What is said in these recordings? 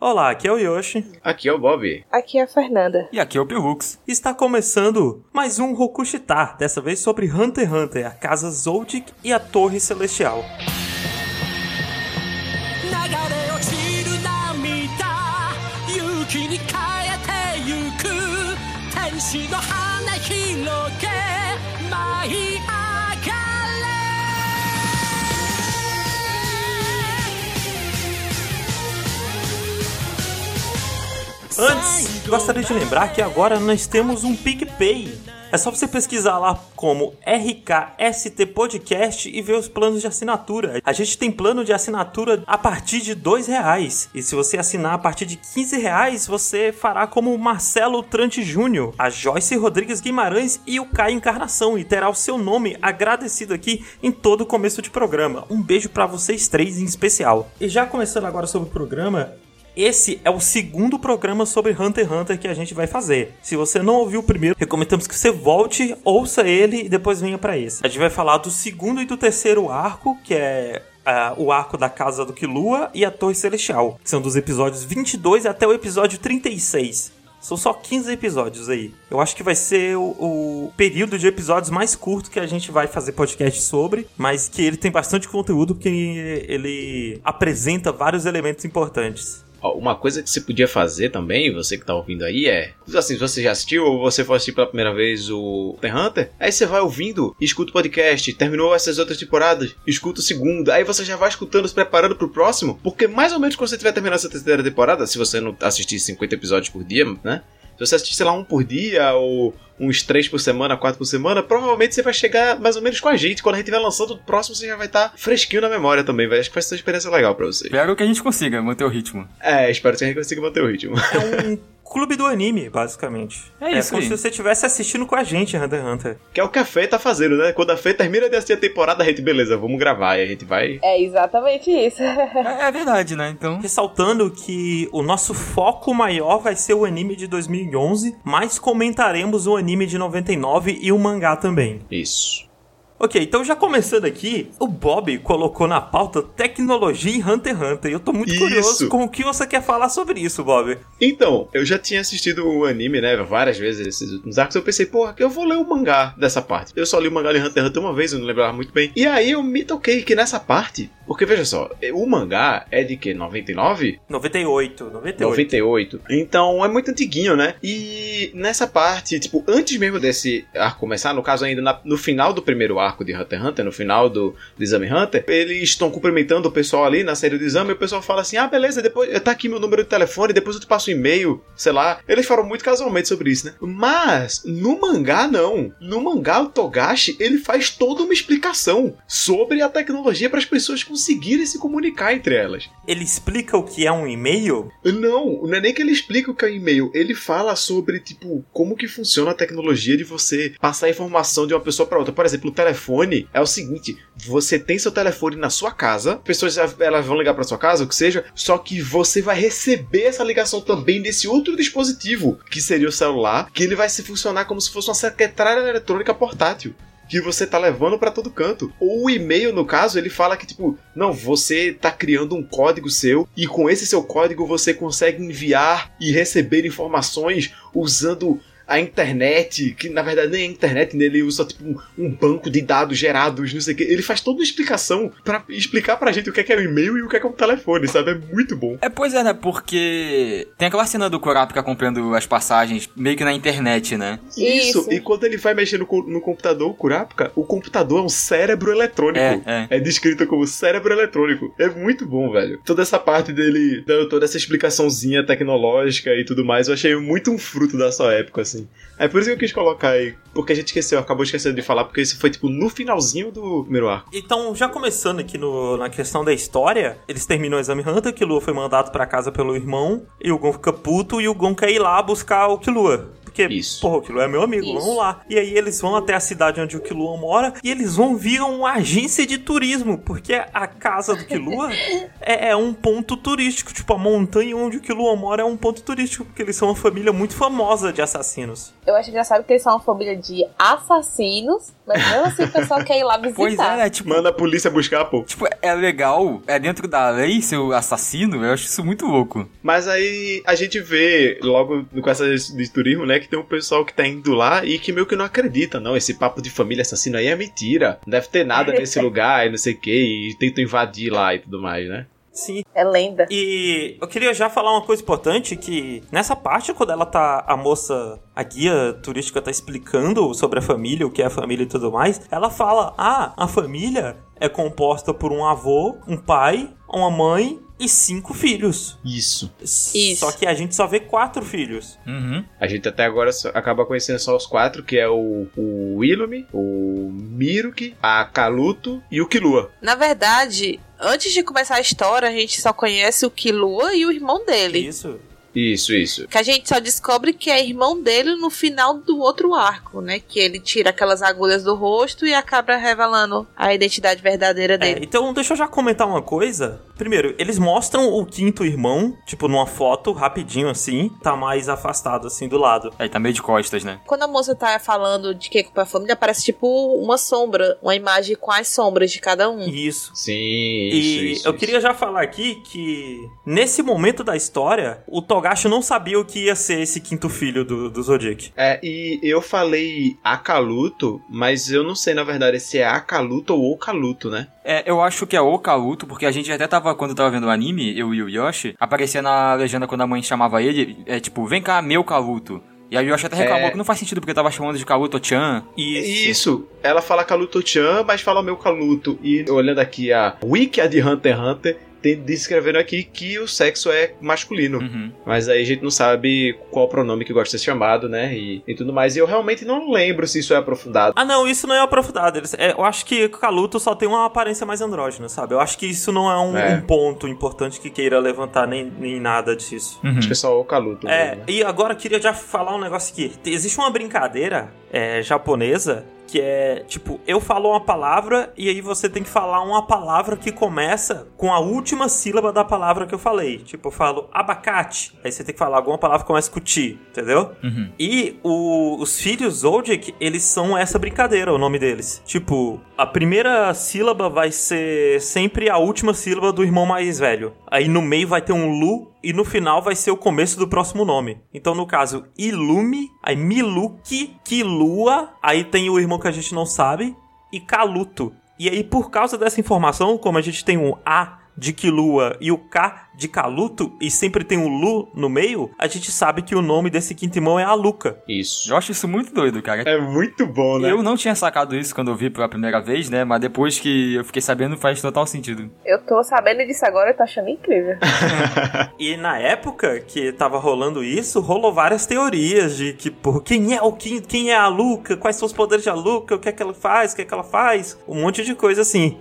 Olá, aqui é o Yoshi. Aqui é o Bob. Aqui é a Fernanda. E aqui é o Pilux. Está começando mais um Rokushitar, dessa vez sobre Hunter x Hunter, a Casa Zoldyck e a Torre Celestial. 流 Antes, gostaria de lembrar que agora nós temos um PicPay. É só você pesquisar lá como RKST Podcast e ver os planos de assinatura. A gente tem plano de assinatura a partir de dois reais. E se você assinar a partir de 15 reais, você fará como Marcelo Trante Júnior, a Joyce Rodrigues Guimarães e o Caio Encarnação. E terá o seu nome agradecido aqui em todo o começo de programa. Um beijo para vocês três em especial. E já começando agora sobre o programa, esse é o segundo programa sobre Hunter x Hunter que a gente vai fazer. Se você não ouviu o primeiro, recomendamos que você volte, ouça ele e depois venha para esse. A gente vai falar do segundo e do terceiro arco, que é ah, o arco da Casa do Killua e a Torre Celestial. que São dos episódios 22 até o episódio 36. São só 15 episódios aí. Eu acho que vai ser o, o período de episódios mais curto que a gente vai fazer podcast sobre, mas que ele tem bastante conteúdo porque ele apresenta vários elementos importantes. Uma coisa que você podia fazer também, você que tá ouvindo aí, é. Assim, se você já assistiu ou você for assistir pela primeira vez o x Hunter, aí você vai ouvindo, escuta o podcast, terminou essas outras temporadas, escuta o segundo, aí você já vai escutando, se preparando pro próximo, porque mais ou menos quando você tiver terminando essa terceira temporada, se você não assistir 50 episódios por dia, né? Se você assistir, sei lá, um por dia ou uns três por semana, quatro por semana, provavelmente você vai chegar mais ou menos com a gente. Quando a gente estiver lançando o próximo, você já vai estar fresquinho na memória também, velho. Acho que vai ser uma experiência legal pra você. Espero que a gente consiga manter o ritmo. É, espero que a gente consiga manter o ritmo. É um clube do anime, basicamente. É isso como aí. se você estivesse assistindo com a gente Hunter x Hunter. Que é o que a Fê tá fazendo, né? Quando a Fê termina de assistir a temporada, a gente, beleza, vamos gravar. E a gente vai. É exatamente isso. É, é verdade, né? Então. Ressaltando que o nosso foco maior vai ser o anime de 2011, mas comentaremos o anime de 99 e o mangá também. Isso. Ok, então já começando aqui, o Bob colocou na pauta tecnologia em Hunter x Hunter. E eu tô muito Isso. curioso com o que você quer falar sobre isso, Bob. Então, eu já tinha assistido o anime, né, várias vezes esses últimos arcos. Eu pensei, porra, que eu vou ler o mangá dessa parte. Eu só li o mangá de Hunter x Hunter uma vez, eu não lembrava muito bem. E aí eu me toquei que nessa parte. Porque veja só, o mangá é de que? 99? 98, 98. 98. Então é muito antiguinho, né? E nessa parte, tipo, antes mesmo desse arco começar, no caso ainda na- no final do primeiro arco de Hunter x Hunter, no final do, do Exame Hunter, eles estão cumprimentando o pessoal ali na série do exame e o pessoal fala assim: ah, beleza, depois tá aqui meu número de telefone, depois eu te passo um e-mail, sei lá. Eles falam muito casualmente sobre isso, né? Mas no mangá, não. No mangá, o Togashi ele faz toda uma explicação sobre a tecnologia para as pessoas conseguirem se comunicar entre elas. Ele explica o que é um e-mail? Não, não é nem que ele explica o que é e-mail. Ele fala sobre, tipo, como que funciona a tecnologia de você passar informação de uma pessoa para outra. Por exemplo, o telefone é o seguinte: você tem seu telefone na sua casa, pessoas elas vão ligar para sua casa, o que seja, só que você vai receber essa ligação também desse outro dispositivo, que seria o celular, que ele vai se funcionar como se fosse uma secretária eletrônica portátil que você tá levando pra todo canto. Ou o e-mail, no caso, ele fala que, tipo, não, você tá criando um código seu e com esse seu código você consegue enviar e receber informações usando a internet, que na verdade nem é internet, né? ele usa tipo um, um banco de dados gerados, não sei o que. Ele faz toda uma explicação pra explicar pra gente o que é, que é o e-mail e o que é, que é um telefone, sabe? É muito bom. É, pois é, né? Porque tem aquela cena do Kurapika comprando as passagens meio que na internet, né? Isso. Isso. E quando ele vai mexer no, no computador, o Kurapika, o computador é um cérebro eletrônico. É, é. descrito como cérebro eletrônico. É muito bom, velho. Toda essa parte dele, dando toda essa explicaçãozinha tecnológica e tudo mais, eu achei muito um fruto da sua época, assim. É por isso que eu quis colocar aí. Porque a gente esqueceu, acabou esquecendo de falar, porque isso foi, tipo, no finalzinho do primeiro arco. Então, já começando aqui no- na questão da história, eles terminam o exame Hunter, Killua foi mandado pra casa pelo irmão, e o Gon fica puto, e o Gon quer ir lá buscar o Killua. Porque, Isso. porra, o Killua é meu amigo, Isso. vamos lá. E aí eles vão até a cidade onde o Killua mora e eles vão vir uma agência de turismo, porque a casa do Killua é, é um ponto turístico. Tipo, a montanha onde o Killua mora é um ponto turístico, porque eles são uma família muito famosa de assassinos. Eu acho engraçado que eles são uma família de assassinos, mas mesmo assim o pessoal quer ir lá visitar. Pois é, tipo, Manda a polícia buscar, pô. tipo, é legal, é dentro da lei ser o assassino, eu acho isso muito louco. Mas aí a gente vê, logo com essa de turismo, né, que tem um pessoal que tá indo lá e que meio que não acredita, não. Esse papo de família assassino aí é mentira. Não deve ter nada nesse lugar e não sei o que, e tentam invadir lá e tudo mais, né? Sim. É lenda. E eu queria já falar uma coisa importante que nessa parte quando ela tá a moça, a guia turística tá explicando sobre a família, o que é a família e tudo mais, ela fala: "Ah, a família é composta por um avô, um pai, uma mãe e cinco filhos. Isso. Isso. Só que a gente só vê quatro filhos. Uhum. A gente até agora só- acaba conhecendo só os quatro, que é o, o Ilumi, o Miruki, a Kaluto e o Killua. Na verdade, antes de começar a história, a gente só conhece o Killua e o irmão dele. Isso. Isso, isso. Que a gente só descobre que é irmão dele no final do outro arco, né? Que ele tira aquelas agulhas do rosto e acaba revelando a identidade verdadeira É, dele. então deixa eu já comentar uma coisa. Primeiro, eles mostram o quinto irmão, tipo, numa foto, rapidinho assim, tá mais afastado assim do lado. Aí tá meio de costas, né? Quando a moça tá falando de que é culpa da família, parece tipo uma sombra, uma imagem com as sombras de cada um. Isso. Sim, E isso, isso. eu queria já falar aqui que nesse momento da história, o Togashi não sabia o que ia ser esse quinto filho do, do Zodiac. É, e eu falei Akaluto, mas eu não sei, na verdade, se é Akaluto ou Okaluto, né? É, eu acho que é o Kaluto, porque a gente até tava, quando tava vendo o anime, eu e o Yoshi, aparecia na legenda quando a mãe chamava ele, é tipo, vem cá, meu Kaluto. E aí o Yoshi até reclamou É. que não faz sentido porque tava chamando de Kaluto-chan. Isso. Isso, ela fala Kaluto-chan, mas fala o meu Kaluto. E olhando aqui a wiki de Hunter x Hunter, tem descrevendo aqui que o sexo é masculino. Uhum. Mas aí a gente não sabe qual pronome que gosta de ser chamado, né? E, e tudo mais. E eu realmente não lembro se isso é aprofundado. Ah, não, isso não é aprofundado. Eles- é, eu acho que o Kaluto só tem uma aparência mais andrógena, sabe? Eu acho que isso não é um, É. um ponto importante que queira levantar nem, nem nada disso. Uhum. Acho que é só o Kaluto. É, mesmo, né? e agora eu queria já falar um negócio aqui. Existe uma brincadeira é, japonesa que é tipo, eu falo uma palavra e aí você tem que falar uma palavra que começa com a última sílaba da palavra que eu falei. Tipo, eu falo abacate, aí você tem que falar alguma palavra que começa com ti, entendeu? Uhum. E o- os filhos Zodiac, eles são essa brincadeira, o nome deles. Tipo, a primeira sílaba vai ser sempre a última sílaba do irmão mais velho. Aí no meio vai ter um Lu e no final vai ser o começo do próximo nome. Então, no caso, Ilume, aí Miluki, Kilua, aí tem o irmão que a gente não sabe, e Kaluto. E aí, por causa dessa informação, como a gente tem um A de Kilua e o K de Kaluto, e sempre tem um Lu no meio, a gente sabe que o nome desse quinto irmão é Aluka. Isso. Eu acho isso muito doido, cara. É muito bom, né? Eu não tinha sacado isso quando eu vi pela primeira vez, né? Mas depois que eu fiquei sabendo faz total sentido. Eu tô sabendo disso agora e tô achando incrível. E na época que tava rolando isso, rolou várias teorias de que, pô, quem é o quem, quem é a Luca, quais são os poderes da Luca, o que é que ela faz, o que é que ela faz, um monte de coisa assim.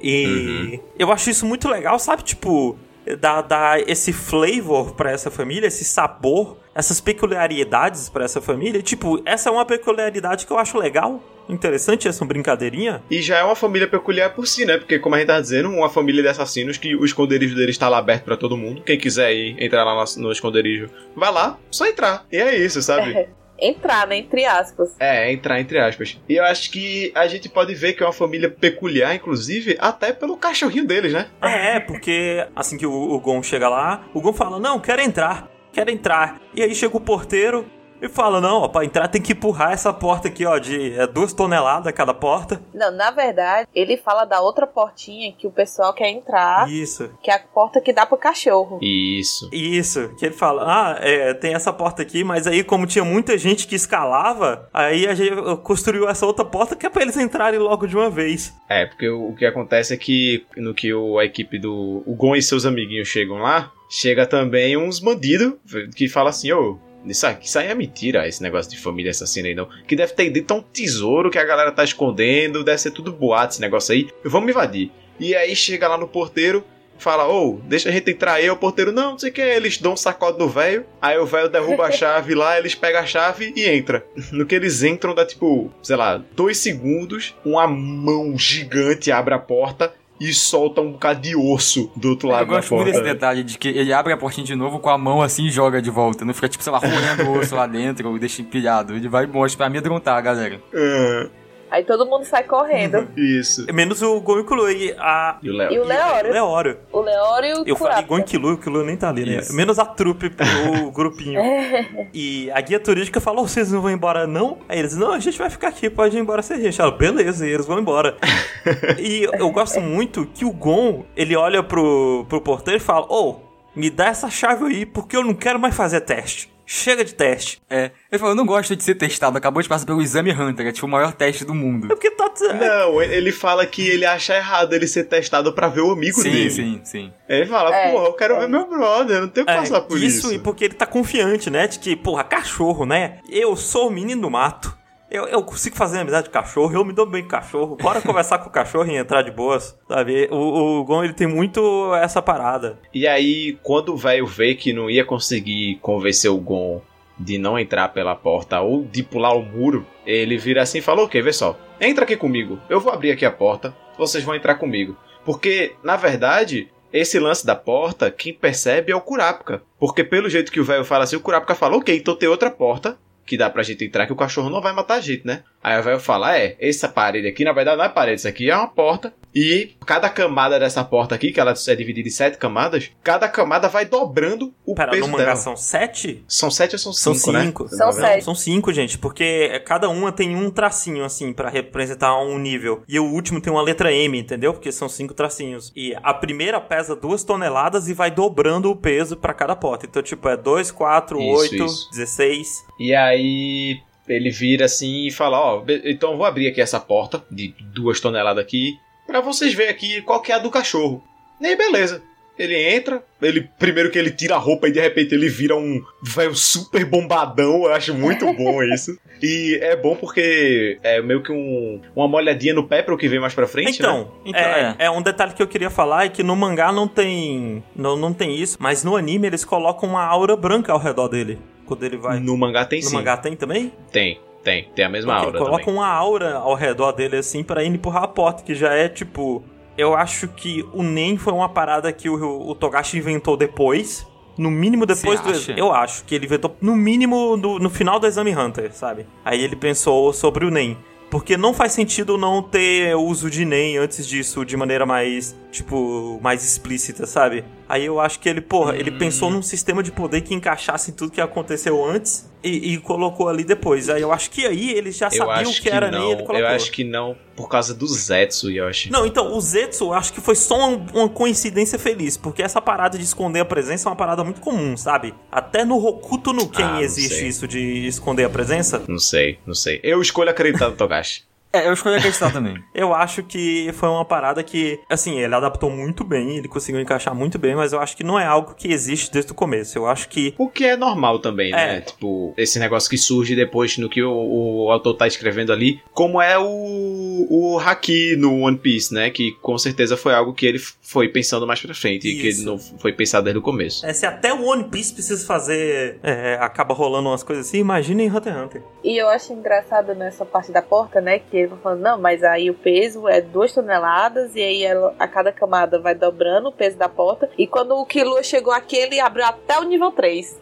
E eu acho isso muito legal, sabe? Tipo, dar, dar esse flavor pra essa família, esse sabor, essas peculiaridades pra essa família. E, tipo, essa é uma peculiaridade que eu acho legal, interessante essa brincadeirinha. E já é uma família peculiar por si, né? Porque, como a gente tá dizendo, uma família de assassinos que o esconderijo deles está lá aberto pra todo mundo. Quem quiser ir entrar lá no, no esconderijo, vai lá, só entrar. E é isso, sabe? Entrar, né? Entre aspas. É, entrar entre aspas. E eu acho que a gente pode ver que é uma família peculiar, inclusive, até pelo cachorrinho deles, né? É, porque assim que o, o Gon chega lá, o Gon fala: Não, quero entrar, quero entrar. E aí chega o porteiro e fala: Não, ó, pra entrar tem que empurrar essa porta aqui, ó, de é, duas toneladas cada porta. Não, na verdade, ele fala da outra portinha que o pessoal quer entrar, Isso, que é a porta que dá pro cachorro. Isso. isso. Que ele fala: Ah, é, tem essa porta aqui, mas aí, como tinha muita gente que escalava, aí a gente construiu essa outra porta que é pra eles entrarem logo de uma vez. É, porque o, o que acontece é que no que o, a equipe do. O Gon e seus amiguinhos chegam lá, chega também uns bandidos que falam assim, ô. Isso, isso aí é mentira, esse negócio de família assassina aí não. Que deve ter dentro um tesouro que a galera tá escondendo, deve ser tudo boato esse negócio aí. Vamos invadir. E aí chega lá no porteiro fala, ô, deixa a gente entrar aí, o porteiro, não, não sei o que, eles dão um sacode no velho, aí o velho derruba a chave lá, eles pegam a chave e entra. No que eles entram, dá tipo, sei lá, dois segundos, uma mão gigante abre a porta e solta um bocado de osso do outro Eu lado da gosto muito desse porta. detalhe de que ele abre a portinha de novo com a mão assim e joga de volta. Não fica, tipo, sei lá, roendo o osso lá dentro ou deixa empilhado. Ele vai e mostra pra amedrontar a galera. Ah, Aí todo mundo sai correndo. isso. Menos o Gon e o Killua e a... E o Léo. E o Leório. Leório. O Leório e o Eu falei Gon e. Killua, o Killua nem tá ali, né? Isso. Menos a trupe, o grupinho. E a guia turística falou, vocês não vão embora não? Aí eles, não, a gente vai ficar aqui, pode ir embora sem a gente. Ela, beleza, e eles vão embora. e eu gosto muito que o Gon, ele olha pro, pro porteiro e fala, ô, me dá essa chave aí, porque eu não quero mais fazer teste. Chega de teste. É, ele falou, eu não gosto de ser testado, acabou de passar pelo exame Hunter, é tipo o maior teste do mundo. É porque tá... Não, ele fala que ele acha errado ele ser testado pra ver o amigo Sim, dele. sim, sim. Ele fala, É, porra, eu quero ver meu brother, eu não tenho que É, passar por isso. e porque ele tá confiante, né? De que, porra, cachorro, né? Eu sou o menino do mato. Eu, eu consigo fazer amizade com cachorro, eu me dou bem com cachorro. Bora conversar com o cachorro e entrar de boas, sabe? O, o Gon, ele tem muito essa parada. E aí, quando o velho vê que não ia conseguir convencer o Gon de não entrar pela porta ou de pular o muro, ele vira assim e fala: Ok, vê só, entra aqui comigo, eu vou abrir aqui a porta, vocês vão entrar comigo. Porque, na verdade, esse lance da porta, quem percebe é o Kurapika. Porque, pelo jeito que o velho fala assim, o Kurapika fala: Ok, então tem outra porta. Que dá pra gente entrar que o cachorro não vai matar a gente, né? Aí o velho fala: É, essa parede aqui, na verdade, não é parede, isso aqui é uma porta. E cada camada dessa porta aqui, que ela é dividida em sete camadas, cada camada vai dobrando o Pera, peso no mangá dela. são sete? São sete ou são São cinco, né? cinco. São Não, sete. São cinco, gente, porque cada uma tem um tracinho, assim, pra representar um nível. E o último tem uma letra M, entendeu? Porque são cinco tracinhos. E a primeira pesa duas toneladas e vai dobrando o peso pra cada porta. Então, tipo, é 2, 4, Isso, 8, isso. 16. E aí ele vira assim e fala: Ó, be- então eu vou abrir aqui essa porta de duas toneladas aqui pra vocês verem aqui qual que é a do cachorro. E aí, beleza. Ele entra, ele primeiro que ele tira a roupa e de repente ele vira um velho super bombadão, eu acho muito bom isso. E é bom porque é meio que um, uma molhadinha no pé pro que vem mais pra frente, né? Então, Então, é, é. é um detalhe que eu queria falar é que no mangá não tem não, não tem isso, mas no anime eles colocam uma aura branca ao redor dele. Quando ele vai. No mangá tem no sim. mangá tem também? Tem, tem. Tem a mesma Ok, aura coloca também. uma aura ao redor dele assim pra ele empurrar a porta, que já é tipo. Eu acho que o NEM foi uma parada que o, o Togashi inventou depois. No mínimo depois Você do. Eu acho que ele inventou no mínimo no, no final do Exame Hunter, sabe? Aí ele pensou sobre o NEM. Porque não faz sentido não ter uso de NEM antes disso de maneira mais, tipo, mais explícita, sabe? Aí eu acho que ele, porra, ele Hum. pensou num sistema de poder que encaixasse em tudo que aconteceu antes e, e colocou ali depois. Aí eu acho que aí ele já sabia o que, que era não. E colocou. Eu acho que não por causa do Zetsu, Yoshi. Não, então, o Zetsu, eu acho que foi só uma, uma coincidência feliz, porque essa parada de esconder a presença é uma parada muito comum, sabe? Até no Hokuto no Ken Ah, existe sei. isso de esconder a presença. Não sei, não sei. Eu escolho acreditar no Togashi. É, eu escolhi acreditar também. Eu acho que foi uma parada que, assim, ele adaptou muito bem, ele conseguiu encaixar muito bem, mas eu acho que não é algo que existe desde o começo. Eu acho que O que é normal também, né? É. Tipo, esse negócio que surge depois no que o, o autor tá escrevendo ali, como é o, o Haki no One Piece, né? Que com certeza foi algo que ele foi pensando mais pra frente e que Isso. ele não foi pensado desde o começo. é, se até o One Piece precisa fazer. é, acaba rolando umas coisas assim, imagina em Hunter x Hunter. E eu acho engraçado nessa parte da porta, né? Que ele vai falando, não, mas aí o peso é duas toneladas, e aí ela- a cada camada vai dobrando o peso da porta. E quando o Killua chegou aqui, ele abriu até o nível 3.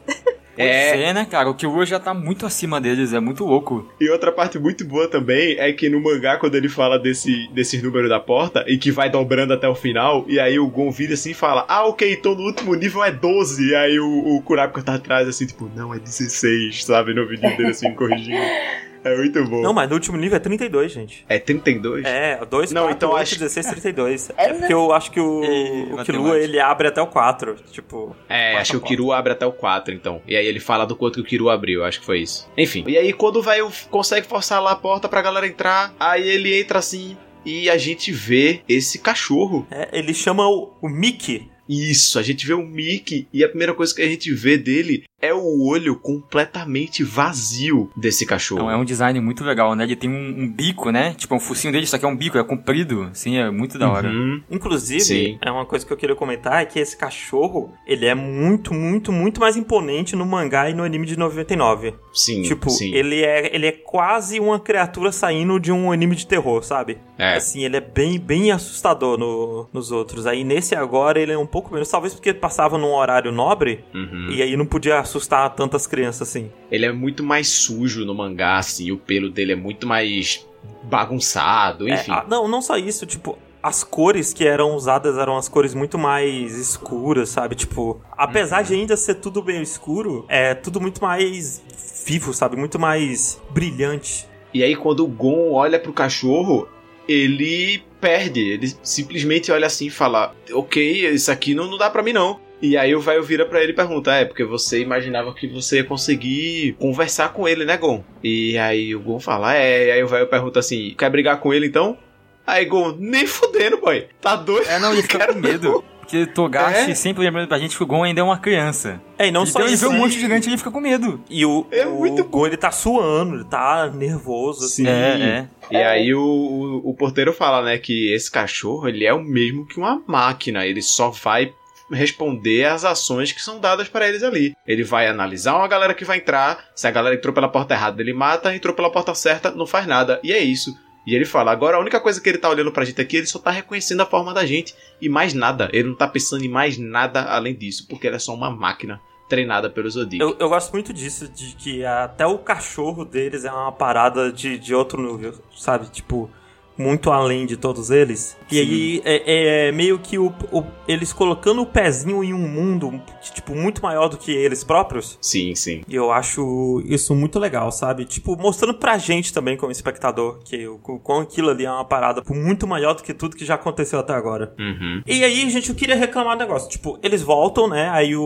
É, é, né, cara? O Killua já tá muito acima deles, é muito louco. E outra parte muito boa também é que no mangá, quando ele fala desse, desses números da porta e que vai dobrando até o final, e aí o Gon vira assim e fala: Ah, ok, então no último nível é 12. E aí o, o Kurapika tá atrás assim, tipo, não, é 16, sabe? No vídeo dele assim, corrigindo. É muito bom. Não, mas no último nível é 32, gente. É 32? É, 2, Não, 4, então 8, acho- 16, 32. É, É porque eu acho que o, E o matemática. ele abre até o 4, tipo... É, acho que o porta. Kiru abre até o 4, então. E aí ele fala do quanto que o Kiru abriu, acho que foi isso. Enfim. E aí quando vai consegue forçar lá a porta pra galera entrar, aí ele entra assim e a gente vê esse cachorro. É, ele chama o, o Mickey. Isso, a gente vê o Mickey e a primeira coisa que a gente vê dele é o olho completamente vazio desse cachorro. Então é um design muito legal, né? Ele tem um, um bico, né? Tipo, um focinho dele, só que é um bico, é comprido. Sim, é muito da hora. Uhum. Inclusive, Sim. é uma coisa que eu queria comentar é que esse cachorro, ele é muito, muito, muito mais imponente no mangá e no anime de 99. Sim, tipo, sim. ele é ele é quase uma criatura saindo de um anime de terror, sabe? É. Assim, ele é bem, bem assustador no- nos outros. Aí nesse agora ele é um pouco menos, talvez porque passava num horário nobre Uhum. e aí não podia assustar tantas crianças assim. Ele é muito mais sujo no mangá, assim, o pelo dele é muito mais bagunçado, É, enfim. ah, não, não só isso, tipo, as cores que eram usadas eram as cores muito mais escuras, sabe? Tipo, apesar de ainda ser tudo bem escuro, é tudo muito mais vivo, sabe? Muito mais brilhante. E aí quando o Gon olha pro cachorro, ele perde, ele simplesmente olha assim e fala: "OK, isso aqui não, não dá pra mim não". E aí o velho vira pra ele e pergunta: "É, porque você imaginava que você ia conseguir conversar com ele, né, Gon?". E aí o Gon fala: "É". E aí o velho pergunta assim: "Quer brigar com ele então?". Aí Gon: "Nem fudendo, boy. Tá doido?". É, não, ele fica Quero com medo. Porque Togashi É? sempre lembrando pra gente que o Gon ainda é uma criança. É, e não então só ele isso. vê um né? monte de gigante e ele fica com medo. E o, É o muito Gon, ele tá suando, ele tá nervoso, assim. É, é. E aí o, o, o porteiro fala, né, que esse cachorro, ele é o mesmo que uma máquina, ele só vai responder às ações que são dadas para eles ali. Ele vai analisar uma galera que vai entrar, se a galera entrou pela porta errada, ele mata, entrou pela porta certa, não faz nada. E é isso. E ele fala, agora a única coisa que ele tá olhando pra gente aqui, ele só tá reconhecendo a forma da gente e mais nada. Ele não tá pensando em mais nada além disso, porque ele é só uma máquina treinada pelo Zodiac. Eu, eu gosto muito disso, de que até o cachorro deles é uma parada de, de outro nível, sabe? Tipo, muito além de todos eles. E aí é, é meio que o, o- eles colocando o pezinho em um mundo, tipo, muito maior do que eles próprios. Sim, sim. E eu acho isso muito legal, sabe? Tipo, mostrando pra gente também, como espectador, que o, quão aquilo ali é uma parada muito maior do que tudo que já aconteceu até agora. Uhum. E aí, gente, eu queria reclamar um negócio. Tipo, eles voltam, né? Aí o,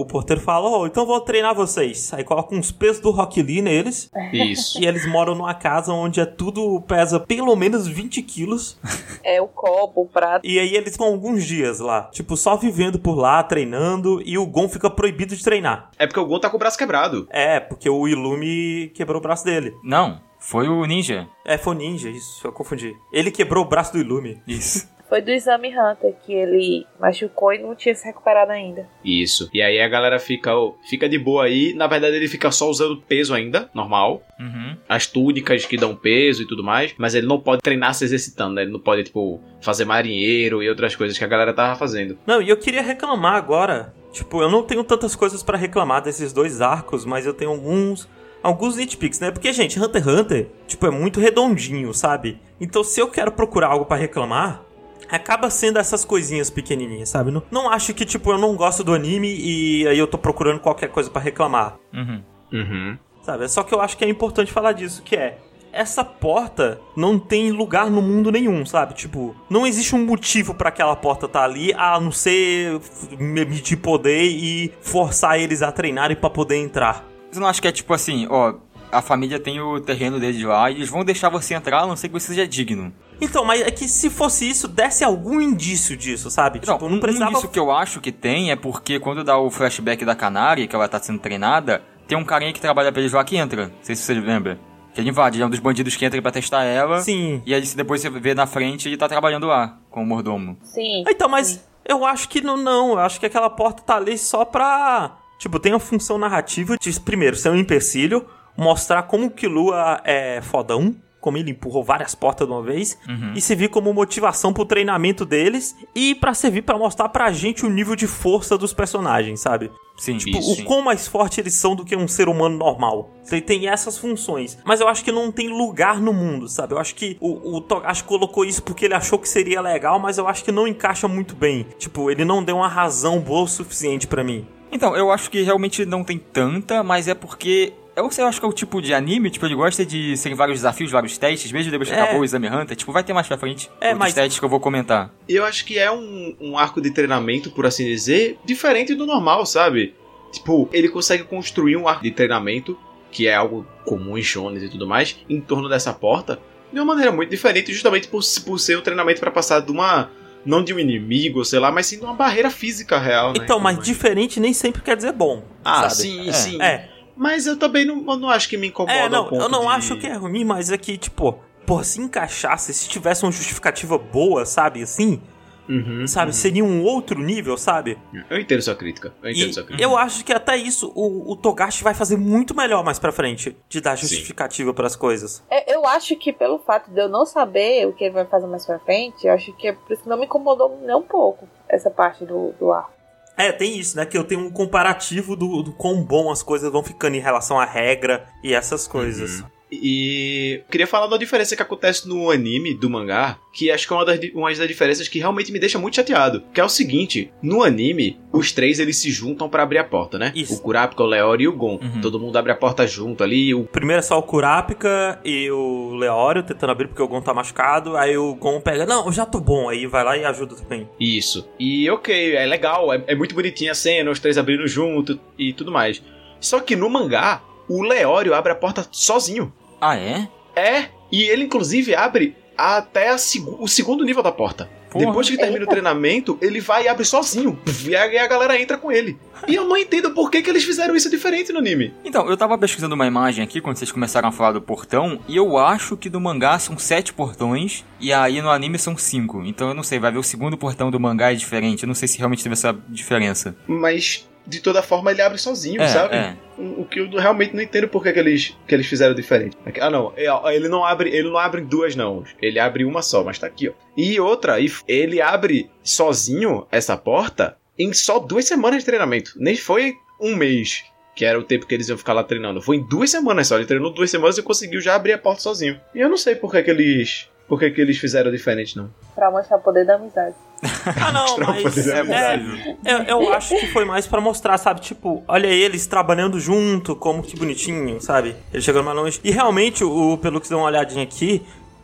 o porteiro fala, ó, então eu vou treinar vocês. Aí coloca uns pesos do Rock Lee neles. Isso. E eles moram numa casa onde é tudo pesa pelo menos 20 quilos. É o copo, o prato. E aí eles vão alguns dias lá. Tipo, só vivendo por lá, treinando. E o Gon fica proibido de treinar. É porque o Gon tá com o braço quebrado. É, porque o Illume quebrou o braço dele. Não, foi o ninja. É, foi o Ninja, isso, eu confundi. Ele quebrou o braço do Illume. Isso. Foi do exame Hunter que ele machucou e não tinha se recuperado ainda. Isso. E aí a galera fica, fica de boa aí. Na verdade, ele fica só usando peso ainda, normal. Uhum. As túnicas que dão peso e tudo mais. Mas ele não pode treinar se exercitando, né? Ele não pode, tipo, fazer marinheiro e outras coisas que a galera tava fazendo. Não, e eu queria reclamar agora. Tipo, eu não tenho tantas coisas pra reclamar desses dois arcos, mas eu tenho alguns. Alguns nitpicks, né? Porque, gente, Hunter x Hunter, tipo, é muito redondinho, sabe? Então, se eu quero procurar algo pra reclamar, acaba sendo essas coisinhas pequenininhas, sabe? Não, não acho que, tipo, eu não gosto do anime e aí eu tô procurando qualquer coisa pra reclamar. Uhum. Uhum. Sabe? Só que eu acho que é importante falar disso, que é essa porta não tem lugar no mundo nenhum, sabe? Tipo, não existe um motivo pra aquela porta estar ali, a não ser medir poder e forçar eles a treinarem pra poder entrar. Você não acha que é tipo assim, ó, a família tem o terreno deles lá e eles vão deixar você entrar, a não ser que você seja digno. Então, mas é que se fosse isso, desse algum indício disso, sabe? Não, tipo, não um precisava. indício que eu acho que tem é porque quando dá o flashback da Canary, que ela tá sendo treinada, tem um carinha que trabalha pra eles lá que entra. Não sei se você lembra. Que ele invade, ele é um dos bandidos que entra pra testar ela. Sim. E aí se depois você vê na frente, ele tá trabalhando lá, com o mordomo. Sim. Ah, Então, mas eu acho que não, não. Eu acho que aquela porta tá ali só pra. Tipo, tem a função narrativa de, primeiro, ser um empecilho, mostrar como o Killua é fodão, como ele empurrou várias portas de uma vez, e servir como motivação pro treinamento deles e pra servir pra mostrar pra gente o nível de força dos personagens, sabe? Sim, Tipo, Isso, o quão mais forte eles são do que um ser humano normal. Ele tem essas funções. Mas eu acho que não tem lugar no mundo, sabe? Eu acho que o, o Togashi colocou isso porque ele achou que seria legal, mas eu acho que não encaixa muito bem. Tipo, ele não deu uma razão boa o suficiente pra mim. Então, eu acho que realmente não tem tanta, mas é porque. Eu, sei, eu acho que é o tipo de anime, tipo, ele gosta de serem vários desafios, vários testes, mesmo depois que É. acabou o Exame Hunter. Tipo, vai ter mais pra frente É, outros mas- testes que eu vou comentar. E eu acho que é um, um arco de treinamento, por assim dizer, diferente do normal, sabe? Tipo, ele consegue construir um arco de treinamento, que é algo comum em shonen e tudo mais, em torno dessa porta, de uma maneira muito diferente, justamente por, por ser um treinamento pra passar de uma não de um inimigo, sei lá, mas sim de uma barreira física real, né? Então, mas Como é. diferente nem sempre quer dizer bom. Ah, sabe? sim, É. sim. É, Mas eu também não, eu não acho que me incomoda é, não, ponto eu não de- acho que é ruim, mas é que, tipo, por se encaixasse, se tivesse uma justificativa boa, sabe, assim, Uhum, sabe, seria um outro nível, sabe? Eu entendo sua crítica. Eu entendo E sua crítica. eu acho que até isso o, o Togashi vai fazer muito melhor mais pra frente, de dar justificativa pras coisas. É, Eu acho que pelo fato de eu não saber o que ele vai fazer mais pra frente, eu acho que é por isso que não me incomodou nem um pouco essa parte do, do ar. É, tem isso, né? Que eu tenho um comparativo do, do quão bom as coisas vão ficando em relação à regra e essas coisas. E queria falar da diferença que acontece no anime do mangá, que acho que é uma das, uma das diferenças que realmente me deixa muito chateado. Que é o seguinte: no anime, os três eles se juntam pra abrir a porta, né? Isso. O Kurapika, o Leori e o Gon. Uhum. Todo mundo abre a porta junto ali. O... Primeiro é só o Kurapika e o Leório tentando abrir porque o Gon tá machucado. Aí o Gon pega, não, eu já tô bom. Aí vai lá e ajuda também. Isso. E ok, é legal, é, é muito bonitinha a cena, os três abrindo junto e tudo mais. Só que no mangá, o Leório abre a porta sozinho. Ah, é? É, e ele inclusive abre até a segu- o segundo nível da porta. Porra. Depois que termina o treinamento, ele vai e abre sozinho. E a, e a galera entra com ele. E eu não entendo por que, que eles fizeram isso diferente no anime. Então, eu tava pesquisando uma imagem aqui quando vocês começaram a falar do portão, e eu acho que do mangá são sete portões, e aí no anime são cinco. Então eu não sei, vai ver o segundo portão do mangá é diferente. Eu não sei se realmente teve essa diferença. Mas, de toda forma, ele abre sozinho, É, sabe? é. O o que eu realmente não entendo por que, eles, que eles fizeram diferente. Ah, não. é, Ele não abre ele não abre duas, não. Ele abre uma só, mas tá aqui, ó. E outra, ele abre sozinho essa porta em só duas semanas de treinamento. Nem foi um mês, que era o tempo que eles iam ficar lá treinando. Foi em duas semanas só. Ele treinou duas semanas e conseguiu já abrir a porta sozinho. E eu não sei por que, que eles. Por que, que eles fizeram diferente, não. Pra mostrar o poder da amizade. Ah, não, mas. É, amizade. eu, eu acho que foi mais pra mostrar, sabe? Tipo, olha eles trabalhando junto, como que bonitinho, sabe? Eles chegando mais longe. E realmente, o Pelux deu uma olhadinha aqui.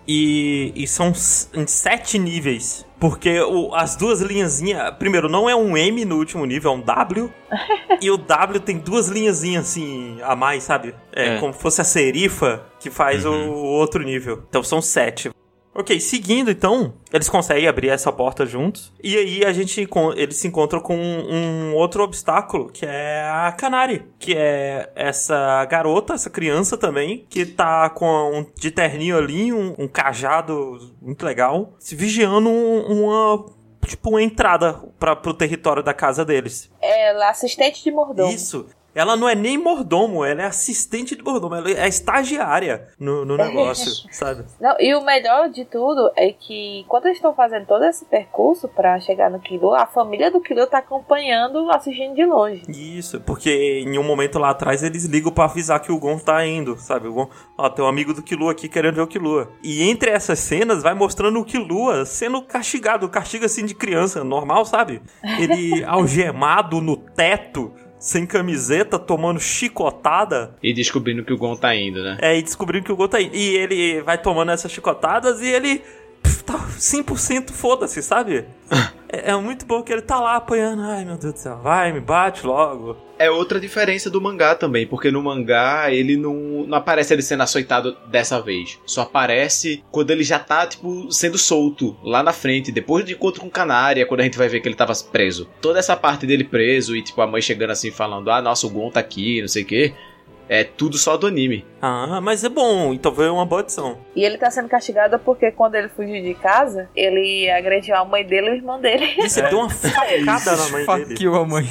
E, e são sete níveis. Porque o- as duas linhazinhas. Primeiro, não é um M no último nível, é um W. e o W tem duas linhazinhas assim a mais, sabe? É, É. como se fosse a serifa que faz o, o outro nível. Então são sete. Ok, seguindo então, eles conseguem abrir essa porta juntos. E aí a gente eles se encontram com um, um outro obstáculo, que é a Canari, que é essa garota, essa criança também, que tá com um de terninho ali, um, um cajado muito legal, se vigiando um- uma tipo uma entrada para pro território da casa deles. Ela é assistente de mordomo. Isso. Ela não é nem mordomo, ela é assistente de mordomo, ela é estagiária no, no negócio, sabe? Não, e o melhor de tudo é que quando eles estão fazendo todo esse percurso pra chegar no Kilo, a família do Kilo tá acompanhando, assistindo de longe. Isso, porque em um momento lá atrás eles ligam pra avisar que o Gon tá indo, sabe? O Gon, ó, tem um amigo do Killua aqui querendo ver o Killua. E entre essas cenas vai mostrando o Killua sendo castigado, castigo assim de criança, normal, sabe? Ele algemado no teto, sem camiseta, tomando chicotada. E descobrindo que o Gon tá indo, né? É, e descobrindo que o Gon tá indo. E ele vai tomando essas chicotadas e ele tá 100% foda-se, sabe? é, é muito bom que ele tá lá apanhando. Ai, meu Deus do céu, vai, me bate logo. É outra diferença do mangá também, porque no mangá ele não, não aparece ele sendo açoitado dessa vez. Só aparece quando ele já tá, tipo, sendo solto lá na frente, depois do encontro com o Canária, quando a gente vai ver que ele tava preso. Toda essa parte dele preso e, tipo, a mãe chegando assim falando: ah, nossa, o Gon tá aqui, não sei o quê. É tudo só do anime. Ah, mas é bom, então foi uma boa adição. E ele tá sendo castigado porque quando ele fugiu de casa, ele agrediu a mãe dele e o irmão dele. E você deu uma facada na mãe dele. Faqueou a mãe.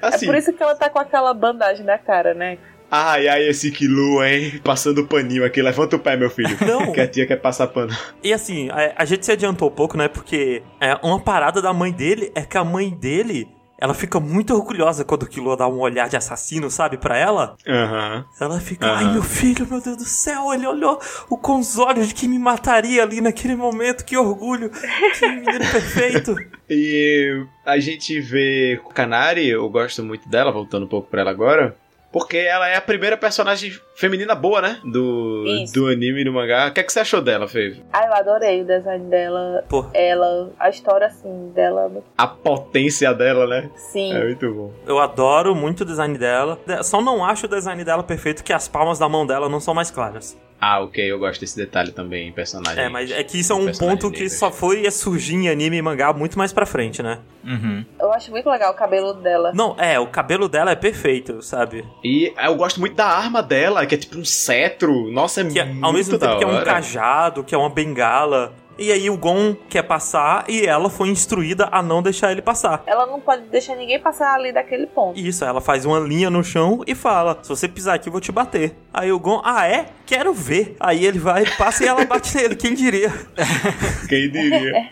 Assim, É por isso que ela tá com aquela bandagem na cara, né? ai, ai, esse Killua, hein? Passando paninho aqui. Levanta o pé, meu filho. Não. que a tia quer passar pano. E assim, a, a gente se adiantou um pouco, né? Porque é, uma parada da mãe dele é que a mãe dele, ela fica muito orgulhosa quando o Killua dá um olhar de assassino, sabe, pra ela. Aham. Ela fica, Aham. ai meu filho, meu Deus do céu, ele olhou o, com os olhos de que me mataria ali naquele momento, que orgulho, que menino perfeito. E a gente vê Canari, eu gosto muito dela, voltando um pouco pra ela agora. Porque ela é a primeira personagem feminina boa, né? Do, Isso. do anime e do mangá. O que, é que você achou dela, Fê? Ah, eu adorei o design dela. Pô, Ela, a história assim dela. A potência dela, né? Sim. É muito bom. eu adoro muito o design dela. Só não acho o design dela perfeito que as palmas da mão dela não são mais claras. Ah, ok, eu gosto desse detalhe também em personagem. É, mas é que isso é um ponto que negro. só foi surgir em anime e mangá muito mais pra frente, né? Uhum. Eu acho muito legal o cabelo dela. Não, é, o cabelo dela é perfeito, sabe? E eu gosto muito da arma dela, que é tipo um cetro. Nossa, é Que é, muito ao mesmo da tempo que é um cajado, que é uma bengala. E aí o Gon quer passar e ela foi instruída a não deixar ele passar. Ela não pode deixar ninguém passar ali daquele ponto. Isso, ela faz uma linha no chão e fala: Se você pisar aqui, eu vou te bater. Aí o Gon, ah, é? Quero ver. Aí ele vai, passa e ela bate nele, quem diria? Quem diria?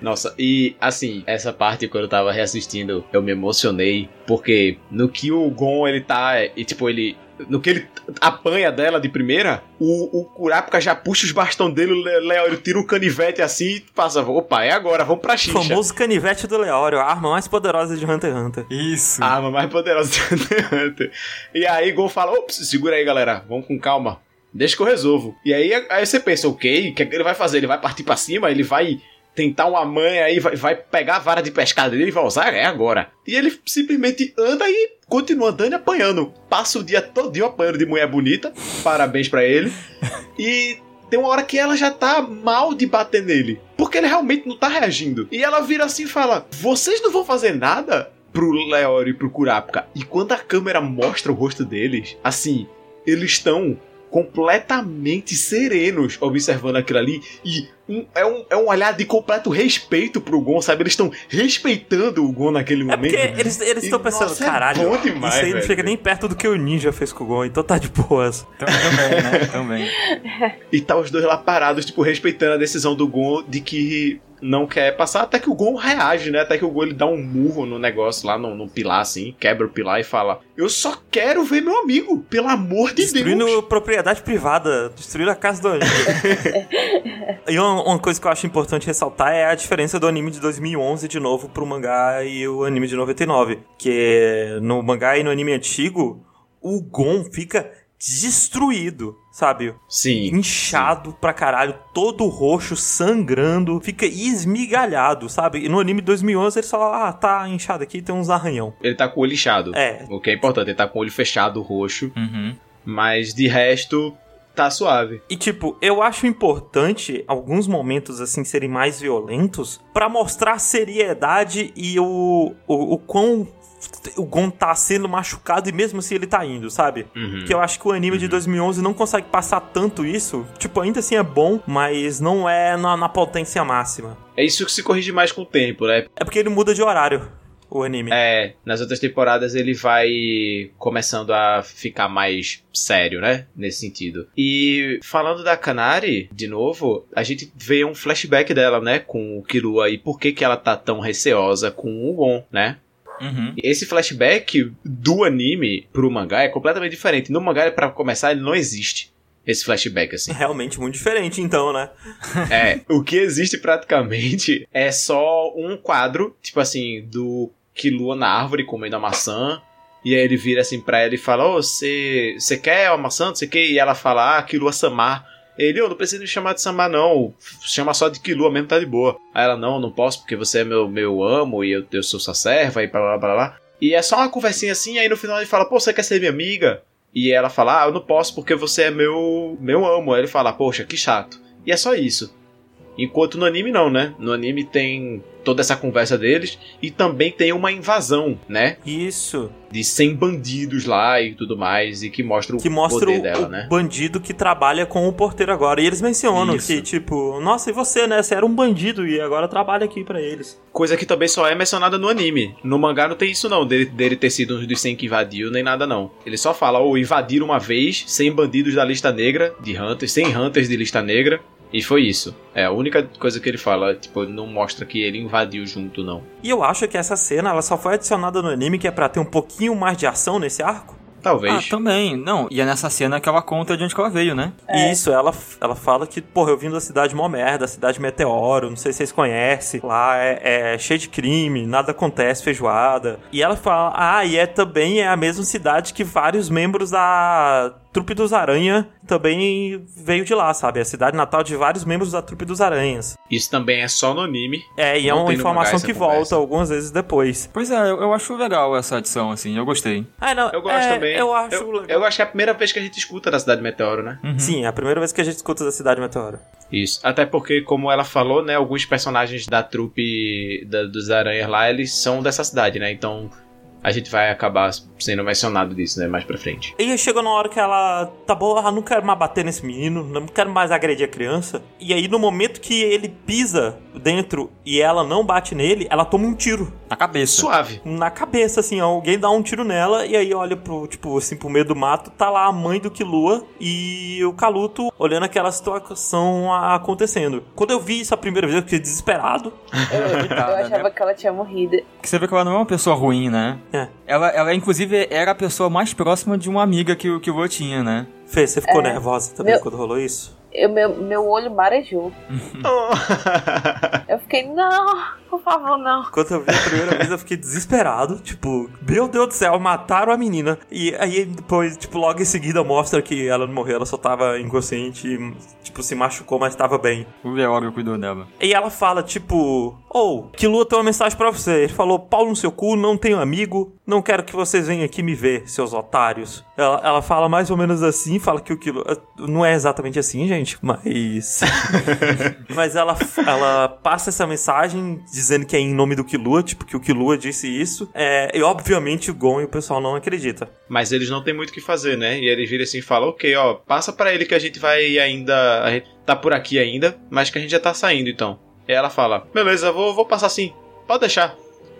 Nossa, e assim, essa parte quando eu tava reassistindo, eu me emocionei, porque no que o Gon ele tá, e tipo, ele. No que ele apanha dela de primeira, o, o Kurapika já puxa os bastão dele, o Le- Léo ele tira um canivete assim e passa, opa, é agora, vamos pra O xixa. famoso canivete do Leório, a arma mais poderosa de Hunter x Hunter. Isso. A arma mais poderosa de Hunter x Hunter. E aí Gon fala, ops, segura aí galera, vamos com calma. Deixa que eu resolvo. E aí, aí você pensa, ok, o que, é que ele vai fazer? Ele vai partir pra cima, ele vai tentar uma manha aí, vai, vai pegar a vara de pescada dele e vai usar? É agora. E ele simplesmente anda e continua andando e apanhando. Passa o dia todinho apanhando de mulher bonita. Parabéns pra ele. E tem uma hora que ela já tá mal de bater nele. Porque ele realmente não tá reagindo. E ela vira assim e fala: Vocês não vão fazer nada? Pro Leório e pro Kurapika. E quando a câmera mostra o rosto deles, assim, eles estão completamente serenos observando aquilo ali. E um- é, um, é um olhar de completo respeito pro Gon, sabe? Eles estão respeitando o Gon naquele É momento. porque eles estão pensando, nossa, é caralho, bom demais, isso aí não velho." chega nem perto do que o Ninja fez com o Gon, então tá de boas. Tam- Também, né? Também. E tá os dois lá parados, tipo, respeitando a decisão do Gon de que não quer passar, até que o Gon reage, né? Até que o Gon ele dá um murro no negócio lá, no, no pilar, assim, quebra o pilar e fala: Eu só quero ver meu amigo, pelo amor de Destruindo Deus. propriedade privada, destruindo a casa do anime. e uma, uma coisa que eu acho importante ressaltar é a diferença do anime de 2011 de novo pro mangá e o anime de 99. Que no mangá e no anime antigo, o Gon fica destruído, sabe? Sim. Inchado pra caralho, todo roxo, sangrando, fica esmigalhado, sabe? E no anime de 2011 ele só, ah, tá inchado aqui, tem uns arranhão. Ele tá com o olho inchado. É. O que é importante, ele tá com o olho fechado, roxo. Uhum. Mas de resto, tá suave. E tipo, eu acho importante alguns momentos assim serem mais violentos pra mostrar a seriedade e o, o, o quão o Gon tá sendo machucado e mesmo assim ele tá indo, sabe? Uhum. Que eu acho que o anime de 2011 não consegue passar tanto isso. Tipo, ainda assim é bom, mas não é na, na potência máxima. É isso que se corrige mais com o tempo, né? É porque ele muda de horário, o anime. É, nas outras temporadas ele vai começando a ficar mais sério, né? Nesse sentido. E falando da Kanari, de novo, a gente vê um flashback dela, né? Com o Kirua e por que, que ela tá tão receosa com o Gon, né? Uhum. Esse flashback do anime pro mangá é completamente diferente. No mangá, pra começar, ele não existe. Esse flashback, assim. Realmente muito diferente, então, né? É, o que existe praticamente é só um quadro, tipo assim, do Killua na árvore comendo a maçã. E aí ele vira assim pra ela e fala: Ô, você você quer uma maçã? Não sei o que. E ela fala: Ah, Killua Samar. Ele, eu não preciso me chamar de Samar, não. Chama só de Killua mesmo, tá de boa. Aí ela, não, não posso, porque você é meu, meu amo e eu, eu sou sua serva e blá blá blá blá. E é só uma conversinha assim, aí no final ele fala, pô, você quer ser minha amiga? E ela fala, ah, eu não posso porque você é meu, meu amo. Aí ele fala, poxa, que chato. E é só isso. Enquanto no anime não, né? No anime tem toda essa conversa deles e também tem uma invasão, né? Isso. De 100 bandidos lá e tudo mais e que mostra o Que mostra poder o, dela, o né? bandido que trabalha com o porteiro agora. E eles mencionam Isso. que, tipo, nossa, e você, né? Você era um bandido e agora trabalha aqui pra eles. Coisa que também só é mencionada no anime. No mangá não tem isso não, dele, dele ter sido um dos 100 que invadiu, nem nada não. Ele só fala, ou invadiram uma vez 100 bandidos da lista negra, de Hunters, 100 Hunters de lista negra, e foi isso. É a única coisa que ele fala, tipo, não mostra que ele invadiu junto, não. E eu acho que essa cena, ela só foi adicionada no anime que é pra ter um pouquinho mais de ação nesse arco. Ah, Talvez. também. Não, e é nessa cena que ela conta de onde que ela veio, né? É. Isso, ela, ela fala que, porra, eu vim da cidade mó merda, cidade meteoro, não sei se vocês conhecem. Lá é, é cheio de crime, nada acontece, feijoada. E ela fala, ah, e é também é a mesma cidade que vários membros da trupe dos Aranha também veio de lá, sabe? É a cidade natal de vários membros da trupe dos Aranhas. Isso também é só no anime. É, e é uma informação que conversa. volta algumas vezes depois. Pois é, eu, eu acho legal essa adição, assim, eu gostei. Ah, não, Eu gosto é, também. Eu acho eu, legal. eu acho que é a primeira vez que a gente escuta da Cidade Meteoro, né? Sim, é a primeira vez que a gente escuta da cidade meteora. Isso. Até porque, como ela falou, né, alguns personagens da trupe da- dos Aranhas lá, eles são dessa cidade, né? Então a gente vai acabar sendo mencionado disso, né, mais pra frente. E aí chega na hora que ela, tá bom, ah, não quero mais bater nesse menino, não quero mais agredir a criança. E aí no momento que ele pisa dentro e ela não bate nele, ela toma um tiro. Cabeça. Suave. Na cabeça, assim, alguém dá um tiro nela e aí olha pro, tipo, assim, pro meio do mato, tá lá a mãe do Kilua e o Caluto olhando aquela situação acontecendo. Quando eu vi isso a primeira vez, eu fiquei desesperado. Eu, eu Coitada, achava né? que ela tinha morrido. Porque você vê que ela não é uma pessoa ruim, né? É. Ela, ela inclusive, era a pessoa mais próxima de uma amiga que, o- que o Vô tinha, né? Fê, você ficou nervosa também Meu- quando rolou isso? Eu, meu, meu olho marejou. Eu fiquei, não, por favor, não. Quando eu vi a primeira vez, eu fiquei desesperado. Tipo, meu Deus do céu, mataram a menina. E aí depois, tipo, logo em seguida mostra que ela não morreu, ela só tava inconsciente, e, tipo, se machucou, mas tava bem. O Leório cuidou dela. E ela fala, tipo, ou, oh, que Lua tem uma mensagem pra você. Ele falou, Paulo no seu cu, não tenho amigo, não quero que vocês venham aqui me ver, seus otários. Ela, ela fala mais ou menos assim, fala que o Kilo. Não é exatamente assim, gente, mas. mas ela, ela passa essa mensagem dizendo que é em nome do Kilua, tipo, que o Kilua disse isso. É, e obviamente o Gon e o pessoal não acredita. Mas eles não tem muito o que fazer, né? E eles viram assim e falam, ok, ó, passa pra ele que a gente vai ainda. A gente tá por aqui ainda, mas que a gente já tá saindo então. E ela fala, beleza, vou, vou passar sim. Pode deixar.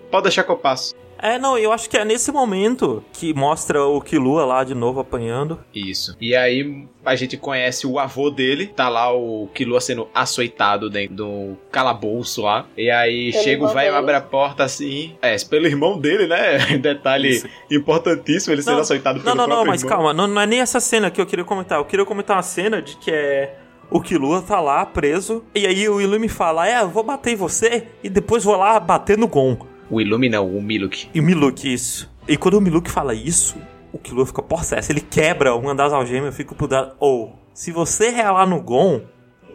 Pode deixar que eu passo. É, não, eu acho que é nesse momento que mostra o Kilua lá de novo apanhando. Isso. E aí a gente conhece o avô dele, tá lá o Killua sendo açoitado dentro do calabouço lá. E aí Pelo chega o irmão velho, abre a porta assim. É, pelo irmão dele, né? Detalhe Isso. importantíssimo, ele sendo Não, açoitado pelo Não, não, não, próprio mas irmão. calma, não, não é nem essa cena que eu queria comentar. Eu queria comentar uma cena de que é. O Killua tá lá preso, e aí o Illumi fala: É, eu vou bater em você, e depois vou lá bater no Gon. O Illumi não, o Miluk. E o Miluk, isso. E quando o Miluk fala isso, o Killua fica possesso. Ele quebra uma das algemas, eu fico por dar. Ou, se você relar no Gon,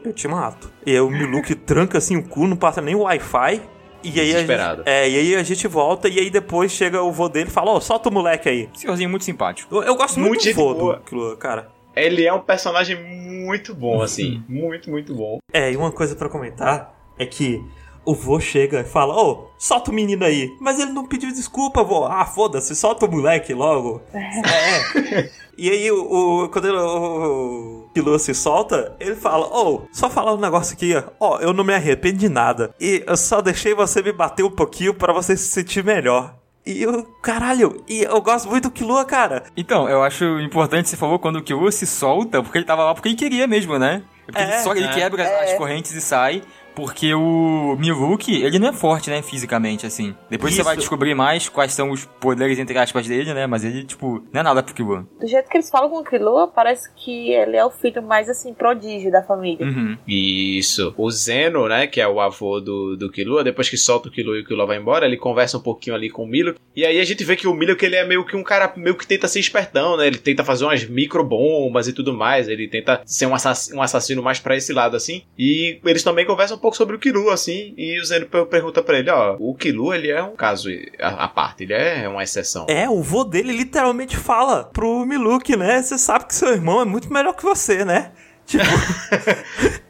eu te mato. E aí o Miluk tranca assim o cu, não passa nem o Wi-Fi. E aí, a gente, Desesperado. é, e aí a gente volta, e aí depois chega o vô dele e fala: Ô, solta o moleque aí. Senhorzinho muito simpático. Eu, eu gosto muito, Muito do vô boa. do Killua, cara. Ele é um personagem muito bom, assim. muito, muito bom. É, e uma coisa pra comentar é que o vô chega e fala, ô, solta o menino aí. Mas ele não pediu desculpa, vô. Ah, foda-se, solta o moleque logo. é. E aí, o, o- quando ele, o, o se solta, ele fala, ô, só falar um negócio aqui, ó. Ó, eu não me arrependo de nada. E eu só deixei você me bater um pouquinho pra você se sentir melhor. E eu, caralho, e eu gosto muito do Killua, cara. Então, eu acho importante, você falou quando o Killua se solta, porque ele tava lá porque ele queria mesmo, né? Porque É, ele, só ele é. quebra as- as correntes e sai. Porque o Miluk, ele não é forte, né, fisicamente, assim. Depois você Isso. vai descobrir mais quais são os poderes, entre aspas, dele, né? Mas ele, tipo, não é nada pro Killua. Do jeito que eles falam com o Killua, parece que ele é o filho mais, assim, prodígio da família. Uhum. Isso. O Zeno, né, que é o avô do, do Killua, depois que solta o Killua e o Killua vai embora, ele conversa um pouquinho ali com o Miluk. E aí a gente vê que o Miluk, ele é meio que um cara meio que tenta ser espertão, né? Ele tenta fazer umas microbombas e tudo mais. Ele tenta ser um, assass- um assassino mais pra esse lado, assim. E eles também conversam um pouco sobre o Killua, assim. E o Zeno per- pergunta pra ele, ó, o Killua, ele é um caso à parte, ele é uma exceção. É, o vô dele literalmente fala pro Miluk, né? Você sabe que seu irmão é muito melhor que você, né? Tipo,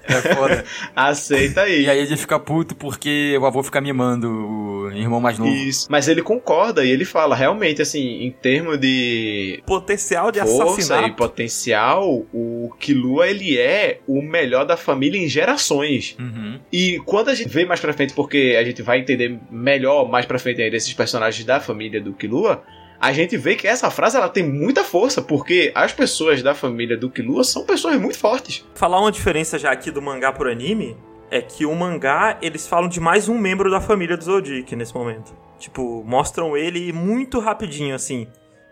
É foda. Aceita aí. e aí ele fica puto porque o avô fica mimando o irmão mais novo. Isso. Mas ele concorda e ele fala, realmente, assim, em termos de potencial de força assassinato. e potencial, o Killua ele é o melhor da família em gerações. Uhum. E quando a gente vê mais pra frente, porque a gente vai entender melhor mais pra frente aí desses personagens da família do Killua, a gente vê que essa frase ela tem muita força, porque as pessoas da família do Killua são pessoas muito fortes. Falar uma diferença já aqui do mangá pro anime é que o mangá, eles falam de mais um membro da família do Zodiac nesse momento. Tipo, mostram ele muito rapidinho, assim.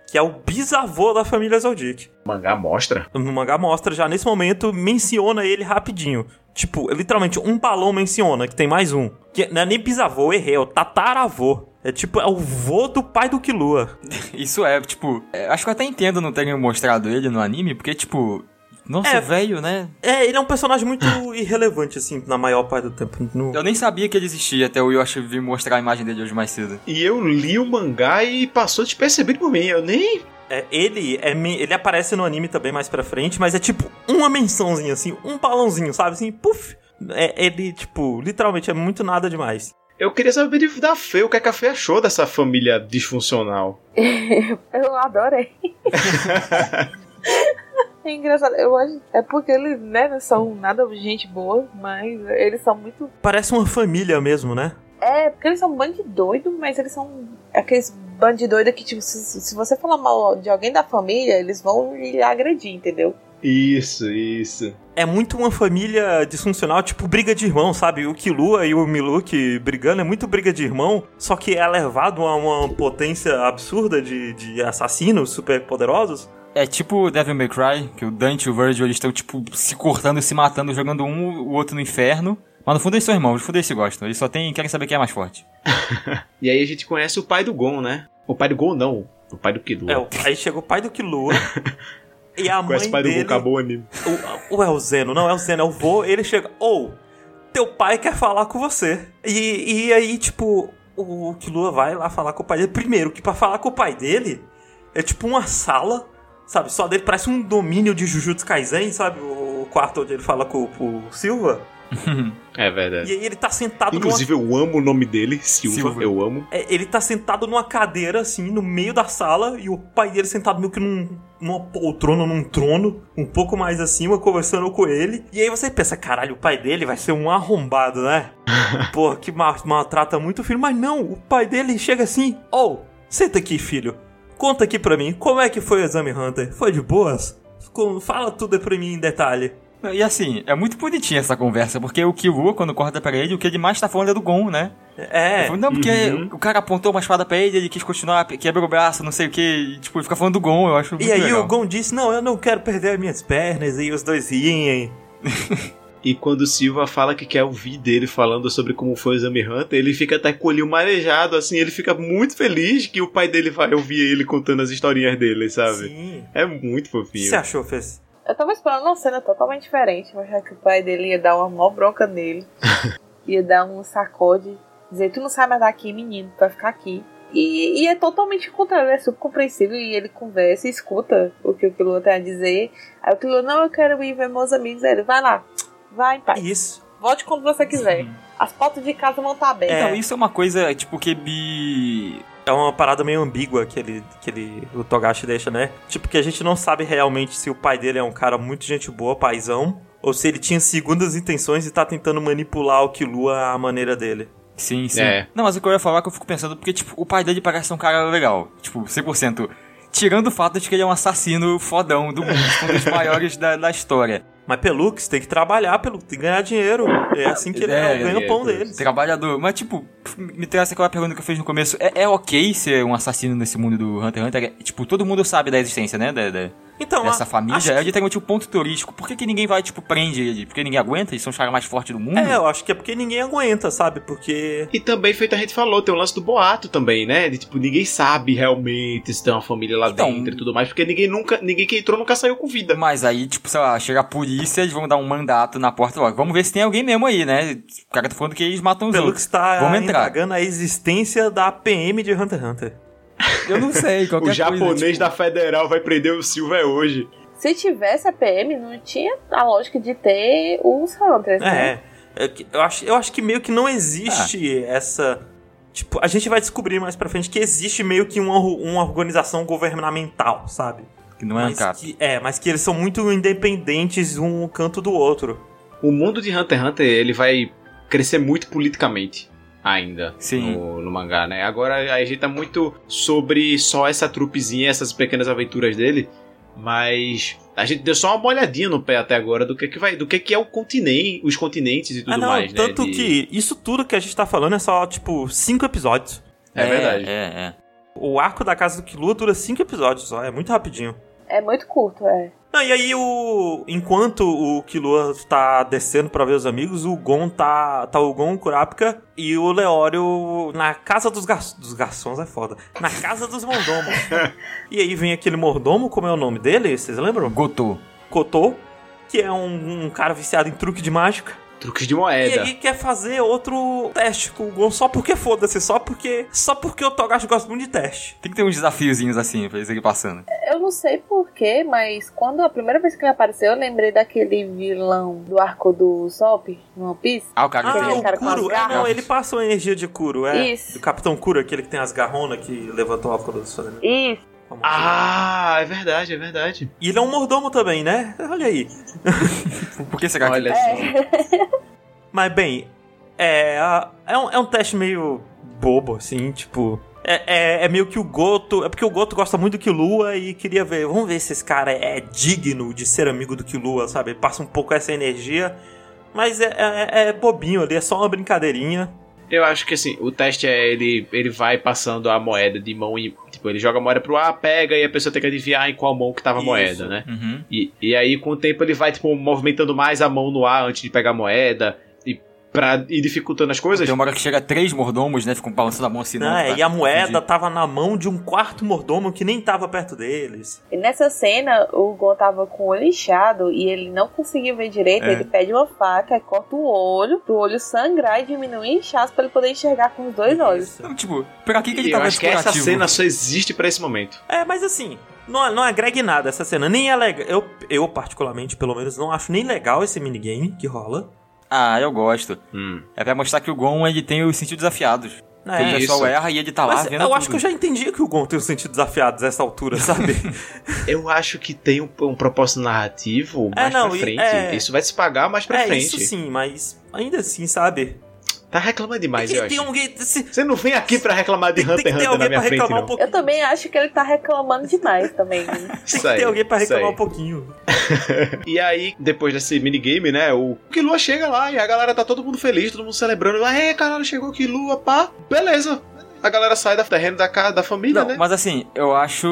Que é o bisavô da família Zodiac. O mangá mostra. No mangá mostra já nesse momento, menciona ele rapidinho. Tipo, literalmente, um balão menciona que tem mais um. Que não é nem bisavô, errei, é o tataravô. É tipo, é o vô do pai do Killua. Isso é, tipo, é, acho que eu até entendo não terem mostrado ele no anime, porque, tipo, nossa, É. velho, né? É, ele é um personagem muito irrelevante, assim, na maior parte do tempo. No- Eu nem sabia que ele existia até o Yoshi vir mostrar a imagem dele hoje mais cedo. E eu li o mangá e passou despercebido por mim. Eu nem. É, ele, é, me- ele aparece no anime também mais pra frente, mas é tipo uma mençãozinha, assim, um balãozinho, sabe? Assim, puf. É, ele, tipo, literalmente é muito nada demais. Eu queria saber de- da Fê, o que, é que a Fê achou dessa família disfuncional. Eu adorei. É engraçado, eu acho. É porque eles, né, não são nada gente boa, mas eles são muito. Parece uma família mesmo, né? É, porque eles são bando de doido, mas eles são aqueles bando de doido que, tipo, se, se você falar mal de alguém da família, eles vão lhe agredir, entendeu? Isso, isso. É muito uma família disfuncional, tipo briga de irmão, sabe? O Killua e o Miluk brigando é muito briga de irmão, só que é levado a uma potência absurda de, de assassinos super poderosos. É tipo Devil May Cry, que o Dante e o Virgil eles estão, tipo, se cortando e se matando, jogando um o outro no inferno. Mas no fundo eles são irmãos, no fundo eles se gostam. Eles só tem, querem saber quem é mais forte. E aí a gente conhece o pai do Gon, né? O pai do Gon não. O pai do Killua. É, o- aí chega o pai do Killua e a mãe Conhece pai do dele... acabou o anime. O, o é o Zeno, não é o Zeno, é o vô. Ele chega, ou, teu pai quer falar com você. E, e aí, tipo, o Killua vai lá falar com o pai dele. Primeiro, que pra falar com o pai dele, é tipo uma sala, sabe? Só dele parece um domínio de Jujutsu Kaisen, sabe? O quarto onde ele fala com o Silva. É verdade. E aí ele tá sentado Inclusive, eu amo o nome dele, Silva. Silva. Eu amo. É, ele tá sentado numa cadeira, assim, no meio da sala, e o pai dele sentado meio que num, numa poltrona, num trono, um pouco mais acima, conversando com ele. E aí você pensa, caralho, o pai dele vai ser um arrombado, né? Pô, que ma- maltrata muito o filho. Mas não, o pai dele chega assim, oh, senta aqui, filho. Conta aqui pra mim, como é que foi o Exame Hunter? Foi de boas? Fala tudo pra mim em detalhe. E assim, é muito bonitinha essa conversa, porque o Killua, quando corta pra ele, o que ele mais tá falando é do Gon, né? É, Ele falou, não, porque o cara apontou uma espada pra ele, ele quis continuar, quebra o braço, não sei o que, e, tipo, ele fica falando do Gon, eu acho muito e aí legal. o Gon disse, não, eu não quero perder as minhas pernas, e os dois riem. E quando o Silva fala que quer ouvir dele falando sobre como foi o Exame Hunter, ele fica até com o olhinho marejado, assim, ele fica muito feliz que o pai dele vai ouvir ele contando as historinhas dele, sabe? Sim. É muito O que fofinho. você achou, Fez? Eu tava esperando uma cena totalmente diferente. Eu achava que o pai dele ia dar uma mó bronca nele. ia dar um sacode. Dizer, tu não sai mais daqui, menino, tu vai ficar aqui. E, e é totalmente o contrário, é super compreensível e ele conversa e escuta o que o Kilo tem a dizer. Aí o Kilo, não, eu quero ir ver meus amigos. Aí ele, vai lá, vai em paz. Isso. Volte quando você quiser. As portas de casa vão estar abertas. Então, isso é uma coisa, tipo, que me... É uma parada meio ambígua que ele, que ele, o Togashi deixa, né? Tipo, que a gente não sabe realmente se o pai dele é um cara muito gente boa, paizão, ou se ele tinha segundas intenções e tá tentando manipular o Killua à maneira dele. Sim, sim. É. Não, mas o que eu ia falar é que eu fico pensando, porque, tipo, o pai dele parece ser um cara legal. Tipo, 100%. Tirando o fato de que ele é um assassino fodão do mundo, um dos maiores da, da história. Mas Pelux tem que trabalhar, Pelux, tem que ganhar dinheiro. É assim que ele É, é, ganha o pão é, dele. Trabalhador. Mas, tipo, me traz aquela pergunta que eu fiz no começo. É, é ok ser um assassino nesse mundo do Hunter x Hunter? É, tipo, todo mundo sabe da existência, né? Da, da- Então, dessa a- família. É literalmente um ponto turístico. Por que, que ninguém vai, tipo, prende ele? Porque ninguém aguenta? Eles são os caras mais fortes do mundo? É, eu acho que é porque ninguém aguenta, sabe? Porque. E também, feito a gente falou, tem o lance do boato também, né? De tipo, ninguém sabe realmente se tem uma família lá Então- dentro e tudo mais, porque ninguém nunca, ninguém que entrou nunca saiu com vida. Mas aí, tipo, sei lá, chega a polícia, eles vão dar um mandato na porta. Ó, vamos ver se tem alguém mesmo aí, né? O cara tá falando que eles matam os Pelux outros. tá Vamos entrar. indagando a existência da PM de Hunter x Hunter. Eu não sei, qualquer O japonês coisa, tipo, da Federal vai prender o Silva é hoje. Se tivesse a PM, não tinha a lógica de ter os Hunters, né? É, é que eu acho, eu acho que meio que não existe essa. Tipo, a gente vai descobrir mais pra frente que existe meio que uma, uma organização governamental, sabe? Que não é mas ANCAP. que, é, mas que eles são muito independentes um canto do outro. O mundo de Hunter x Hunter, ele vai crescer muito politicamente ainda Sim. No, no mangá, né? Agora a gente tá muito sobre só essa trupezinha, essas pequenas aventuras dele, mas a gente deu só uma olhadinha no pé até agora do que que vai, do que que é o continente, os continentes e tudo ah, não, mais, né? tanto De- que isso tudo que a gente tá falando é só, tipo, cinco episódios. É verdade. É, é. O arco da casa do Killua dura cinco episódios só, é muito rapidinho. É muito curto, é. Não, e aí o. Enquanto o Killua tá descendo pra ver os amigos, o Gon tá. Tá o Gon, o Kurapika e o Leório na casa dos, gar... dos garçons, é foda. Na casa dos mordomos. e aí vem aquele mordomo, como é o nome dele? Vocês lembram? Gotô. Kotô, que é um, um cara viciado em truque de mágica. Truques de E moeda. ele quer fazer outro teste com o Gon só porque foda-se, só porque. Só porque o Togashi gosta muito de teste. Tem que ter uns desafiozinhos assim pra eles irem passando. Eu não sei porquê, mas quando a primeira vez que ele apareceu, eu lembrei daquele vilão do arco do Sop, no One Piece. Ah, o cara Ah, que Aquele o cara com as Kuro. É, garras. não, ele passou a energia de Kuro, é. Isso. Do Capitão Kuro, aquele que tem as garronas que levantou a alça dos fãs. Isso. Ah, é verdade, é verdade. E ele é um mordomo também, né? Olha aí. Por que será que... Olha só. Mas bem, é, é, um, é um teste meio bobo, assim, tipo. É, é, é meio que o Goto. É porque o Goto gosta muito do Killua e queria ver. Vamos ver se esse cara é digno de ser amigo do Killua, sabe? Passa um pouco essa energia. Mas é, é- é bobinho ali, é só uma brincadeirinha. Eu acho que assim, o teste é ele, ele vai passando a moeda de mão em. Tipo, ele joga a moeda pro ar, pega e a pessoa tem que adivinhar em qual mão que tava a Isso. moeda, né? Uhum. E, e aí, com o tempo, ele vai, tipo, movimentando mais a mão no ar antes de pegar a moeda. E pra ir dificultando as coisas. Tem uma hora que chega três mordomos, né? Ficam balançando a mão assim. não, né? tá- E a moeda entendi. tava na mão de um quarto mordomo que nem tava perto deles. E nessa cena, o Gon tava com o olho inchado e ele não conseguia ver direito. É. Ele pede uma faca e corta o olho, pro olho sangrar e diminuir o inchaço pra ele poder enxergar com os dois olhos. Então, tipo, pra que, que ele E eu tava acho que essa cena só existe pra esse momento. É, mas assim, não, não agrega em nada essa cena. Nem é legal. Eu, eu, particularmente, pelo menos, não acho nem legal esse minigame que rola. Ah, eu gosto. Hum. É pra mostrar que o Gon, ele tem os sentidos afiados. É, que o pessoal isso. erra e ele tá lá Mas vendo eu tudo. acho que eu já entendi que o Gon tem os sentidos desafiados nessa altura, sabe? Eu acho que tem um, um propósito narrativo É, mais não, pra e- frente. é- Isso vai se pagar mais pra é, frente. isso sim, mas ainda assim, sabe? Tá reclamando demais, eu acho. alguém. se- Você não vem aqui pra reclamar de Tem, Hunter x ter Hunter na minha frente, um. Eu também acho que ele tá reclamando demais também. Tem que aí, ter alguém pra reclamar um pouquinho. E aí, depois desse minigame, né, o Killua chega lá e a galera tá todo mundo feliz, todo mundo celebrando. Ah, é, caralho, chegou o Killua, pá. Beleza. A galera sai da terreno da casa da família, Não, né? mas assim, eu acho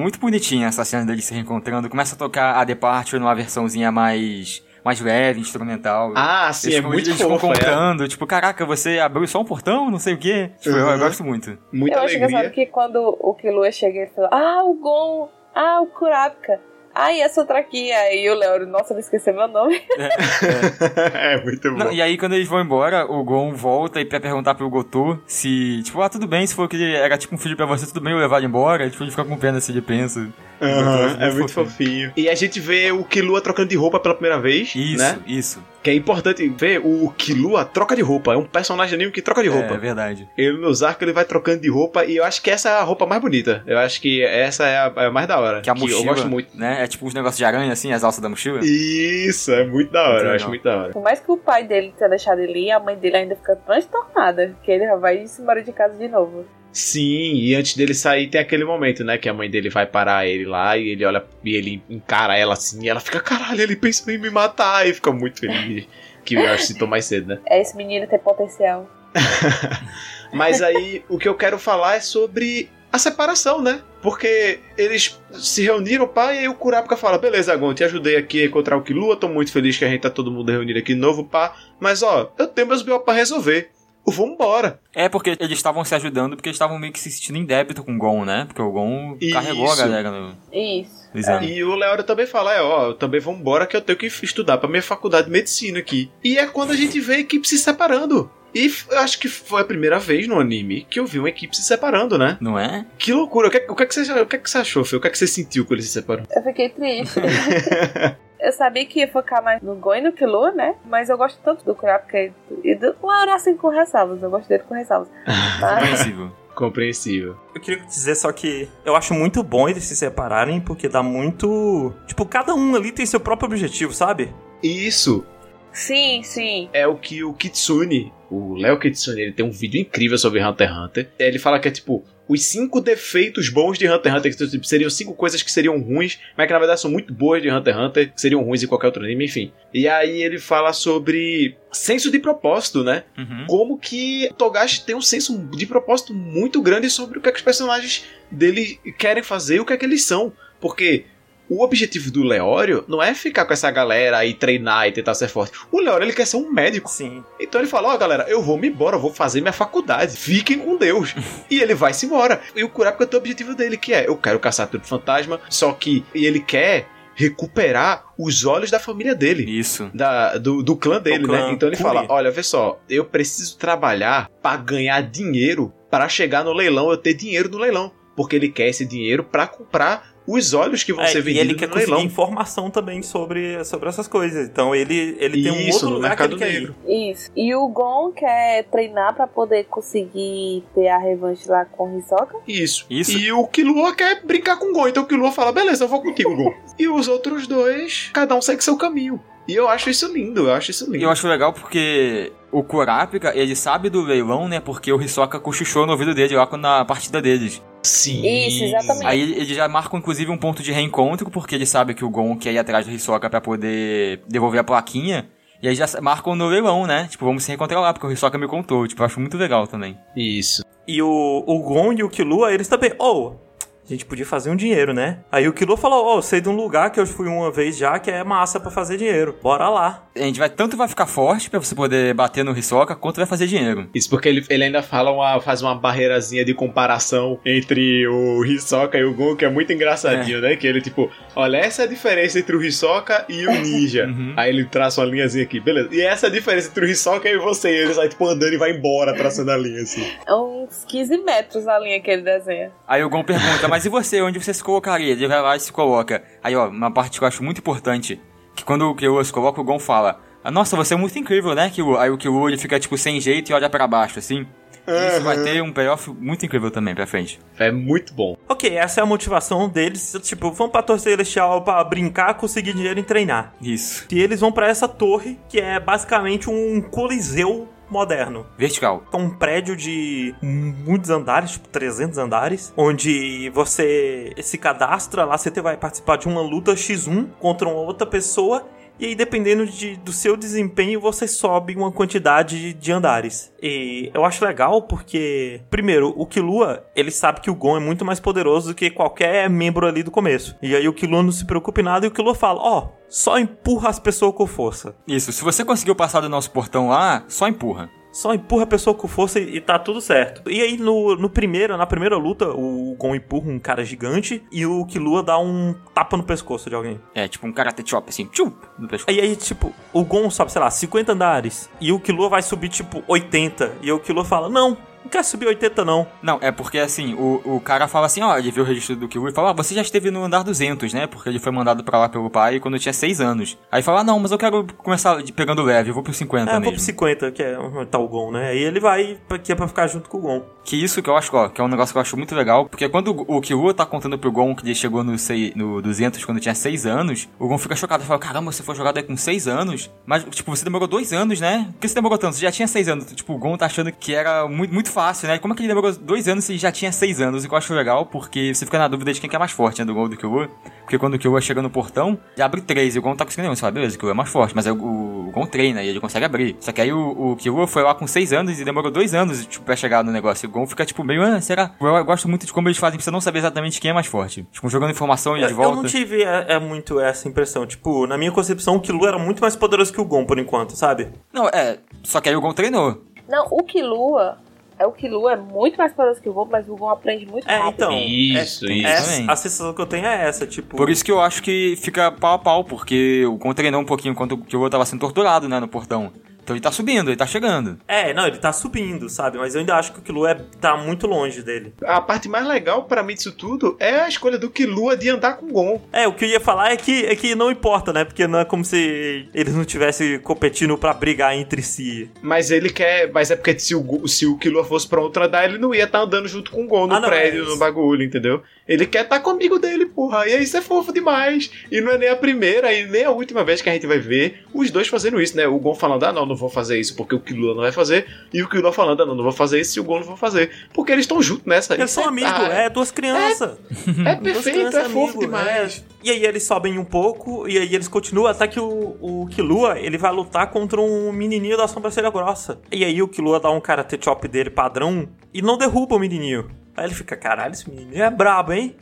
muito bonitinha essa cena deles se reencontrando. Começa a tocar a Departure numa versãozinha mais, mais leve, instrumental. Ah, sim, eles é muito eles ficam é. contando, tipo, caraca, você abriu só um portão, não sei o quê. Tipo, eu, eu Uhum. gosto muito. Muita eu acho engraçado que quando o Killua chega, ele fala: Ah, o Gon! Ah, o Kurapika! Ah, e essa outra aqui? Aí o Leoro, nossa, ele esqueceu meu nome. é muito bom. Não, e aí, quando eles vão embora, o Gon volta e quer perguntar pro Gotô se, tipo, ah, tudo bem, se for que ele era tipo um filho pra você, tudo bem eu levar ele embora. Tipo, ele fica com pena se ele pensa. Aham, é Muito muito fofinho. E a gente vê o Killua trocando de roupa pela primeira vez, Isso, né? isso. Que é importante ver o Killua troca de roupa. É um personagem anime que troca de roupa. É verdade. Ele nos arcos ele vai trocando de roupa e eu acho que essa é a roupa mais bonita. Eu acho que essa é a, é a mais da hora. Que a mochila, eu gosto muito. né? É tipo uns negócios de aranha, assim, as alças da mochila. Isso, é muito da hora. Muito eu acho muito da hora. Por mais que o pai dele tenha deixado ele ir, a mãe dele ainda fica transtornada. Que ele já vai se embora de casa de novo. Sim, e antes dele sair tem aquele momento, né? Que a mãe dele vai parar ele lá e ele olha e ele encara ela assim e ela fica, caralho, ele pensa em me matar e fica muito feliz. Que eu acho que citou mais cedo, né? É, esse menino tem potencial. Mas aí o que eu quero falar é sobre a separação, né? Porque eles se reuniram, pá, e aí o Kurapika fala: beleza, Gon, te ajudei aqui a encontrar o Killua, tô muito feliz que a gente tá todo mundo reunido aqui de novo, pá. Mas ó, eu tenho meus B.O. pra resolver. Vambora. É porque eles estavam se ajudando porque eles estavam meio que se sentindo em débito com o Gon, né? Porque o Gon Isso. carregou a galera no, Isso. exame. E o Leório também fala, é, ó, eu também vambora que eu tenho que estudar pra minha faculdade de medicina aqui. E é quando a gente vê a equipe se separando. E acho que foi a primeira vez no anime que eu vi uma equipe se separando, né? Não é? Que loucura. O que, o que, é que, você, o que, é que você achou, Fê? O que é que você sentiu quando eles se separaram? Eu fiquei triste. eu sabia que ia focar mais no Gon e no Killua, né? Mas eu gosto tanto do Kurapika e do Laura assim com ressalvas. Eu gosto dele com ressalvas. Mas, Compreensível. Compreensível. Eu queria dizer só que eu acho muito bom eles se separarem, porque dá muito. Tipo, cada um ali tem seu próprio objetivo, sabe? Isso sim, sim. é o que o Kitsune, o Léo Kitsune, ele tem um vídeo incrível sobre Hunter x Hunter. Ele fala que é tipo os cinco defeitos bons de Hunter x Hunter, que tipo, seriam cinco coisas que seriam ruins, mas que na verdade são muito boas de Hunter x Hunter, que seriam ruins em qualquer outro anime, enfim. E aí ele fala sobre senso de propósito, né? Uhum. Como que Togashi tem um senso de propósito muito grande sobre o que, é que os personagens dele querem fazer e o que é que eles são. Porque o objetivo do Leório não é ficar com essa galera aí, treinar e tentar ser forte. O Leório, ele quer ser um médico. Sim. Então ele fala, ó galera, eu vou me embora, eu vou fazer minha faculdade. Fiquem com Deus. e ele vai se embora. E o Kurapika tem o objetivo dele, que é, eu quero caçar tudo fantasma, só que ele quer recuperar os olhos da família dele. Isso. Da, do, do clã dele, clã né? Então ele fala: Olha, vê só, eu preciso trabalhar pra ganhar dinheiro para chegar no leilão, eu ter dinheiro no leilão. Porque ele quer esse dinheiro pra comprar os olhos que vão É, ser e vendidos ele quer no conseguir leilão. informação também sobre, sobre essas coisas. Então ele, ele tem um Isso, outro no lugar que mercado quer ir. negro. Isso. E o Gon quer treinar pra poder conseguir ter a revanche lá com o Hisoka. Isso. Isso. E o Killua quer brincar com o Gon. Então o Killua fala: beleza, eu vou contigo, Gon. e os outros dois, cada um segue seu caminho. E eu acho isso lindo, eu acho isso lindo. E eu acho legal porque o Kurapika, ele sabe do leilão, né? Porque o Hisoka cochichou no ouvido dele lá na partida deles. Sim. Isso, exatamente. Aí eles já marcam, inclusive, um ponto de reencontro, porque ele sabe que o Gon quer ir atrás do Hisoka pra poder devolver a plaquinha. E aí já marcam no leilão, né? Tipo, vamos se reencontrar lá, porque o Hisoka me contou. Tipo, eu acho muito legal também. Isso. E o, o Gon e o Killua, eles também. Oh, a gente podia fazer um dinheiro, né? Aí o Killua falou: Oh, sei de um lugar que eu fui uma vez já que é massa pra fazer dinheiro. Bora lá. A gente vai tanto vai ficar forte pra você poder bater no Hisoka, quanto vai fazer dinheiro. Isso porque ele, ele ainda fala uma, faz uma barreirazinha de comparação entre o Hisoka e o Gon, que é muito engraçadinho, né? Que ele, tipo, olha, essa é a diferença entre o Hisoka e o Ninja. Uhum. Aí ele traça uma linhazinha aqui, beleza. E essa é a diferença entre o Hisoka e você. E ele sai, tipo, andando e vai embora, traçando a linha, assim. É uns 15 metros a linha que ele desenha. Aí o Gon pergunta, mas e você? Onde você se colocaria? Ele vai lá e se coloca. Aí, ó, uma parte que eu acho muito importante, que quando o Killua se coloca, o Gon fala, nossa, você é muito incrível, né, Killua? Aí o Killua, ele fica, tipo, sem jeito e olha pra baixo, assim. Isso vai ter um payoff muito incrível também pra frente. É muito bom. Ok, essa é a motivação deles. Tipo, vão pra Torre Celestial pra brincar, conseguir dinheiro e treinar. Isso. E eles vão pra essa torre, que é basicamente um coliseu moderno. Vertical. É um prédio de muitos andares, tipo 300 andares, onde você se cadastra lá, você vai participar de uma luta X1 contra uma outra pessoa. E aí, dependendo de- do seu desempenho, você sobe uma quantidade de andares. E eu acho legal porque, primeiro, o Killua, ele sabe que o Gon é muito mais poderoso do que qualquer membro ali do começo. E aí o Killua não se preocupa em nada e o Killua fala, ó, só empurra as pessoas com força. Isso, se você conseguiu passar do nosso portão lá, só empurra. Só empurra a pessoa com força e, e tá tudo certo. E aí, no, no primeiro, na primeira luta, o Gon empurra um cara gigante e o Killua dá um tapa no pescoço de alguém. É, tipo um karate chop, assim, tchum, no pescoço. Aí, aí, tipo, o Gon sobe, sei lá, 50 andares e o Killua vai subir, tipo, 80. E o Killua fala, não, não quer subir 80 não. Não, é porque assim, o, o cara fala assim, ó, ele viu o registro do Killua e fala, ó, você já esteve no andar 200, né? Porque ele foi mandado pra lá pelo pai quando tinha 6 anos. Aí fala, ah, não, mas eu quero começar de- pegando leve, eu vou pro 50 É, eu vou pro 50, que é tá o Gon, né? Aí ele vai, que é pra ficar junto com o Gon. Que isso que eu acho, ó, que é um negócio que eu acho muito legal, porque quando o Killua tá contando pro Gon que ele chegou no, sei, no 200 quando tinha 6 anos, o Gon fica chocado, fala, caramba, você foi jogado aí com 6 anos? Mas, tipo, você demorou 2 anos, né? Por que você demorou tanto? Você já tinha 6 anos. Tipo, o Gon tá achando que era muito, muito fácil, né? Como é que ele demorou 2 anos se ele já tinha 6 anos? E que eu acho legal, porque você fica na dúvida de quem que é mais forte, né? Do Gon do Killua. Porque quando o Killua chega no portão, já abre 3 e o Gon tá conseguindo nenhum. Você fala, beleza, o Killua é mais forte, mas aí o, o Gon treina e ele consegue abrir. Só que aí o, o Killua foi lá com 6 anos e demorou 2 anos, tipo, pra chegar no negócio. E o Gon fica, tipo, meio, ah, será? Eu, eu gosto muito de como eles fazem pra você não saber exatamente quem é mais forte. Tipo, jogando informação e Eu, de eu volta. não tive é, é muito essa impressão. Tipo, na minha concepção, o Killua era muito mais poderoso que o Gon, por enquanto, sabe? Não, é. Só que aí o Gon treinou. Não, o Killua. É o Killua é muito mais poderoso que o Gon, mas o Gon aprende muito É, rápido. então. Isso, é, isso. essa- também. a sensação que eu tenho é essa, tipo. Por isso que eu acho que fica pau a pau, porque o Gon treinou um pouquinho enquanto o Killua tava sendo torturado, né, no portão. Então ele tá subindo, ele tá chegando. É, não, ele tá subindo, sabe? Mas eu ainda acho que o Killua é, tá muito longe dele. A parte mais legal pra mim disso tudo é a escolha do Killua de andar com o Gon. É, o que eu ia falar é que, é que não importa, né? Porque não é como se eles não estivessem competindo pra brigar entre si. Mas ele quer. Mas é porque se o, se o Killua fosse pra outro andar, ele não ia estar andando junto com o Gon no Ah, não, prédio, é no bagulho, entendeu? Ele quer estar com o amigo dele, porra. E isso é fofo demais. E não é nem a primeira e nem a última vez que a gente vai ver os dois fazendo isso, né? O Gon falando, ah, não, não vou fazer isso porque o Killua não vai fazer. E o Killua falando, ah, não, não vou fazer isso e o Gon não vai fazer. Porque eles estão juntos nessa. Eles são amigos, ah, é duas crianças. É Duas perfeito, crianças é fofo amigo, demais. é. E aí eles sobem um pouco, e aí eles continuam até que o, o Killua, ele vai lutar contra um menininho da sobrancelha grossa. E aí o Killua dá um karate chop dele padrão e não derruba o menininho. Aí ele fica, caralho, esse menininho é brabo, hein?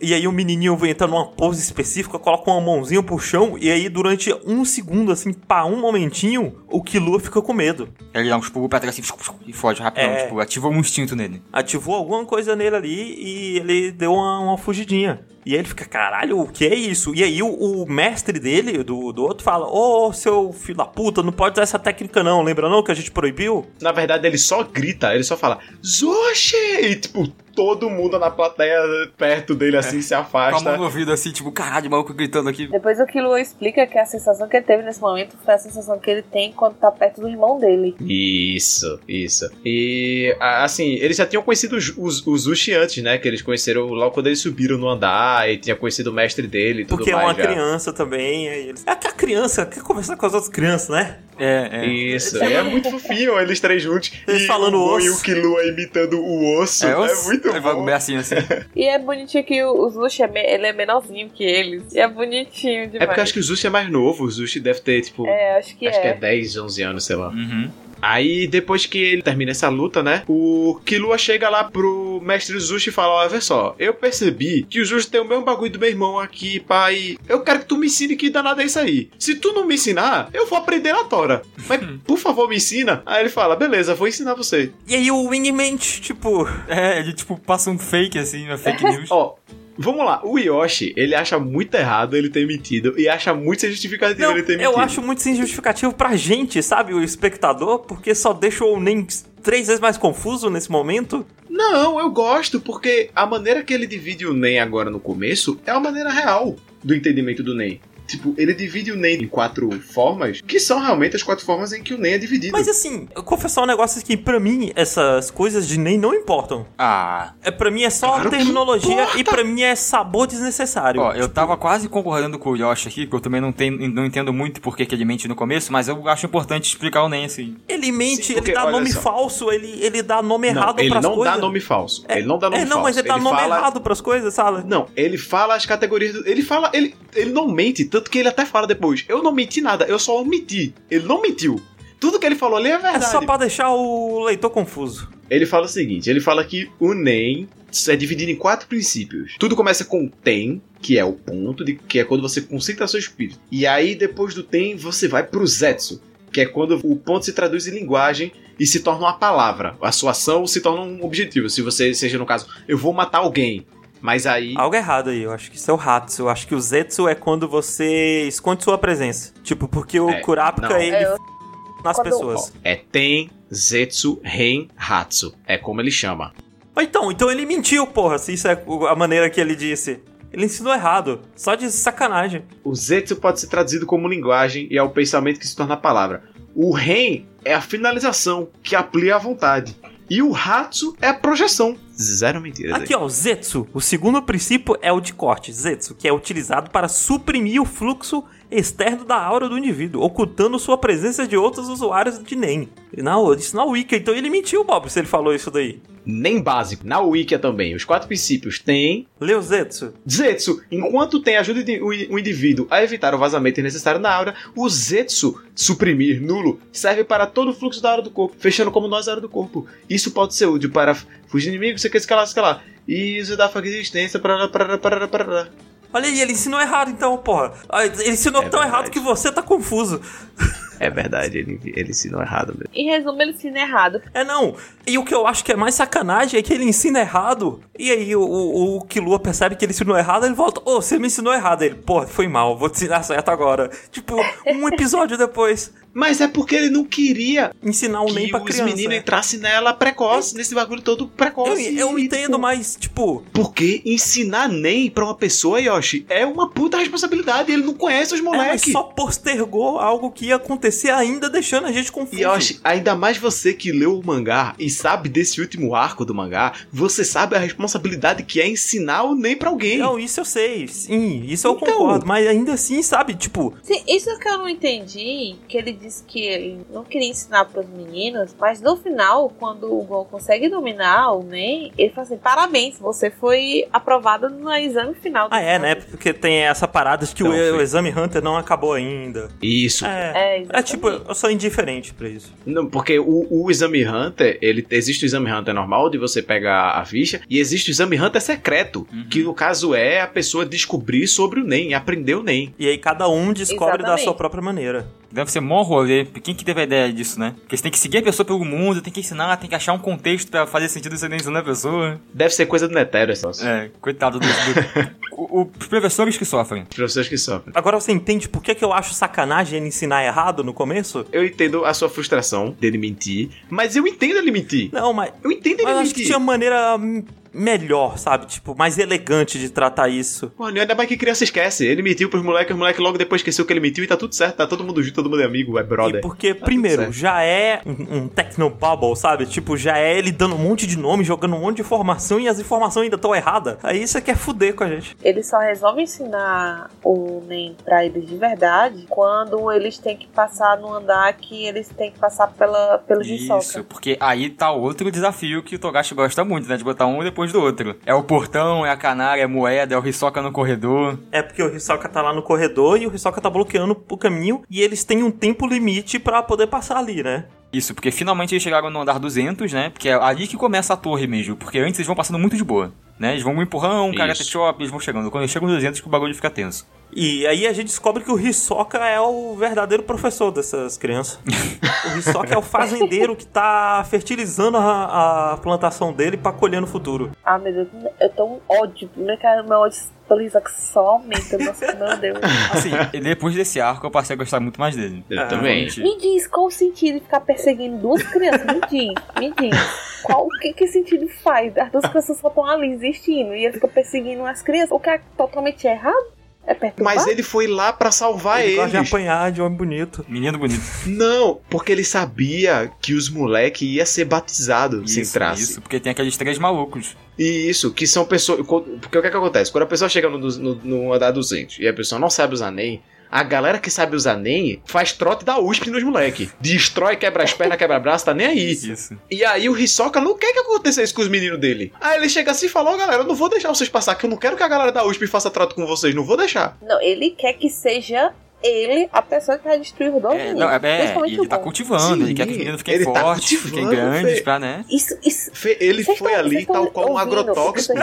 E aí o menininho entra numa pose específica, coloca uma mãozinha pro chão, e aí durante um segundo, assim, pá, um momentinho, o Killua fica com medo. Ele dá um pulos pra trás assim e foge rapidão. É. Tipo, ativa um instinto nele. Ativou alguma coisa nele ali e ele deu uma, uma fugidinha. E aí ele fica, caralho, o que é isso? E aí o, o mestre dele, do, do outro, fala: Ô, seu filho da puta, não pode usar essa técnica não, lembra não que a gente proibiu? Na verdade, ele só grita, ele só fala Zoshi! E tipo, todo mundo na plateia perto dele assim se Com a mão afasta. no ouvido assim, tipo, caralho, maluco gritando aqui. Depois o Killua explica que a sensação que ele teve nesse momento foi a sensação que ele tem quando tá perto do irmão dele. Isso, isso. E assim, eles já tinham conhecido os, os, os Zushi antes, né? Que eles conheceram logo quando eles subiram no andar e tinha conhecido o mestre dele e tudo Porque é mais. uma já. criança também. Aí eles... É que a criança quer conversar com as outras crianças, né? É, é. Isso, e é muito fofinho eles três juntos. Eles e falando o Gon e osso. o Killua imitando o osso. É, osso. muito Ele vai bom. comer assim, assim. E é bonitinho que o, Zushi é, me- ele é menorzinho que eles. E é bonitinho demais. É porque eu acho que o Zushi é mais novo. O Zushi deve ter, tipo. É, acho que acho é. que é 10, 11 anos, sei lá. Uhum. Aí, depois que ele termina essa luta, né? O Killua chega lá pro mestre Zushi e fala: Olha só, eu percebi que o Zushi tem o mesmo bagulho do meu irmão aqui, pai. Eu quero que tu me ensine que danada é isso aí. Se tu não me ensinar, eu vou aprender na tora. Mas, por favor, me ensina. Aí ele fala: Beleza, vou ensinar você. E aí o Wingman, tipo. É, ele tipo passa um fake assim, uma fake news. Ó. Vamos lá, o Yoshi, ele acha muito errado ele ter mentido e acha muito sem justificativo Não, ele ter mentido. eu acho muito sem justificativo pra gente, sabe? O espectador, porque só deixa o nem três vezes mais confuso nesse momento. Não, eu gosto, porque a maneira que ele divide o NEM agora no começo é a maneira real do entendimento do NEM. Tipo, ele divide o NEM em quatro formas, que são realmente as quatro formas em que o NEM é dividido. Mas assim, eu confessar um negócio que pra mim essas coisas de nem não importam. Ah. É, pra mim é só Claro terminologia e pra mim é sabor desnecessário. Ó, eu tava quase concordando com o Yoshi aqui, que eu também não, tenho, não entendo muito por que ele mente no começo, mas eu acho importante explicar o Nen assim. Ele mente, Sim, porque, ele dá nome só. falso, ele, ele dá nome não, errado ele pras não coisas. dá nome falso. É, ele não dá nome é, não, falso. mas ele dá nome fala... errado pras coisas, sabe? Não, ele fala as categorias do... Ele fala... Ele, ele não mente, tanto que ele até fala depois. Eu não menti nada, eu só omiti. Ele não mentiu. Tudo que ele falou ali é É verdade. só pra deixar o leitor confuso. Ele fala o seguinte: ele fala que o NEM é dividido em quatro princípios. Tudo começa com TEM, que é o ponto, de, que é quando você concentra seu espírito. E aí, depois do TEM, você vai pro Zetsu, que é quando o ponto se traduz em linguagem e se torna uma palavra. A sua ação se torna um objetivo. Se você, seja no caso, eu vou matar alguém. Mas aí. Algo errado aí, eu acho que isso é o Hatsu. Eu acho que o Zetsu é quando você esconde sua presença. Tipo, porque o É, Kurapika, não. ele É, f... nas quando- pessoas. É TEM, Zetsu, Ren, Hatsu. É como ele chama. Mas Então, então ele mentiu, porra, se isso é a maneira que ele disse. Ele ensinou errado. Só de sacanagem. O Zetsu pode ser traduzido como linguagem e é o pensamento que se torna palavra. O Ren é a finalização que amplia a vontade. E o Hatsu é a projeção. Zero mentiras. Aqui, ó, o Zetsu. O segundo princípio é o de corte, Zetsu, que é utilizado para suprimir o fluxo externo da aura do indivíduo, ocultando sua presença de outros usuários de NEM. Não, isso na Wiki, então ele mentiu, Bob, se ele falou isso daí. Nem básico. Na Wikia também. Os quatro princípios tem. Leu Zetsu. Zetsu, enquanto tem ajuda de- o indivíduo a evitar o vazamento necessário na aura, o Zetsu, suprimir, nulo, serve para todo o fluxo da aura do corpo, fechando como nós a aura do corpo. Isso pode ser útil para fugir de inimigos, você quer escalar, escalar. E isso dá resistência, para para para para Olha aí, ele ensinou errado então, porra. Ele ensinou É tão verdade. errado que você tá confuso. É verdade, ele, ele ensinou errado mesmo. Em resumo, ele ensina errado. É não. E o que eu acho que é mais sacanagem é que ele ensina errado. E aí o, o, o Killua percebe que ele ensinou errado, ele volta, ô, você me ensinou errado. Ele, pô, foi mal, vou te ensinar certo agora. Tipo, um episódio depois, Mas é porque ele não queria ensinar um nem que pra os criança. meninos entrassem nela precoce, nesse bagulho todo Eu, precoce. eu E, entendo, tipo, mas, tipo, Porque ensinar NEM pra uma pessoa, Yoshi, é uma puta responsabilidade. Ele não conhece os é, moleques. só postergou algo que ia acontecer ainda, deixando a gente confuso. Yoshi, ainda mais você que leu o mangá e sabe desse último arco do mangá, você sabe a responsabilidade que é ensinar o NEM pra alguém. Não, isso eu sei, sim, isso eu Então. concordo, mas ainda assim, sabe, tipo, Sim, isso que eu não entendi, que ele disse que ele não queria ensinar pros meninos, mas no final, quando o Gon consegue dominar o Nen, ele fala assim: parabéns, você foi aprovado no exame final. do Ah, é, né? exame." Porque tem essa parada de que o, Não, foi. o exame Hunter não acabou ainda. Isso. É, É, é, tipo, eu sou indiferente pra isso. Não, porque o, o exame Hunter, ele existe o exame Hunter normal de você pegar a ficha e existe o exame Hunter secreto, que no caso é a pessoa descobrir sobre o NEM, aprender o NEM. E aí cada um descobre da Exatamente. sua própria maneira. Deve ser mó rolê. Quem que teve a ideia disso, né? Porque você tem que seguir a pessoa pelo mundo, tem que ensinar, tem que achar um contexto pra fazer sentido você ensinando a pessoa. Deve ser coisa do Netero esse negócio. É, coitado do- o- o- os professores que sofrem. Professores que sofrem. Agora você entende por que, que eu acho sacanagem ele ensinar errado no começo? Eu entendo a sua frustração dele mentir, mas eu entendo ele mentir. Não, mas. Eu entendo ele Mas eu acho mentir. que tinha maneira melhor, sabe? Tipo, mais elegante de tratar isso. Mano, ainda mais que criança esquece. Ele mentiu pros moleques, os moleques logo depois esqueceu que ele mentiu e tá tudo certo, tá todo mundo junto, todo mundo é amigo, é brother. E porque, Tá primeiro, já é um, um Technobubble, sabe? Tipo, já é ele dando um monte de nome, jogando um monte de informação e as informações ainda estão erradas. Aí isso quer fuder com a gente. Ele só resolve ensinar o NEM pra eles de verdade quando eles têm que passar no andar que eles têm que passar pela, pelo Isso, Hisoka. porque aí tá outro desafio que o Togashi gosta muito, né? De botar um depois do outro. É o portão, é a canária, é a moeda, é o Hisoka no corredor. É porque o Hisoka tá lá no corredor e o Hisoka tá bloqueando o caminho e eles têm um tempo limite pra poder passar ali, né? Isso, porque finalmente eles chegaram no andar 200, né? Porque é ali que começa a torre mesmo. Porque antes eles vão passando muito de boa, né? Eles vão um empurrão, um karate chop, eles vão chegando. Quando eles chegam no 200 que o bagulho fica tenso. E aí a gente descobre que o Hisoka é o verdadeiro professor dessas crianças. o Hisoka é o fazendeiro que tá fertilizando a, a plantação dele pra colher no futuro. Ah, meu Deus, eu tô um ódio. Primeiro que meu ódio pelo Hisoka só aumenta. Nossa, meu Deus. Assim, e depois desse arco eu passei a gostar muito mais dele. Eu Ah, também. Me diz qual o sentido de ficar perseguindo duas crianças? Me diz, me diz. Qual, o que, que sentido faz? As duas crianças só estão ali existindo e ele fica perseguindo as crianças. O que é totalmente errado? É perturbar? Mas ele foi lá pra salvar ele eles. gosta de apanhar de homem bonito. Menino bonito. Não, porque ele sabia que os moleque ia ser batizado se Isso, entrasse. isso, porque tem aqueles três malucos. E isso, que são pessoas. Porque o que, é que acontece? Quando a pessoa chega no, no, no andar 200 e a pessoa não sabe usar NEM, a galera que sabe usar NEM faz trote da USP nos moleque. Destrói, quebra as pernas, quebra braço, tá nem aí. Isso. E aí o Hisoka não quer que aconteça isso com os meninos dele. Aí ele chega assim e fala: Ó, galera, eu não vou deixar vocês passar, que eu não quero que a galera da USP faça trato com vocês, não vou deixar. Não, ele quer que seja ele a pessoa que vai destruir o domínio. É, não, é, é, Principalmente ele o tá cultivando, Sim, ele quer que os meninos fiquem ele tá fortes, fiquem cultivando, grandes, Fê. pra, né? Isso, isso. Fe- Ele Vocês foi ali, tal qual um agrotóxico,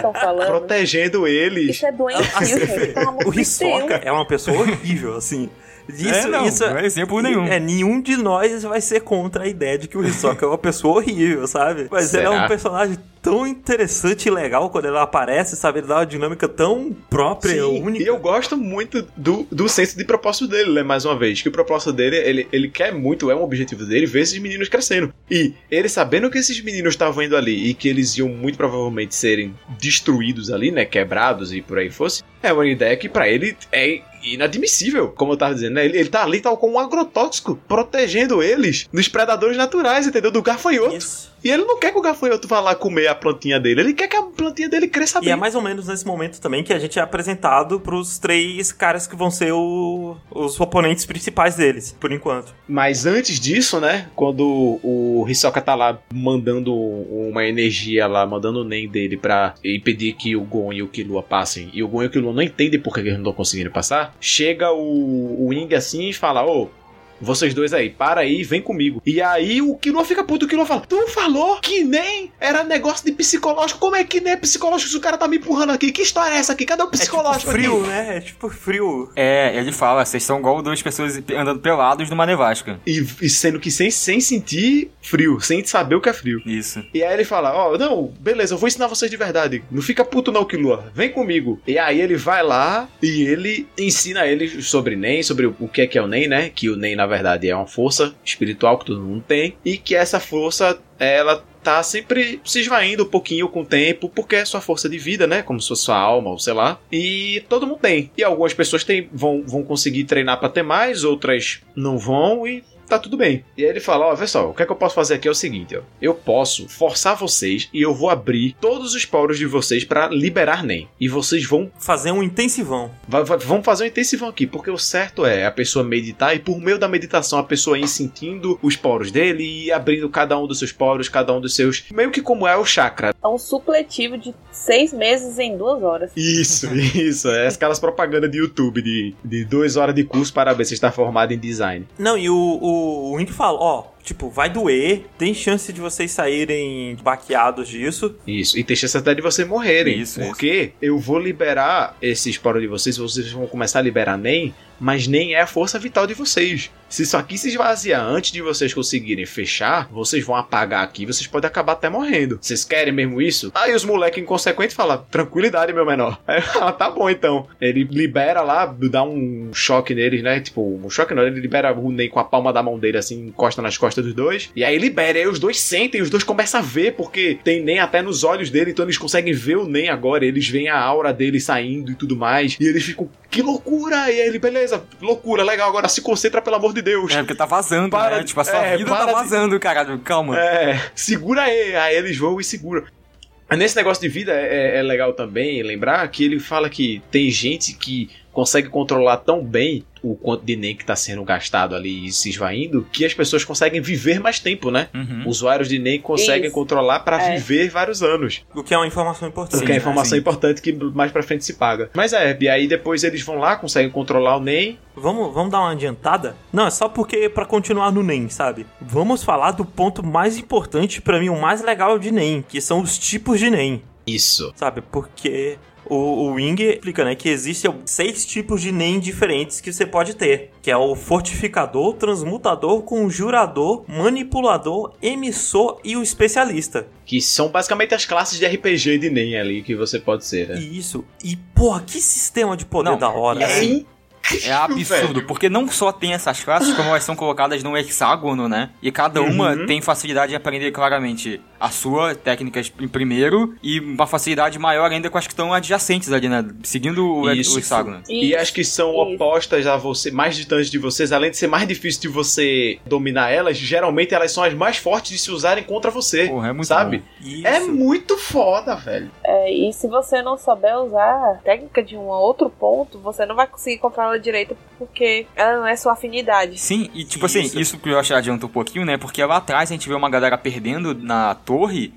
protegendo eles. Isso é. Pelo amor O Hisoka é uma pessoa horrível, assim. Isso, É, não, isso não é exemplo nenhum. É, nenhum de nós vai ser contra a ideia de que o Hisoka é uma pessoa horrível, sabe? Mas ele é Será? um personagem tão interessante e legal quando ele aparece, sabe? Ele dá uma dinâmica tão própria, Sim, única. E eu gosto muito do, do senso de propósito dele, né? Mais uma vez. Que o propósito dele, ele, ele quer muito, é um objetivo dele, ver esses meninos crescendo. E ele sabendo que esses meninos estavam indo ali e que eles iam muito provavelmente serem destruídos ali, né? Quebrados e por aí fosse. É uma ideia que pra ele é inadmissível, como eu tava dizendo, né? Ele, ele tá ali tal como um agrotóxico, protegendo eles dos predadores naturais, entendeu? Do gafanhoto. Isso. E ele não quer que o gafanhoto vá lá comer a plantinha dele, ele quer que a plantinha dele cresça E bem. é mais ou menos nesse momento também que a gente é apresentado pros três caras que vão ser o- os oponentes principais deles, por enquanto. Mas antes disso, né? Quando o Hisoka tá lá mandando uma energia lá, mandando o Nen dele pra impedir que o Gon e o Killua passem, e o Gon e o Killua não entendem por que eles não estão conseguindo passar, chega o, o Ing assim e fala: Ô. vocês dois aí, para aí, vem comigo. E aí o Killua fica puto, o Killua fala: Tu falou que nem era negócio de psicológico? Como é que nem é psicológico se o cara tá me empurrando aqui? Que história é essa aqui? Cadê o É tipo psicológico frio, aqui? né? É tipo frio. É, ele fala, vocês são igual duas pessoas andando pelados numa nevasca. E, e sendo que sem, sem sentir frio, sem saber o que é frio. Isso. E aí ele fala, ó, não, beleza, eu vou ensinar vocês de verdade. Não fica puto não, Killua. Vem comigo. E aí ele vai lá e ele ensina eles sobre Nen, sobre o que é que é o Nen, né? Que o Nen, na verdade, é uma força espiritual que todo mundo tem. E que essa força, ela tá sempre se esvaindo um pouquinho com o tempo, porque é sua força de vida, né? Como se fosse sua alma, ou sei lá. E todo mundo tem. E algumas pessoas têm, vão, vão conseguir treinar pra ter mais, outras não vão, e tá tudo bem. E aí ele fala: Ó, pessoal, o que é que eu posso fazer aqui é o seguinte, ó. Eu posso forçar vocês e eu vou abrir todos os poros de vocês pra liberar NEM. E vocês vão Fazer um intensivão. Va- va- Vamos fazer um intensivão aqui, porque o certo é a pessoa meditar e por meio da meditação a pessoa ir sentindo os poros dele e abrindo cada um dos seus poros, cada um dos seus. Meio que como é o chakra. É um supletivo de seis meses em duas horas. Isso, isso. É aquelas propagandas de YouTube de, de duas horas de curso para ver se está formado em design. Não, e o, o, o Wing fala, ó, tipo, vai doer, tem chance de vocês saírem baqueados disso. Isso. E tem chance até de vocês morrerem. Isso, porque eu vou liberar esses poros de vocês, vocês vão começar a liberar NEM, mas NEM é a força vital de vocês. Se isso aqui se esvaziar antes de vocês conseguirem fechar, vocês vão apagar aqui, vocês podem acabar até morrendo. Vocês querem mesmo isso? Aí os moleques inconsequentes falam, tranquilidade, meu menor. Aí fala, tá bom então. Ele libera lá, dá um choque neles, né? Tipo, um choque não, ele libera o NEM com a palma da mão dele, assim, encosta nas costas dos dois. E aí libera, e aí os dois sentem, os dois começam a ver, porque tem NEM até nos olhos dele, então eles conseguem ver o NEM agora, eles veem a aura dele saindo e tudo mais. E eles ficam, que loucura! E aí ele, beleza, loucura, legal, agora se concentra, pelo amor de Deus. É, porque tá vazando, Para- né? Tipo, a sua é, vida tá de- vazando, caralho. Calma. É, segura aí. Aí eles vão e seguram. Nesse negócio de vida é, é legal também lembrar que ele fala que tem gente que consegue controlar tão bem o quanto de NEM que está sendo gastado ali e se esvaindo que as pessoas conseguem viver mais tempo, né? Uhum. Usuários de NEM conseguem Isso. controlar para É. viver vários anos. O que é uma informação importante. Porque é né? informação importante que mais pra frente se paga. Mas é, e aí depois eles vão lá, conseguem controlar o NEM. Vamos, vamos dar uma adiantada? Não, é só porque pra continuar no NEM, sabe? Vamos falar do ponto mais importante, pra mim, o mais legal de NEM, que são os tipos de NEM, Isso. sabe? Porque o, o Wing explica, né, que existem seis tipos de NEM diferentes que você pode ter, que é o fortificador, transmutador, conjurador, manipulador, emissor e o especialista. Que são basicamente as classes de RPG de NEM ali que você pode ser, né? Isso. E, porra, que sistema de poder Não, da hora, e né? É incrível, É absurdo, velho. porque não só tem essas classes, como elas são colocadas no hexágono, né? E cada uma Uhum. tem facilidade em aprender claramente a sua técnica em primeiro e uma facilidade maior ainda com as que estão adjacentes ali, né? Seguindo o, Isso. o hexágono. E Isso, as que são isso. opostas a você, mais distantes de vocês, além de ser mais difícil de você dominar elas, geralmente elas são as mais fortes de se usarem contra você. Porra, é muito sabe? É muito foda, velho. É, e se você não souber usar a técnica de um outro ponto, você não vai conseguir controlar ela direito porque ela não é sua afinidade. Sim, e tipo assim, Isso. isso que eu acho que adianta um pouquinho, né? Porque lá atrás a gente vê uma galera perdendo na torre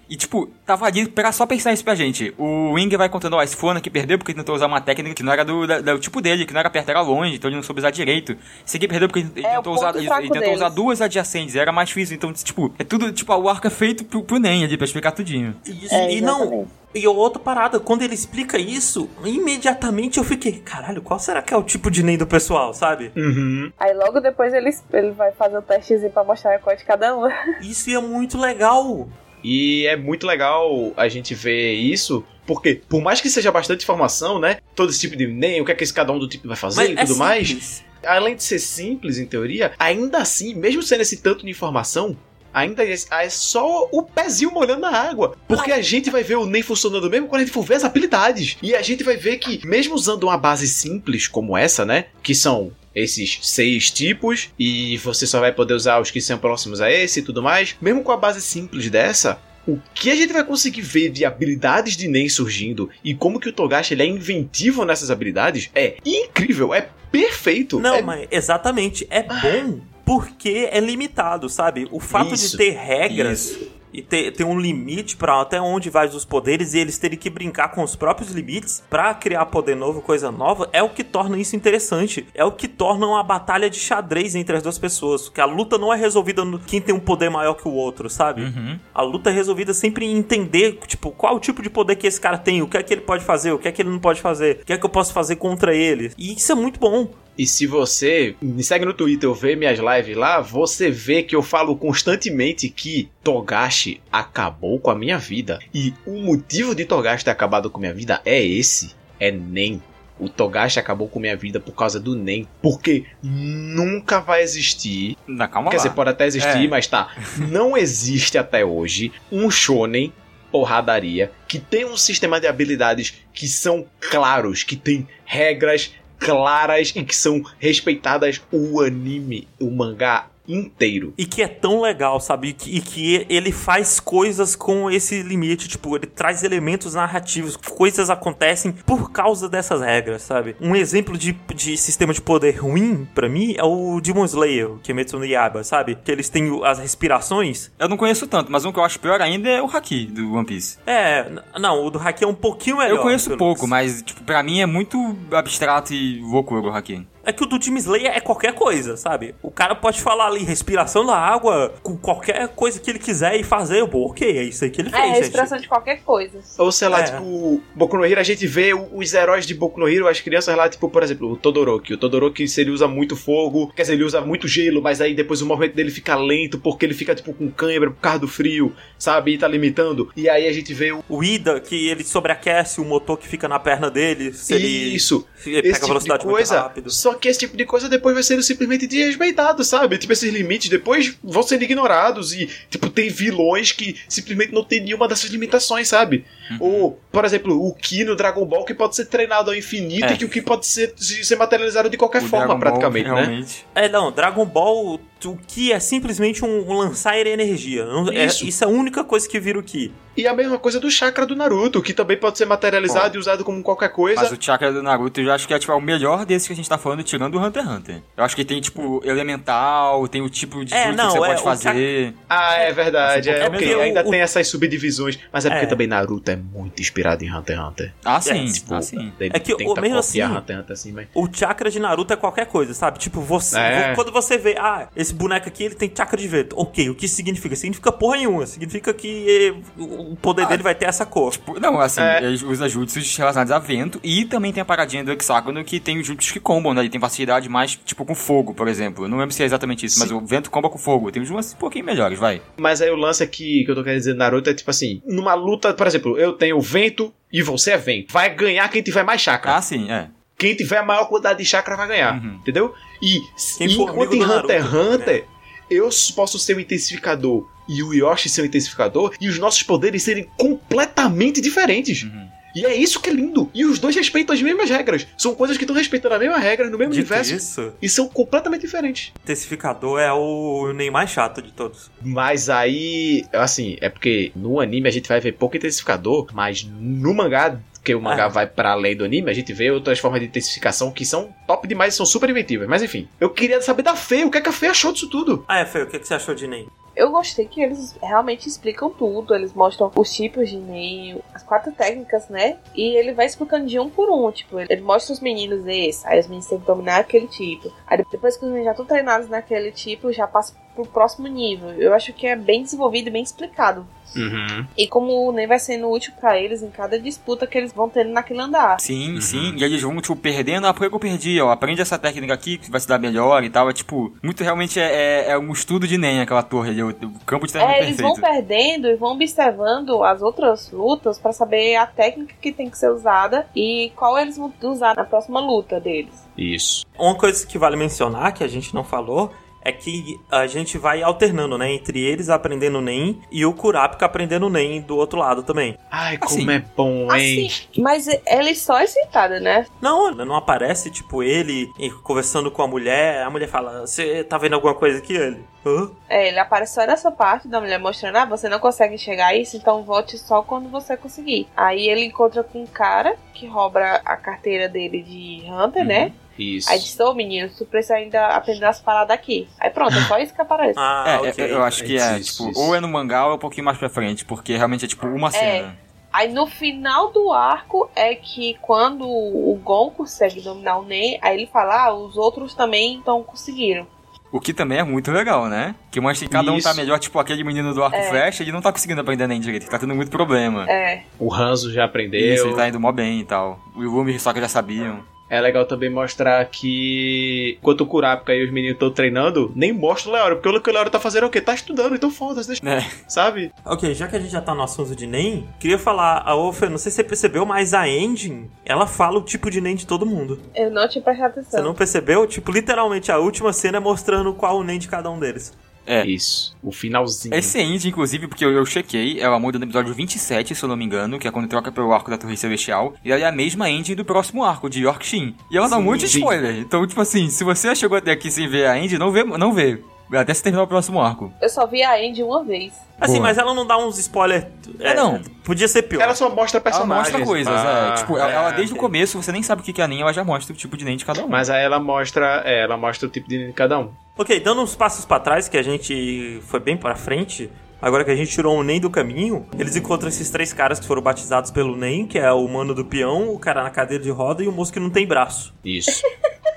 e, tipo, tava ali pra só pensar isso pra gente. O Wing vai contando, ó, esse fulano aqui perdeu porque tentou usar uma técnica que não era do, da- do tipo dele, que não era perto, era longe, então ele não soube usar direito. Esse aqui perdeu porque ele É, tentou, usar, ele, ele tentou usar duas adjacentes, era mais difícil. Então, tipo, é tudo, tipo, o arco é feito pro, pro NEM ali, pra explicar tudinho. Isso, É, e não. E outra parada, quando ele explica isso, imediatamente eu fiquei, caralho, qual será que é o tipo de NEM do pessoal, sabe? Uhum. Aí logo depois ele, ele vai fazer o testezinho pra mostrar qual é de cada um. Isso é muito legal. E é muito legal a gente ver isso, porque por mais que seja bastante informação, né? Todo esse tipo de NEM, o que é que esse cada um do tipo vai fazer e é tudo mais. além de ser simples em teoria, ainda assim, mesmo sendo esse tanto de informação, ainda é é só o pezinho molhando na água. Porque a gente vai ver o NEM funcionando mesmo quando a gente for ver as habilidades. E a gente vai ver que, mesmo usando uma base simples como essa, né? Que são esses seis tipos, e você só vai poder usar os que são próximos a esse e tudo mais, mesmo com a base simples dessa. O que a gente vai conseguir ver de habilidades de NEM surgindo e como que o Togashi ele é inventivo nessas habilidades é incrível, é perfeito. Não, é mas exatamente, é bom porque é limitado, sabe? O fato Isso, de ter regras e ter, ter um limite pra até onde vai os poderes e eles terem que brincar com os próprios limites pra criar poder novo, coisa nova, é o que torna isso interessante. É o que torna uma batalha de xadrez entre as duas pessoas. Porque a luta não é resolvida no quem tem um poder maior que o outro, sabe? Uhum. A luta é resolvida sempre em entender, tipo, qual o tipo de poder que esse cara tem, o que é que ele pode fazer, o que é que ele não pode fazer, o que é que eu posso fazer contra ele. E isso é muito bom. E se você me segue no Twitter ou vê minhas lives lá, você vê que eu falo constantemente que Togashi acabou com a minha vida. E o motivo de Togashi ter acabado com a minha vida é esse: é NEM. O Togashi acabou com a minha vida por causa do NEM. Porque nunca vai existir. Na calma Quer lá. dizer, pode até existir, É. mas tá. Não existe até hoje um shonen porradaria que tem um sistema de habilidades que são claros, que tem regras claras e que são respeitadas o anime, o mangá inteiro. E que é tão legal, sabe? E que, e que ele faz coisas com esse limite. Tipo, ele traz elementos narrativos. Coisas acontecem por causa dessas regras, sabe? Um exemplo de, de sistema de poder ruim, pra mim, é o Demon Slayer, o Kimetsu no Yaba, sabe? Que eles têm as respirações. Eu não conheço tanto, mas um que eu acho pior ainda é o Haki do One Piece. É, não, o do Haki é um pouquinho melhor. eu conheço pouco, menos. mas tipo, pra mim é muito abstrato e loucura o Haki. É que o do Demon Slayer é qualquer coisa, sabe? O cara pode falar ali, respiração da água, com qualquer coisa que ele quiser e fazer. Pô, ok, é isso aí que ele É, fez, a gente. respiração de qualquer coisa. Ou sei lá, É. tipo, Boku no Hero, a gente vê os heróis de Boku no Hero, as crianças lá, tipo, por exemplo, o Todoroki. O Todoroki, se ele usa muito fogo, quer dizer, ele usa muito gelo, mas aí depois o movimento dele fica lento, porque ele fica, tipo, com cãibra por causa do frio, sabe? E tá limitando. E aí a gente vê o. O Ida, que ele sobreaquece o motor que fica na perna dele, se ele, Isso, se ele esse pega tipo de velocidade muito coisa. rápido. Só que esse tipo de coisa depois vai sendo simplesmente desrespeitado, sabe? Tipo, esses limites depois vão sendo ignorados e, tipo, tem vilões que simplesmente não tem nenhuma dessas limitações, sabe? Uhum. Ou, por exemplo, o Ki no Dragon Ball que pode ser treinado ao infinito É. e que o Ki pode ser, se- ser materializado de qualquer O forma, Dragon Ball, praticamente, né? realmente. É, não, Dragon Ball, o Ki é simplesmente um, lançar energia. Não- é- Isso. isso é a única coisa que vira o Ki. E a mesma coisa do chakra do Naruto, que também pode ser materializado e usado como qualquer coisa. Mas o chakra do Naruto eu já acho que é tipo, é o melhor desse que a gente tá falando, tirando o Hunter x Hunter. Eu acho que tem, tipo, elemental, tem o tipo de É, não, que você é, pode fazer. Ah, é verdade. É, é ainda o- tem essas subdivisões, mas é porque É. também Naruto é muito inspirado em Hunter x Hunter. Ah, sim, Tipo, ah, sim. É que, o- mesmo assim, Hunter x Hunter assim, mas... O chakra de Naruto é qualquer coisa, sabe? Tipo, você. É. Quando você vê, ah, esse boneco aqui ele tem chakra de vento. Ok, o que isso significa? Significa porra nenhuma. Significa que eh, o poder dele vai ter essa cor. Tipo, Não, assim, É. ele usa jutsus relacionados a vento e também tem a paradinha do hexágono que tem os jutsus que combam, né? Ele tem facilidade mais, tipo, com fogo, por exemplo. Eu não lembro se é exatamente isso, mas o vento comba com fogo. Tem uns um pouquinho melhores, vai. Mas aí o lance aqui que eu tô querendo dizer do Naruto é tipo assim, numa luta, por exemplo, eu tenho vento e você é vento. Vai ganhar quem tiver mais chakra. Ah, sim, é. Quem tiver a maior quantidade de chakra vai ganhar, Uhum. entendeu? E Quem enquanto em Hunter x Naruto, né? Hunter, eu posso ser um intensificador e o Yoshi ser um intensificador e os nossos poderes serem completamente diferentes. Uhum. E é isso que é lindo. E os dois respeitam as mesmas regras. São coisas que estão respeitando a mesma regra no mesmo Dito universo. isso, E são completamente diferentes. intensificador é o nem mais chato de todos. Mas aí, assim, é porque no anime a gente vai ver pouco intensificador, mas no mangá, que o mangá É. vai para além do anime, a gente vê outras formas de intensificação que são top demais e são super inventivas. Mas enfim, eu queria saber da Fê, o que, é que a Fê achou disso tudo? Ah, é, Fê, o que, que você achou de Nen? Eu gostei que eles realmente explicam tudo. Eles mostram os tipos de Nen, as quatro técnicas, né? E ele vai explicando de um por um. Tipo, ele mostra os meninos esse, aí os meninos têm que dominar aquele tipo. Aí depois que os meninos já estão treinados naquele tipo, já passa pro próximo nível. Eu acho que é bem desenvolvido e bem explicado. Uhum. E como o Nen vai sendo útil pra eles em cada disputa que eles vão tendo naquele andar. Sim, sim. E eles vão, tipo, perdendo. Ah, por que eu perdi? Ó, aprende essa técnica aqui que vai se dar melhor e tal. É, tipo, muito realmente é, é, é um estudo de NEM, aquela torre ali. O, o campo de É, eles vão perfeito. perdendo e vão observando as outras lutas pra saber a técnica que tem que ser usada e qual eles vão usar na próxima luta deles. Isso. Uma coisa que vale mencionar, que a gente não falou, é que a gente vai alternando, né? Entre eles aprendendo Nen e o Kurapika aprendendo Nen do outro lado também. Ai, como Assim, é bom, hein? Assim, mas ele só é citado, né? Não, não aparece, tipo, ele conversando com a mulher, a mulher fala, você tá vendo alguma coisa aqui? Ele, hã? É, ele aparece só nessa parte da mulher mostrando, ah, você não consegue enxergar isso, então volte só quando você conseguir. Aí ele encontra com um cara que rouba a carteira dele de Hunter, né? Isso. Aí diz, ô menino, tu precisa ainda aprender as paradas aqui. Aí pronto, é só isso que aparece. Ah, É, é, eu acho que é, Isso, tipo, isso. ou é no mangá ou é um pouquinho mais pra frente, porque realmente é tipo uma cena. Aí no final do arco é que quando o Gon consegue dominar o Nen, aí ele fala, ah, os outros também então conseguiram. O que também é muito legal, né? Que mostra que cada um tá Isso. melhor, tipo aquele menino do arco É. flecha, ele não tá conseguindo aprender nem direito, ele tá tendo muito problema. É. O Hanzo já aprendeu. Isso, ele tá indo mó bem e tal. O Yumi só que já sabiam. É legal também mostrar que enquanto o Kurapika e os meninos estão treinando, nem mostra o Leório, porque o que o Leório tá fazendo é o quê? Tá estudando, então foda-se, deixa, É. sabe? Ok, já que a gente já tá no assunto de NEM, queria falar, a Ofe, não sei se você percebeu, mas a Engine, ela fala o tipo de NEM de todo mundo. Eu não tinha prestado Você atenção. não percebeu? Tipo, literalmente, a última cena é mostrando qual o NEM de cada um deles. É. Isso, o finalzinho. Esse end, inclusive, porque eu, eu chequei, ela muda no episódio 27, se eu não me engano, que é quando troca pelo arco da Torre Celestial, e ela é a mesma end do próximo arco, de York Shin. E ela dá um Sim, monte de sim. spoiler. Então, tipo assim, se você chegou até aqui sem ver a end, não vê, não vê. Até se terminar o próximo arco. Eu só vi a Andy uma vez. Assim, Boa. mas ela não dá uns spoilers. É, não. Podia ser pior. Ela só mostra Ela personagens. mostra coisas, pá. é. Tipo, ela, ela É. desde o começo, você nem sabe o que é a Nen, ela já mostra o tipo de Nen de cada um. Mas aí ela mostra, é, ela mostra o tipo de cada um. Ok, dando uns passos pra trás, que a gente foi bem pra frente. Agora que a gente tirou o Nen do caminho, eles encontram esses três caras que foram batizados pelo Nen, que é o mano do peão, o cara na cadeira de roda e o moço que não tem braço. Isso.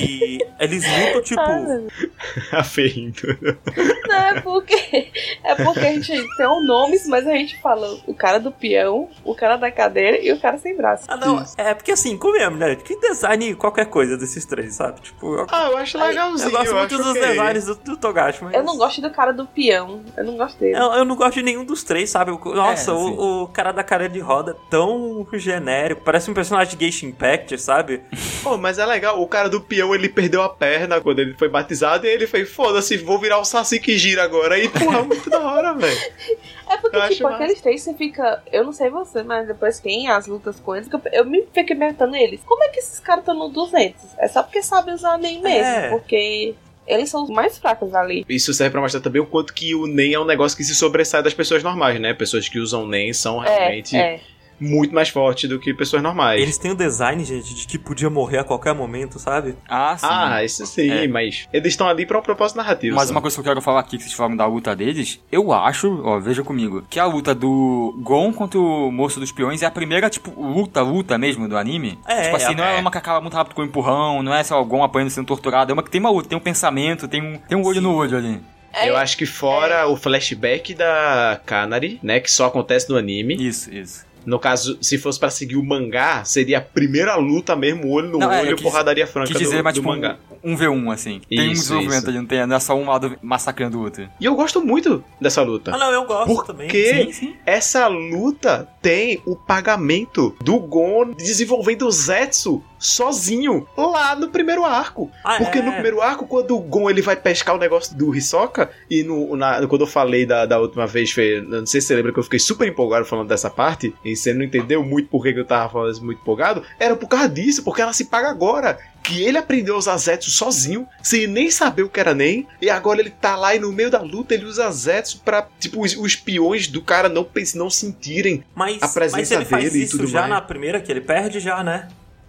E eles lutam, tipo. a Feindo. Não, é porque. É porque a gente tem um nomes, mas a gente fala o cara do peão, o cara da cadeira e o cara sem braço. Ah, não, é porque assim, comemos, né? Que design qualquer coisa desses três, sabe? Tipo, eu, Ah, eu acho legalzinho. eu gosto muito acho dos ok. designs do, do Togashi, mas. Eu não gosto do cara do peão. Eu não gosto dele. Eu, eu não gosto de nenhum dos três, sabe? O- Nossa, É, o, o cara da cadeira de roda é tão genérico. Parece um personagem de Genshin Impact, sabe? Pô, mas é legal. O cara do peão, ele perdeu a perna quando ele foi batizado e ele fez, foda-se, vou virar o Saci que gira agora. E, porra, muito da hora, velho. É porque, Eu acho tipo, aqueles três você fica. Eu não sei você, mas depois tem as lutas com eles. que Eu, eu me fiquei perguntando eles: como é que esses caras estão no 200? É só porque sabem usar nem mesmo. É. Porque eles são os mais fracos ali. Isso serve pra mostrar também o quanto que o NEM é um negócio que se sobressai das pessoas normais, né? Pessoas que usam NEM são realmente É, é. Muito mais fortes do que pessoas normais. Eles têm o design, gente, de que podia morrer a qualquer momento, sabe? Ah, sim. Ah, isso sim, É. mas eles estão ali pra um propósito narrativo. Mas só. uma coisa que eu quero falar aqui, que vocês falaram da luta deles, eu acho, ó, veja comigo, que a luta do Gon contra o Moço dos Peões é a primeira, tipo, luta, luta mesmo do anime. É, tipo assim, é, não é é. uma que acaba muito rápido com um empurrão, não é só o Gon apanhando sendo torturado, é uma que tem uma luta, tem um pensamento, tem um, tem um olho no olho ali. É, Eu acho que fora o flashback da Canary, né, que só acontece no anime. Isso, isso. No caso, se fosse pra seguir o mangá, seria a primeira luta mesmo, olho no Não, é, olho, eu quis- porradaria franca Quis dizer, do, mas do tipo, mangá. Um, um V1, assim. tem um Isso, desenvolvimento isso. ali, não, tem, não é só um lado massacrando o outro. E eu gosto muito dessa luta. Ah, não, eu gosto Por também. Sim, sim. Essa luta tem o pagamento do Gon desenvolvendo o Zetsu sozinho lá no primeiro arco. Ah, Porque é. no primeiro arco, quando o Gon ele vai pescar o negócio do Hisoka, e no, na- quando eu falei da, da última vez, foi, não sei se você lembra que eu fiquei super empolgado falando dessa parte, e você não entendeu muito por que eu tava falando muito empolgado, era por causa disso, porque ela se paga agora. Que ele aprendeu a usar Zetsu sozinho, sem nem saber o que era nem, e agora ele tá lá e no meio da luta ele usa Zetsu pra, tipo, os, os peões do cara não, não sentirem Mas, a presença mas ele faz dele e isso tudo já mais. na primeira, que ele perde já, né?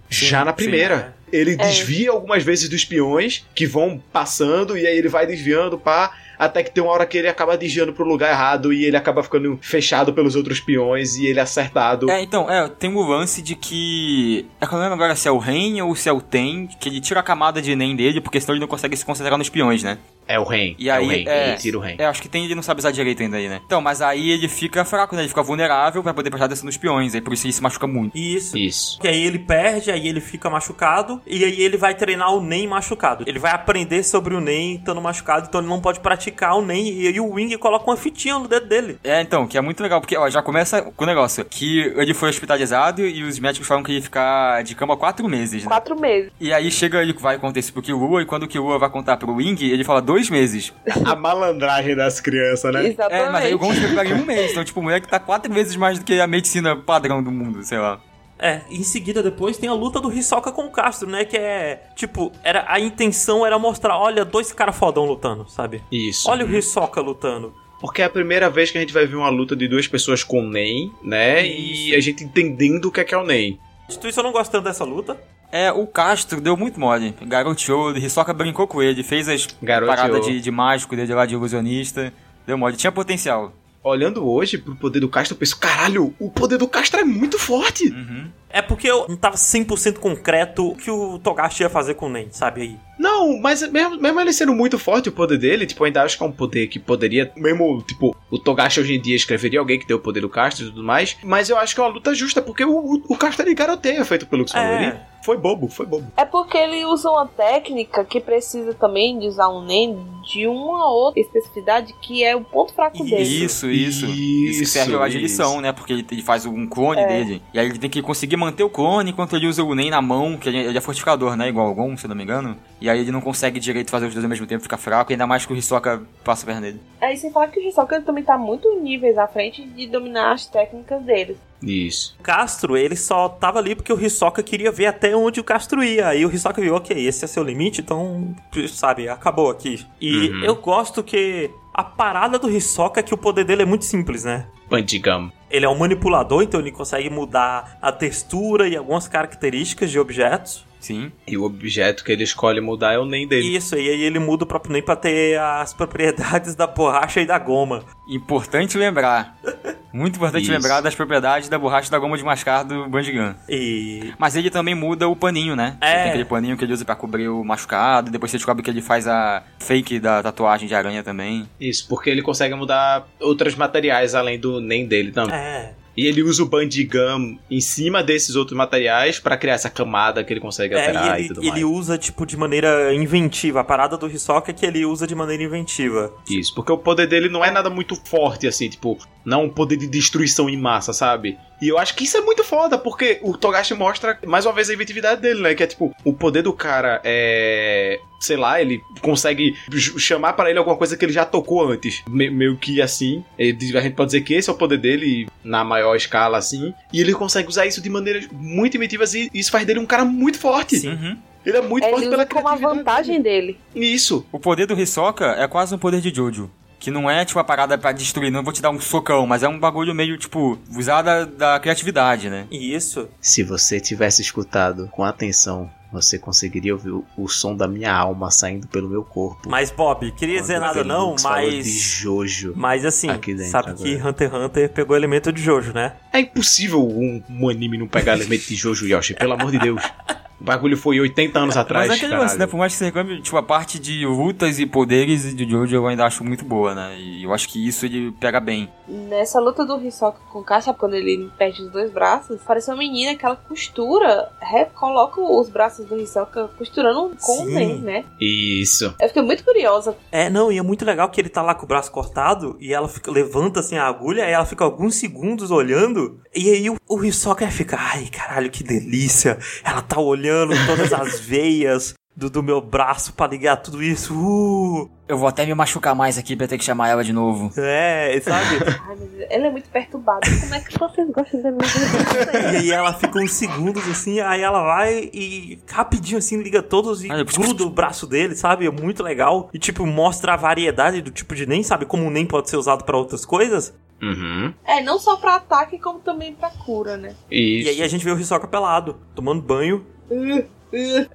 já na sim, primeira. Ele desvia algumas vezes dos peões que vão passando e aí ele vai desviando pá, até que tem uma hora que ele acaba desviando pro lugar errado e ele acaba ficando fechado pelos outros peões e ele é acertado. É, então, é, tem o lance de que. É que eu não lembro agora se é o Ren ou se é o Ten, que ele tira a camada de Nen dele, porque senão ele não consegue se concentrar nos peões, né? É o Ren. E é aí, o Ren. é, Ele tira o Ren. É, acho que tem ele não sabe usar direito ainda aí, né? Então, mas aí ele fica fraco, né? Ele fica vulnerável pra poder prestar atenção nos peões, aí por isso ele se machuca muito. Isso. Isso. Que aí ele perde, aí ele fica machucado, e aí ele vai treinar o Nen machucado. Ele vai aprender sobre o Nen estando machucado, então ele não pode praticar o Nen, e aí o Wing coloca uma fitinha no dedo dele. É, então, que é muito legal, porque ó, já começa com o negócio que ele foi hospitalizado e os médicos falam que ele ia ficar de cama quatro meses, né? Quatro meses. E aí chega ele vai contar isso pro Killua, e quando o Killua vai contar pro Wing, ele fala dois meses. A malandragem das crianças, né? Exatamente. É, mas aí o Gon chega em um mês, então tipo, o moleque tá quatro vezes mais do que a medicina padrão do mundo, sei lá. É, em seguida depois tem a luta do Hisoka com o Castro, né? Que é, tipo, era, a intenção era mostrar, olha, dois caras fodão lutando, sabe? Isso. Olha o Hisoka lutando. Porque é a primeira vez que a gente vai ver uma luta de duas pessoas com Nen, né? E a gente entendendo o que é que é o Nen. Isso, eu não gosto tanto dessa luta. É, o Castro deu muito mole. Garoteou, o Hisoka brincou com ele, fez as Garoteou. paradas de, de mágico dele lá de ilusionista. Deu mole, tinha potencial. Olhando hoje pro poder do Castro, eu penso, caralho, o poder do Castro é muito forte. Uhum. É porque eu não tava 100% concreto o que o Togashi ia fazer com o Nen, sabe aí? Não, mas mesmo, mesmo ele sendo muito forte o poder dele, tipo, eu ainda acho que é um poder que poderia, mesmo, tipo, o Togashi hoje em dia escreveria alguém que tem o poder do Castro e tudo mais, mas eu acho que é uma luta justa, porque o, o, o Castro ele garoteia, feito pelo falou É. Foi bobo, foi bobo. É porque ele usa uma técnica que precisa também de usar um NEM de uma outra especificidade que é o ponto fraco dele. Isso, isso. Isso, Isso, serve lá de isso. lição, né? Porque ele, ele faz um clone É. dele. E aí ele tem que conseguir manter o clone enquanto ele usa o Nen na mão, que ele, ele é fortificador, né? Igual o Gon, se eu não me engano. E aí ele não consegue direito fazer os dois ao mesmo tempo, fica fraco, ainda mais que o Hisoka passa a perna nele. Aí sem falar que o Hisoka também tá muito níveis à frente de dominar as técnicas dele. Isso. O Castro, ele só tava ali porque o Hisoka queria ver até onde o Castro ia. Aí o Hisoka viu, ok, esse é seu limite, então, sabe, acabou aqui. E E Uhum. eu gosto que a parada do Hisoka é que o poder dele é muito simples, né? Bandigam. Ele é um manipulador, então ele consegue mudar a textura e algumas características de objetos. Sim. E o objeto que ele escolhe mudar é o nem dele. Isso, e aí ele muda o próprio nem pra ter as propriedades da borracha e da goma. Importante lembrar. Muito importante Isso. lembrar das propriedades da borracha da goma de mascar do Bandigan. E. Mas ele também muda o paninho, né? É. Tem aquele paninho que ele usa pra cobrir o machucado. Depois você descobre que ele faz a fake da tatuagem de aranha também. Isso, porque ele consegue mudar outros materiais além do nem dele também. É. E ele usa o Bandigam em cima desses outros materiais pra criar essa camada que ele consegue É, alterar e e, ele, tudo ele mais. usa, tipo, de maneira inventiva. A parada do Hisoka é que ele usa de maneira inventiva. Isso, porque o poder dele não é nada muito forte, assim, tipo, não é um poder de destruição em massa, sabe? E eu acho que isso é muito foda, porque o Togashi mostra mais uma vez a inventividade dele, né? Que é tipo, o poder do cara é. Sei lá, ele consegue chamar pra ele alguma coisa que ele já tocou antes. Me- meio que assim. Ele a gente pode dizer que esse é o poder dele na maior escala, assim. E ele consegue usar isso de maneiras muito inventivas e isso faz dele um cara muito forte. Sim. Uhum. Ele é muito É, forte ele pela como a criatividade vantagem dele. dele. Isso. O poder do Hisoka é quase um poder de Jojo. Que não é, tipo, a parada pra destruir, não vou te dar um socão, mas é um bagulho meio, tipo, usar da, da criatividade, né? E isso. Se você tivesse escutado com atenção, você conseguiria ouvir o, o som da minha alma saindo pelo meu corpo. Mas, Bob, queria dizer Quando nada o não, mas. de Jojo. Mas assim, sabe agora. que Hunter x Hunter pegou elemento de Jojo, né? É impossível um, um anime não pegar elemento de Jojo Yoshi, pelo amor de Deus. O bagulho foi 80 anos atrás. Mas é aquele lance, né? Por mais que você reclame, tipo, a parte de lutas e poderes de Jojo eu ainda acho muito boa, né? E eu acho que isso ele pega bem. Nessa luta do Hisoka com o sabe quando ele perde os dois braços? Parece uma menina que ela costura, recoloca os braços do Hisoka costurando com o. Nen, né? Isso. Eu fiquei muito curiosa. É, não, e é muito legal que ele tá lá com o braço cortado e ela fica, levanta assim a agulha e ela fica alguns segundos olhando. E aí o, o Hisoka fica, ai caralho, que delícia. Ela tá olhando todas as veias do, do meu braço pra ligar tudo isso. Uh, Eu vou até me machucar mais aqui pra ter que chamar ela de novo. é, sabe? Ai, ela é muito perturbada. Como é que vocês gostam da minha E aí ela fica uns segundos assim, aí ela vai e rapidinho assim liga todos e gruda o braço dele, sabe? É muito legal. E tipo, mostra a variedade do tipo de NEM, sabe? Como o NEM pode ser usado pra outras coisas. Uhum. É, não só pra ataque, como também pra cura, né? Isso. E aí a gente vê o Hisoka pelado, tomando banho.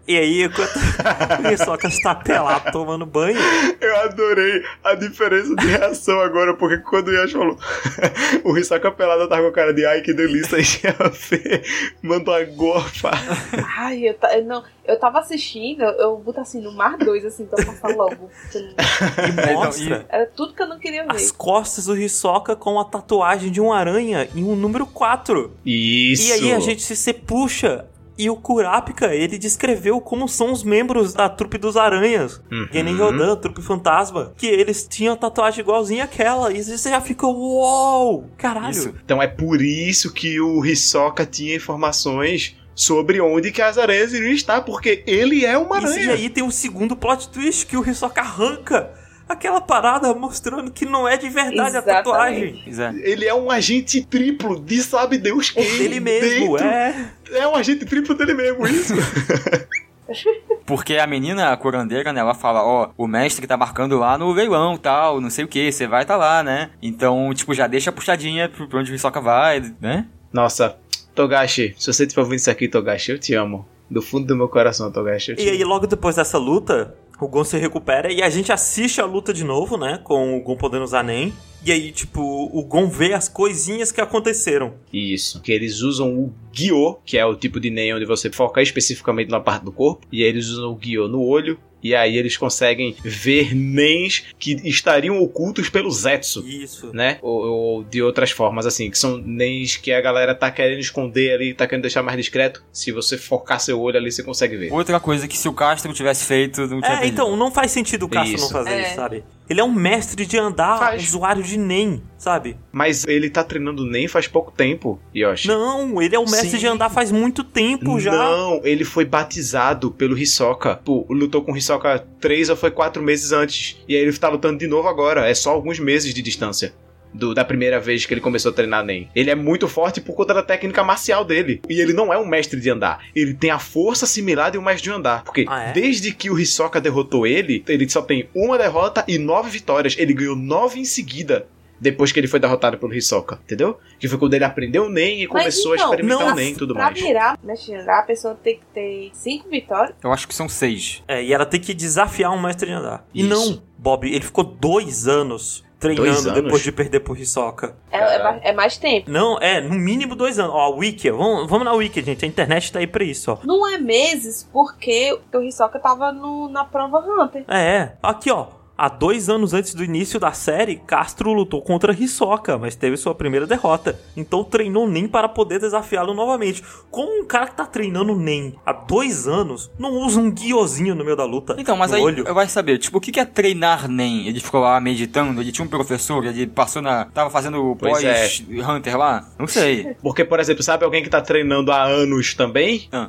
E aí, enquanto o Hisoka está pelado tomando banho, Eu adorei a diferença de reação agora, porque quando o Yash falou o Hisoka pelado tava com a cara de ai que delícia, e a Fê mandou uma gorfa. Ai, eu, ta- eu não, eu tava assistindo, eu boto assim no mar 2, assim, pra passar logo. não- e mostra Era tudo que eu não queria ver. as costas do Hisoka com a tatuagem de uma aranha em um número 4. Isso. E aí a gente se, se puxa. E o Kurapika, ele descreveu como são os membros da trupe dos aranhas. Uhum. Genin Rodan, trupe fantasma. Que eles tinham a tatuagem igualzinha àquela. E você já fica, uou! Caralho! Isso. Então é por isso que o Hisoka tinha informações sobre onde que as aranhas iriam estar, porque ele é uma Isso, aranha. e aí tem o segundo plot twist que o Hisoka arranca aquela parada mostrando que não é de verdade a Exatamente. tatuagem. Pois é. Ele é um agente triplo de sabe Deus quem. Ele mesmo, dentro. é. É um agente triplo dele mesmo, isso. Porque a menina, a curandeira, né, ela fala, ó, o mestre tá marcando lá no leilão, tal, não sei o que, você vai tá lá, né? Então, tipo, já deixa a puxadinha pra onde o Hisoka vai, né? Nossa, Togashi, se você estiver ouvindo isso aqui, Togashi, eu te amo. Do fundo do meu coração, Togashi, eu te E aí, amo. logo depois dessa luta, o Gon se recupera e a gente assiste a luta de novo, né? Com o Gon podendo usar NEM. E aí, tipo, o Gon vê as coisinhas que aconteceram. Isso. Que eles usam o Gyo, que é o tipo de NEM onde você foca especificamente na parte do corpo. E aí eles usam o Gyo no olho. E aí eles conseguem ver NEMs que estariam ocultos pelo Zetsu. Isso. Né? Ou, ou de outras formas, assim, que são NEMs que a galera tá querendo esconder ali, tá querendo deixar mais discreto. Se você focar seu olho ali, você consegue ver. Outra coisa que se o Castro tivesse feito, não tinha É, perdido. então, não faz sentido o Castro não Isso. fazer É. isso, sabe? Ele é um mestre de andar, Faz. usuário de NEM, sabe? Mas ele tá treinando NEM faz pouco tempo, Yoshi. Não, ele é um mestre Sim. de andar faz muito tempo já. Não, ele foi batizado pelo Hisoka. Pô, lutou com o Hisoka três ou foi quatro meses antes. E aí ele tá lutando de novo agora. É só alguns meses de distância. Do- da primeira vez que ele começou a treinar Nen. Ele é muito forte por conta da técnica marcial dele. E ele não é um mestre de andar. Ele tem a força similar de um mestre de andar. Porque Ah, é? desde que o Hisoka derrotou ele, ele só tem uma derrota e nove vitórias. Ele ganhou nove em seguida. Depois que ele foi derrotado pelo Hisoka, entendeu? Que foi quando ele aprendeu o Nen e Mas começou então, a experimentar não, o Nen e tudo pra mais. virar mestre de andar, a pessoa tem que ter cinco vitórias. Eu acho que são seis. É, e ela tem que desafiar um mestre de andar. E Isso. não, Bob, ele ficou dois anos treinando depois de perder pro Hisoka. É, é é mais tempo. Não, é, no mínimo dois anos. Ó, a Wiki, vamos, vamos na Wiki, gente. A internet tá aí pra isso, ó. Não é meses, porque o Hisoka tava no, na prova Hunter. É, é. Aqui, ó. Há dois anos antes do início da série, Castro lutou contra Hisoka, mas teve sua primeira derrota. Então treinou Nen para poder desafiá-lo novamente. Como um cara que tá treinando Nen há dois anos não usa um guiozinho no meio da luta? Então, mas aí olho? vai saber, tipo, o que que é treinar NEM? Ele ficou lá meditando, ele tinha um professor, ele passou na. tava fazendo o Pois é. pós-Hunter lá? Não sei. Porque, por exemplo, sabe alguém que tá treinando há anos também? Ah.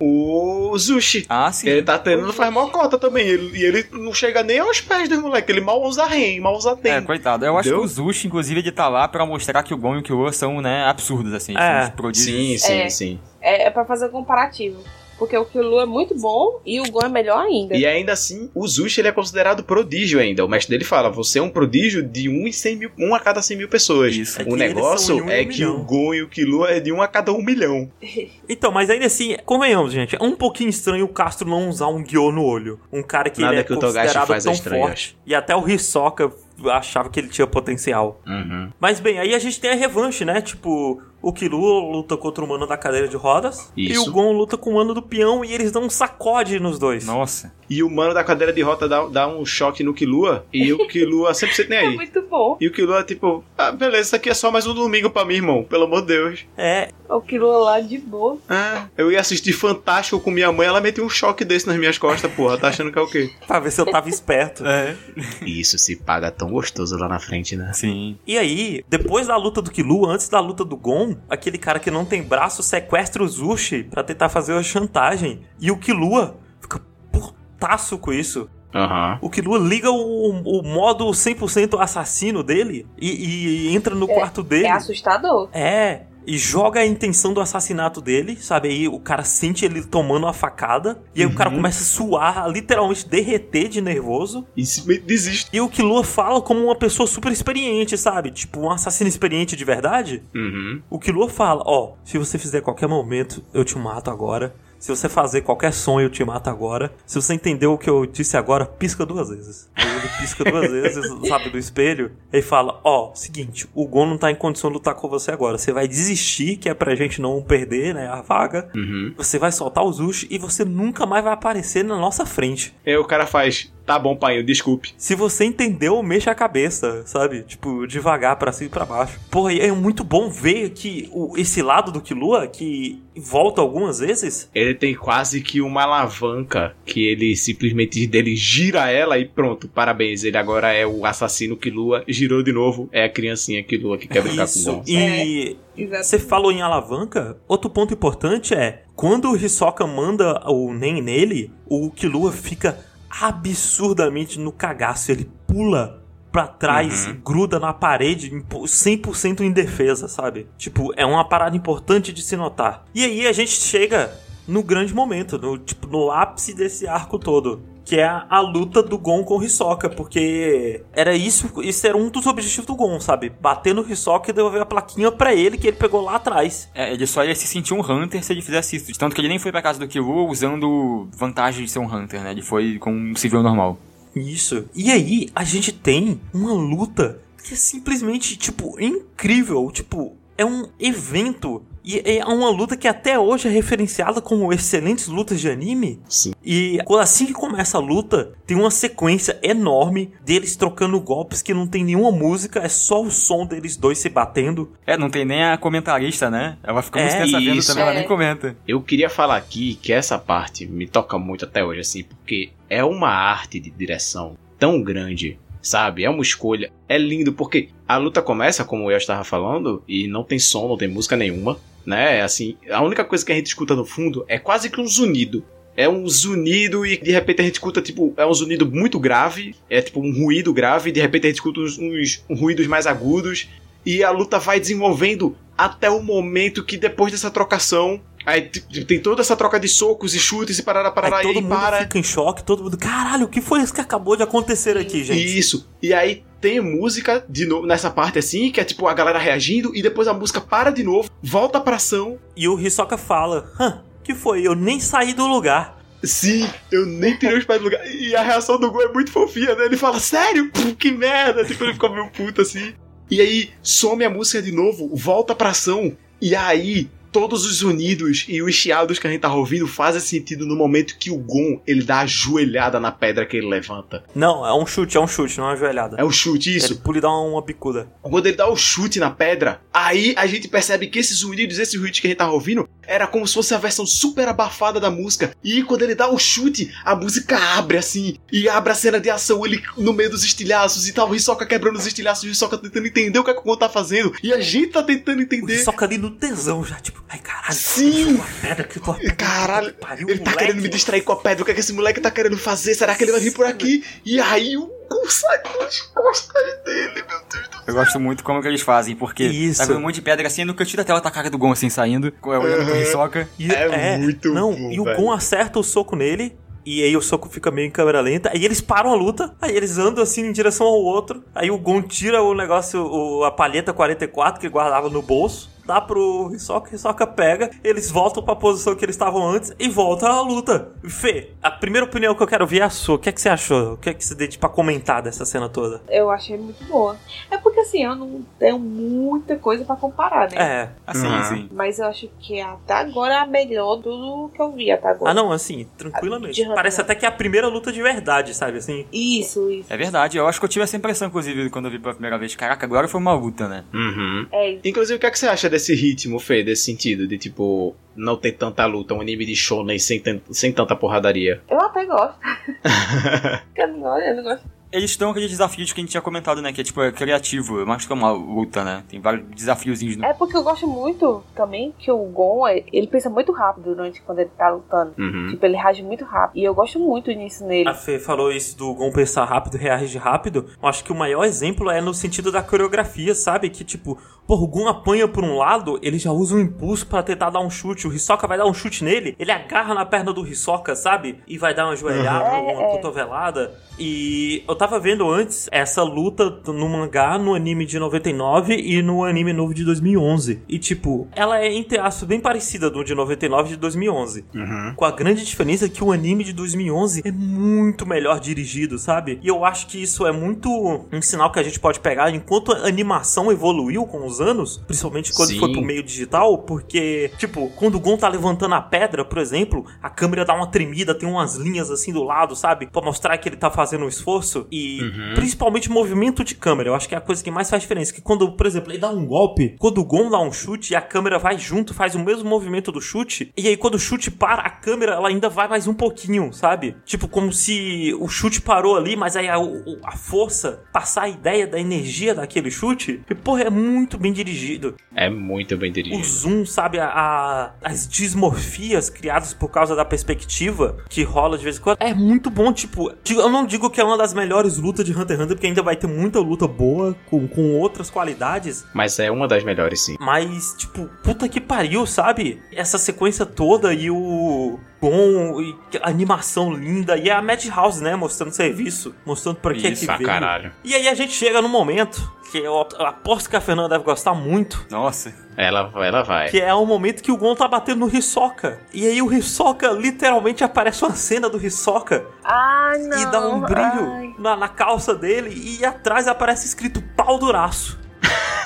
O Zushi. Ah, sim. Ele tá treinando faz cota também. Ele- e ele não chega nem aos pés dos moleques. Ele mal usa rem, mal usa tem. É, coitado. Eu acho que Entendeu? o Zushi, inclusive, ele tá lá pra mostrar que o Gon e o Killua são, né, absurdos, assim. É. São os prodígios. sim, sim, É. sim. É, é pra fazer comparativo. Porque o Killua é muito bom e o Gon é melhor ainda. E ainda assim, o Zushi ele é considerado prodígio ainda. O mestre dele fala: você é um prodígio de um, em 100 mil, um a cada 100 mil pessoas. Isso. É O negócio um é um que milhão. o Gon e o Killua é de um a cada um milhão. Então, mas ainda assim, convenhamos, gente, é um pouquinho estranho o Castro não usar um guiô no olho. Um cara que Nada ele é que o considerado faz é tão estranho, forte. E até o Hisoka achava que ele tinha potencial. Uhum. Mas bem, aí a gente tem a revanche, né? Tipo, o Killua luta contra o mano da cadeira de rodas. E Isso. o Gon luta com o mano do peão e eles dão um sacode nos dois. Nossa. E o mano da cadeira de rota dá, dá um choque no Killua. E o Killua sempre nem É aí. muito bom. E o Killua, tipo, ah, beleza, isso aqui é só mais um domingo pra mim, irmão. Pelo amor de Deus. É, O Killua lá de boa. Ah, eu ia assistir Fantástico com minha mãe, ela meteu um choque desse nas minhas costas, porra. Tá achando que é o quê? pra ver se eu tava esperto. É. Isso se paga tão gostoso lá na frente, né? Sim. E aí, depois da luta do Killua, antes da luta do Gon, aquele cara que não tem braço sequestra o Zushi pra tentar fazer a chantagem. E o Killua fica putaço com isso. Aham. O Killua liga o, o modo 100% assassino dele e, e entra no quarto dele. É assustador. É, e joga a intenção do assassinato dele, sabe? Aí o cara sente ele tomando a facada, e aí o cara começa a suar, a literalmente derreter de nervoso. E desiste. E o Killua fala como uma pessoa super experiente, sabe? Tipo, um assassino experiente de verdade. Uhum. O Killua fala, ó, se você fizer qualquer momento, eu te mato agora. Se você fazer qualquer som, eu te mato agora. Se você entendeu o que eu disse agora, pisca duas vezes. Aí ele pisca duas vezes, sabe, do espelho. E fala, ó, seguinte, o Gon não tá em condição de lutar com você agora. Você vai desistir, que é pra gente não perder, né, a vaga. Uhum. Você vai soltar o Zushi e você nunca mais vai aparecer na nossa frente. Aí o cara faz, tá bom, pai, desculpe. Se você entendeu, mexa a cabeça, sabe? Tipo, devagar pra cima e pra baixo. Porra, e é muito bom ver que o, esse lado do Killua, que volta algumas vezes, Ele tem quase que uma alavanca que ele simplesmente dele gira ela e pronto, parabéns. Ele agora é o assassino Killua, girou de novo, é a criancinha Killua que quer brincar com o Isso. E Exato. você falou em alavanca. Outro ponto importante é quando o Hisoka manda o Nen nele, o Killua fica absurdamente no cagaço. Ele pula pra trás, Uhum. gruda na parede, impo- 100% indefesa, sabe? Tipo, é uma parada importante de se notar. E aí a gente chega no grande momento, no, tipo, no ápice desse arco todo. Que é a, a luta do Gon com o Hisoka, porque era isso, isso era um dos objetivos do Gon, sabe? Bater no Hisoka e devolver a plaquinha pra ele que ele pegou lá atrás. É, ele só ia se sentir um Hunter se ele fizesse isso. Tanto que ele nem foi pra casa do Killua usando vantagem de ser um Hunter, né? Ele foi com um civil normal. Isso. E aí a gente tem uma luta que é simplesmente, tipo, incrível. Tipo, é um evento. E é uma luta que até hoje é referenciada como excelentes lutas de anime. Sim. E assim que começa a luta, tem uma sequência enorme deles trocando golpes que não tem nenhuma música, é só o som deles dois se batendo. É, não tem nem a comentarista, né? Ela fica muito É, tensa vendo também, ela É. nem comenta. Eu queria falar aqui que essa parte me toca muito até hoje, assim, porque é uma arte de direção tão grande, sabe? É uma escolha. É lindo, porque a luta começa, como eu estava falando, e não tem som, não tem música nenhuma, né? Assim, a única coisa que a gente escuta no fundo é quase que um zunido. é um zunido e de repente a gente escuta, tipo, é um zunido muito grave, é tipo um ruído grave, e de repente a gente escuta uns, uns ruídos mais agudos, e a luta vai desenvolvendo até o momento que depois dessa trocação. Aí tem toda essa troca de socos e chutes e parará, parará, Aí e todo aí mundo para. fica em choque, todo mundo. Caralho, o que foi isso que acabou de acontecer aqui, gente? Isso. E aí tem música de novo nessa parte assim, que é tipo a galera reagindo, e depois a música para de novo, volta pra ação. E o Hisoka fala: Hã, que foi? Eu nem saí do lugar. Sim, eu nem tirei os pés do lugar. E a reação do Gon é muito fofinha, né? Ele fala, sério? Pô, que merda! Tipo, ele fica meio puto assim. E aí, some a música de novo, volta pra ação. E aí, todos os unidos e os chiados que a gente tava ouvindo fazem sentido no momento que o Gon, ele dá a joelhada na pedra que ele levanta. Não, é um chute, é um chute, não é uma joelhada. É o chute, isso. Ele pula e dá uma bicuda. Quando ele dá o chute na pedra, aí a gente percebe que esses unidos, esses ruídos que a gente tava ouvindo, era como se fosse a versão super abafada da música. E quando ele dá o chute, a música abre assim, e abre a cena de ação, ele no meio dos estilhaços e tal, o Hisoka quebrando os estilhaços, o Hisoka tentando entender o que, é que o Gon tá fazendo, e a gente tá tentando O entender. Hisoka ali no tesão já, tipo, ai caralho. Sim. uma pedra que tua pedra, Caralho, que pariu, ele tá moleque. querendo me distrair com a pedra, o que, é que esse moleque tá querendo fazer? Será que ele vai vir por aqui? E aí o Gon sai das costas dele, meu Deus do Eu gosto muito como que eles fazem, porque Isso. tá vendo um monte de pedra assim, no cantinho da tela tá a cara do Gon assim saindo, olhando pro Uhum. Hisoka. E, É muito Não, bom, e o velho. Gon acerta o soco nele. E aí o soco fica meio em câmera lenta. Aí eles param a luta. Aí eles andam assim em direção ao outro. Aí o Gon tira o negócio, o, a palheta 44 que guardava no bolso. Dá pro Hisoka, Hisoka pega. Eles voltam pra posição que eles estavam antes e volta a luta. Fê, a primeira opinião que eu quero ver é a sua. O que é que você achou? O que é que você tem pra comentar dessa cena toda? Eu achei muito boa. É porque assim, eu não tenho muita coisa pra comparar, né? É. Assim, Uhum. assim. Mas eu acho que até agora é a melhor do que eu vi até agora. Ah, não, assim, tranquilamente. Parece até que é a primeira luta de verdade, sabe? Assim. Isso, isso. É verdade, eu acho que eu tive essa impressão, inclusive, quando eu vi pela primeira vez. Caraca, agora foi uma luta, né? Uhum. É isso. Inclusive, o que, é que você acha desse ritmo, Fê? Desse sentido? De tipo, não ter tanta luta, um anime de shonen sem, sem tanta porradaria. Eu até gosto, eu não gosto. Eles estão aqueles desafios que a gente tinha comentado, né? Que é tipo, é criativo, mais que uma luta, né? Tem vários desafiozinhos no. É porque eu gosto muito também que o Gon, é- ele pensa muito rápido durante quando ele tá lutando. Uhum. Tipo, ele reage muito rápido. E eu gosto muito nisso nele. A Fê falou isso do Gon pensar rápido e reagir rápido. Eu acho que o maior exemplo é no sentido da coreografia, sabe? Que tipo, porra, o Gon apanha por um lado, ele já usa um impulso pra tentar dar um chute. O Hisoka vai dar um chute nele, ele agarra na perna do Hisoka, sabe? E vai dar uma joelhada, Uhum. uma É, é. cotovelada. E eu tava vendo antes essa luta no mangá, no anime de 99 e no anime novo de 2011. E tipo, ela é, entre aspas, bem parecida do de 99 e de 2011. Uhum. Com a grande diferença que o anime de 2011 é muito melhor dirigido, sabe? E eu acho que isso é muito um sinal que a gente pode pegar enquanto a animação evoluiu com os anos, principalmente quando Sim. foi pro meio digital, porque, tipo, quando o Gon tá levantando a pedra, por exemplo, a câmera dá uma tremida, tem umas linhas assim do lado, sabe? Pra mostrar que ele tá fazendo um esforço. E Uhum. principalmente movimento de câmera, eu acho que é a coisa que mais faz diferença. Que quando, por exemplo, ele dá um golpe, quando o Gon dá um chute e a câmera vai junto, faz o mesmo movimento do chute, e aí quando o chute para, a câmera ela ainda vai mais um pouquinho, sabe? Tipo, como se o chute parou ali, mas aí a, o- a força, passar a ideia da energia daquele chute, e porra, é muito bem dirigido. É muito bem O dirigido. zoom, sabe, a, a- as dismorfias criadas por causa da perspectiva que rola de vez em quando, é muito bom, tipo, eu não digo que é uma das melhores lutas de Hunter x Hunter, porque ainda vai ter muita luta boa, com, com outras qualidades, Mas é uma das melhores, sim. mas, tipo, puta que pariu, sabe? Essa sequência toda e o Gon, e animação linda, e a Madhouse, né, mostrando serviço, mostrando pra que Isso, que ah, veio. caralho. E aí a gente chega no momento que eu aposto que a Fernanda deve gostar muito, Nossa. Ela, ela vai. que é o momento que o Gon tá batendo no Hisoka. E aí o Hisoka, literalmente, aparece uma cena do Hisoka Ai, não. e dá um brilho na, na calça dele e atrás aparece escrito pau duraço.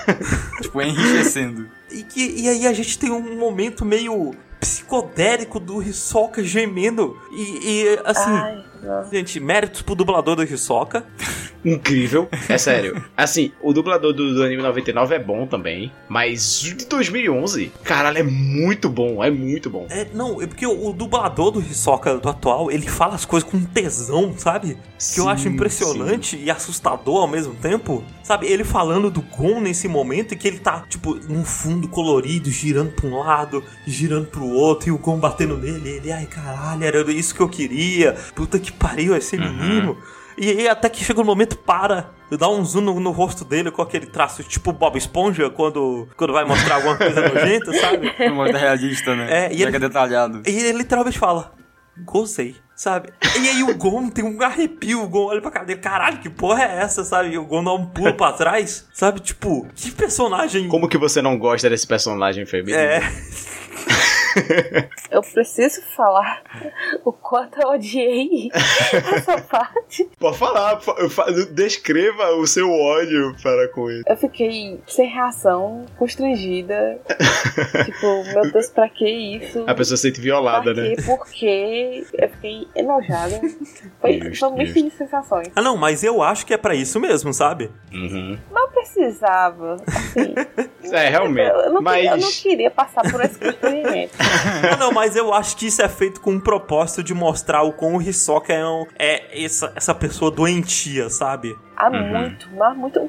Tipo, enriquecendo. E, que, e aí a gente tem um momento meio psicodélico do Hisoka gemendo. E, e, assim, Ai, gente, méritos pro dublador do Hisoka. incrível. É sério. Assim, o dublador do, do anime 99 é bom também. Mas o de 2011, caralho, é muito bom. É muito bom. É, não, é porque o, o dublador do Hisoka do atual, ele fala as coisas com tesão, sabe? Que eu acho Sim, impressionante e assustador ao mesmo tempo. Sabe, ele falando do Gon nesse momento e que ele tá, tipo, num fundo colorido, girando pra um lado, girando pro outro, e o Gon batendo nele. Ele, ai caralho, era isso que eu queria. Puta que pariu, esse menino. E aí até que chega um momento, para, dá um zoom no, no rosto dele com aquele traço tipo Bob Esponja quando, quando vai mostrar alguma coisa nojenta, sabe? Modo realista, né? É, e ele- detalhado. E ele literalmente fala, gozei, sabe? E aí o Gon tem um arrepio, o Gon olha pra cara dele, caralho, que porra é essa, sabe? E o Gon dá um pulo pra trás, sabe? Tipo, que personagem... Como que você não gosta desse personagem feminino? É, Eu preciso falar o quanto eu odiei essa parte. Pode falar, fa- fa- descreva o seu ódio para com ele. Eu fiquei sem reação, constrangida. tipo, meu Deus, pra que isso? A pessoa se sente Pra violada, né? quê? Por quê? Eu fiquei enojada. Foi, Justo, foi muito de sensações. ah não, mas eu acho que é pra isso mesmo, sabe? Uhum. Não precisava, assim. É, realmente. Eu não, queria, eu não Mas. queria passar por esse constrangimento. Ah, não, mas eu acho que isso é feito com o propósito de mostrar o como o Hisoka é, um- é essa, essa pessoa doentia, sabe? Há Uhum. muito, mas muito. Eu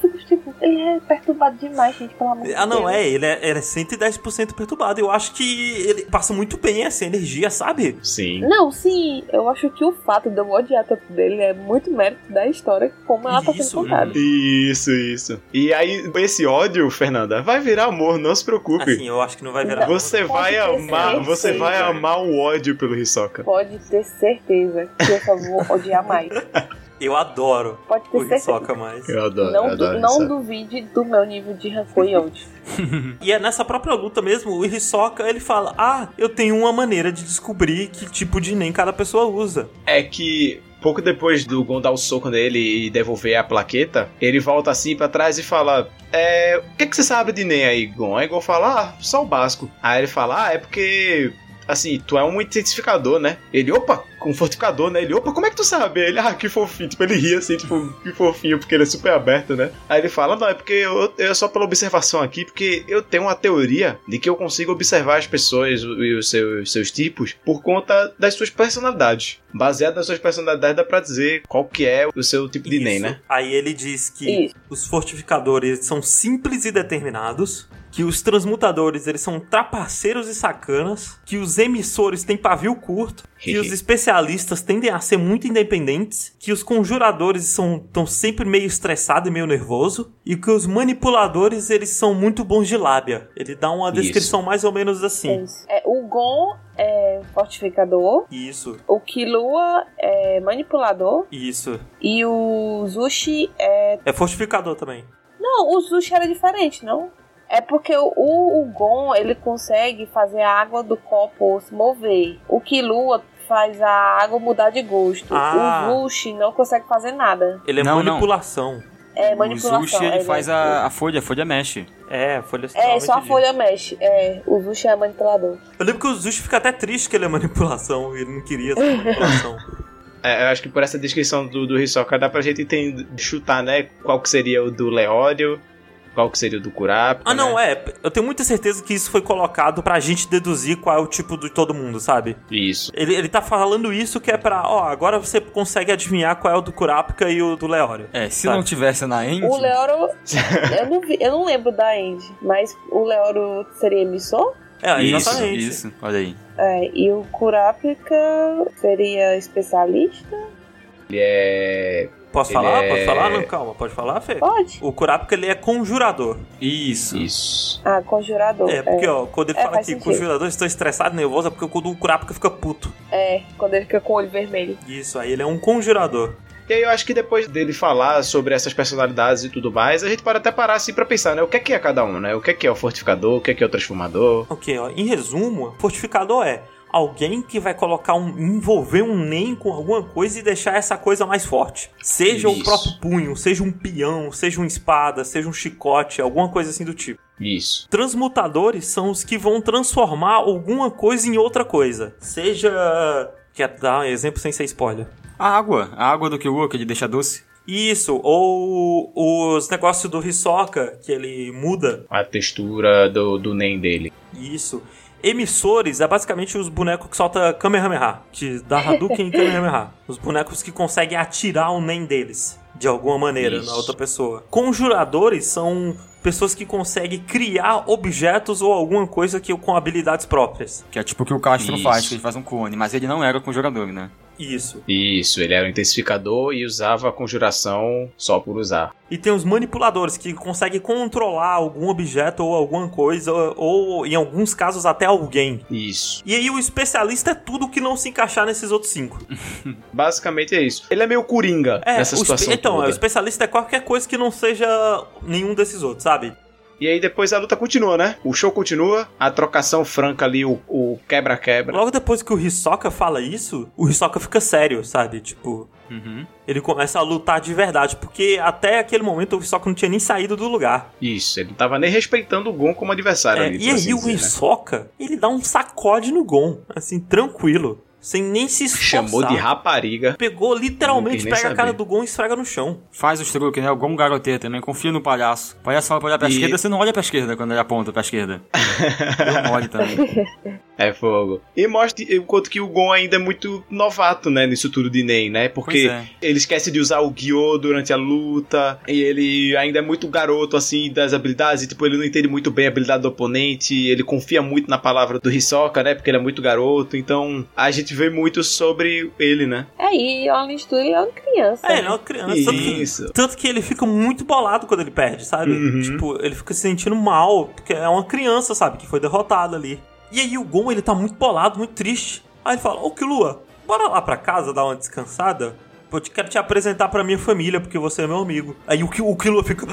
fico tipo, ele é perturbado demais, gente, pelo amor de Ah, não, Deus. é, ele é, ele é 110% perturbado. Eu acho que ele passa muito bem essa energia, sabe? Sim. Não, sim, eu acho que o fato de eu odiar tanto dele é muito mérito da história, como ela tá Isso, sendo contada. Isso, isso. E aí, esse ódio, Fernanda, vai virar amor, não se preocupe. Assim, eu acho que não vai virar. Você Pode vai ter amar, certeza. você vai amar o ódio pelo Hisoka. Pode ter certeza que eu só vou odiar mais. Eu adoro Pode ter o certeza. Hisoka mais. Eu adoro, Não, eu du- adoro não duvide do meu nível de rancor e ódio. E é nessa própria luta mesmo, o Hisoka, ele fala, ah, eu tenho uma maneira de descobrir que tipo de NEM cada pessoa usa. É que pouco depois do Gon dar o soco nele e devolver a plaqueta, ele volta assim pra trás e fala: É. O que, que você sabe de Nen aí, Gon? Aí Gon fala: Ah, só o básico. Aí ele fala: Ah, é porque. Assim, tu é um intensificador, né? Ele, opa, com um fortificador, né? Ele, opa, como é que tu sabe? Ele, ah, que fofinho. Tipo, ele ria assim, tipo, que fofinho, porque ele é super aberto, né? Aí ele fala, não, é porque eu, é só pela observação aqui, porque eu tenho uma teoria de que eu consigo observar as pessoas e os seus, seus tipos por conta das suas personalidades. Baseado nas suas personalidades, dá pra dizer qual que é o seu tipo de NEM, Isso. né? Aí ele diz que Isso. os fortificadores são simples e determinados, que os transmutadores eles são trapaceiros e sacanas, que os emissores têm pavio curto, que os especialistas tendem a ser muito independentes, que os conjuradores são tão sempre meio estressados e meio nervoso, e que os manipuladores eles são muito bons de lábia. Ele dá uma Isso. descrição mais ou menos assim. isso. É, o Gon é fortificador, Isso, o Killua é manipulador isso. e o Zushi é. É fortificador também. Não, o Zushi era diferente, não? É porque o, o Gon ele consegue fazer a água do copo se mover. O Killua faz a água mudar de gosto. Ah. O Zushi não consegue fazer nada. Ele é Não, não. manipulação. É O manipulação. Zushi, ele é, faz né? a, a folha, a folha mexe. É, folha É, só a folha mexe. É, o Zushi é manipulador. Eu lembro que o Zushi fica até triste que ele é manipulação, ele não queria essa manipulação. É, eu acho que por essa descrição do, do Hisoka dá pra gente entender, chutar, né? Qual que seria o do Leório, qual que seria o do Kurapika, ah, não, né? é. Eu tenho muita certeza que isso foi colocado pra gente deduzir qual é o tipo de todo mundo, sabe? Isso. Ele, ele tá falando isso que é pra, ó, agora você consegue adivinhar qual é o do Kurapika e o do Leório. É, se Sabe? não tivesse na End, O Leoro. eu, não vi- eu não lembro da End, mas o Leoro seria emissor? É, isso, exatamente. isso, olha aí. É, e o Kurapika seria especialista? Ele é. Posso Ele falar? é- Pode falar? Não, calma, pode falar, Fê? Pode. O Kurapika, ele é conjurador. Isso. Isso. Ah, conjurador. É, porque, ó, quando ele É, fala que sentido. conjuradores estão estressados, nervosos, é porque quando o Kurapika fica puto. É, quando ele fica com o olho vermelho. Isso, aí ele é um conjurador. E aí eu acho que depois dele falar sobre essas personalidades e tudo mais, a gente pode até parar assim pra pensar, né? O que é que é cada um, né? O que é que é o fortificador, o que é que é o transformador. Ok, ó, em resumo, fortificador é alguém que vai colocar um. envolver um NEM com alguma coisa e deixar essa coisa mais forte. Seja o Isso. próprio punho, seja um peão, seja uma espada, seja um chicote, alguma coisa assim do tipo. Isso. Transmutadores são os que vão transformar alguma coisa em outra coisa. Seja. Quer dar um exemplo sem ser spoiler? A água, a água do Killua que ele deixa doce. Isso, ou os negócios do Hisoka, que ele muda. A textura do, do NEM dele. Isso. Emissores é basicamente os bonecos que soltam Kamehameha, que dá Hadouken e Kamehameha. Os bonecos que conseguem atirar o NEM deles, de alguma maneira, Isso. na outra pessoa. Conjuradores são pessoas que conseguem criar objetos ou alguma coisa que com habilidades próprias. Que é tipo o que o Castro Isso. faz, que ele faz um clone. Mas ele não era com jogador, né? Isso. Isso, ele era um intensificador e usava a conjuração só por usar. E tem os manipuladores que conseguem controlar algum objeto ou alguma coisa, ou em alguns casos até alguém. Isso. E aí o especialista é tudo que não se encaixar nesses outros cinco. Basicamente é isso. Ele é meio coringa É, nessa situação então, toda. o especialista é qualquer coisa que não seja nenhum desses outros, sabe? E aí depois a luta continua, né? O show continua, a trocação franca ali, o quebra-quebra. Logo depois que o Hisoka fala isso, o Hisoka fica sério, sabe? Tipo, Uhum. ele começa a lutar de verdade, porque até aquele momento o Hisoka não tinha nem saído do lugar. Isso, ele não tava nem respeitando o Gon como adversário É, ali. e por aí assim o dizer, né? Hisoka, ele dá um sacode no Gon, assim, tranquilo, sem nem se esforçar. Chamou de rapariga. Pegou, literalmente, pega a cara saber. do Gon e esfrega no chão. Faz os truques, né? Igual um garoteiro também. Confia no palhaço. O palhaço fala pra olhar pra E- esquerda, você não olha pra esquerda quando ele aponta pra esquerda. Deu mole também. É fogo. E mostra o quanto que o Gon ainda é muito novato, né? Nisso tudo de Nen, né? Porque é. ele esquece de usar o Gyo durante a luta. E ele ainda é muito garoto, assim, das habilidades. E, tipo, ele não entende muito bem a habilidade do oponente. Ele confia muito na palavra do Hisoka, né? Porque ele é muito garoto. Então, a gente vê muito sobre ele, né? É, e tudo, ele é uma criança. É, ele é uma criança. Tanto que, Isso. tanto que ele fica muito bolado quando ele perde, sabe? Uhum. Tipo, ele fica se sentindo mal, porque é uma criança, sabe? Que foi derrotada ali. E aí o Gon, ele tá muito bolado, muito triste. Aí ele fala, ô Killua, bora lá pra casa dar uma descansada? Eu te- quero te apresentar pra minha família, porque você é meu amigo. Aí o, o Killua fica...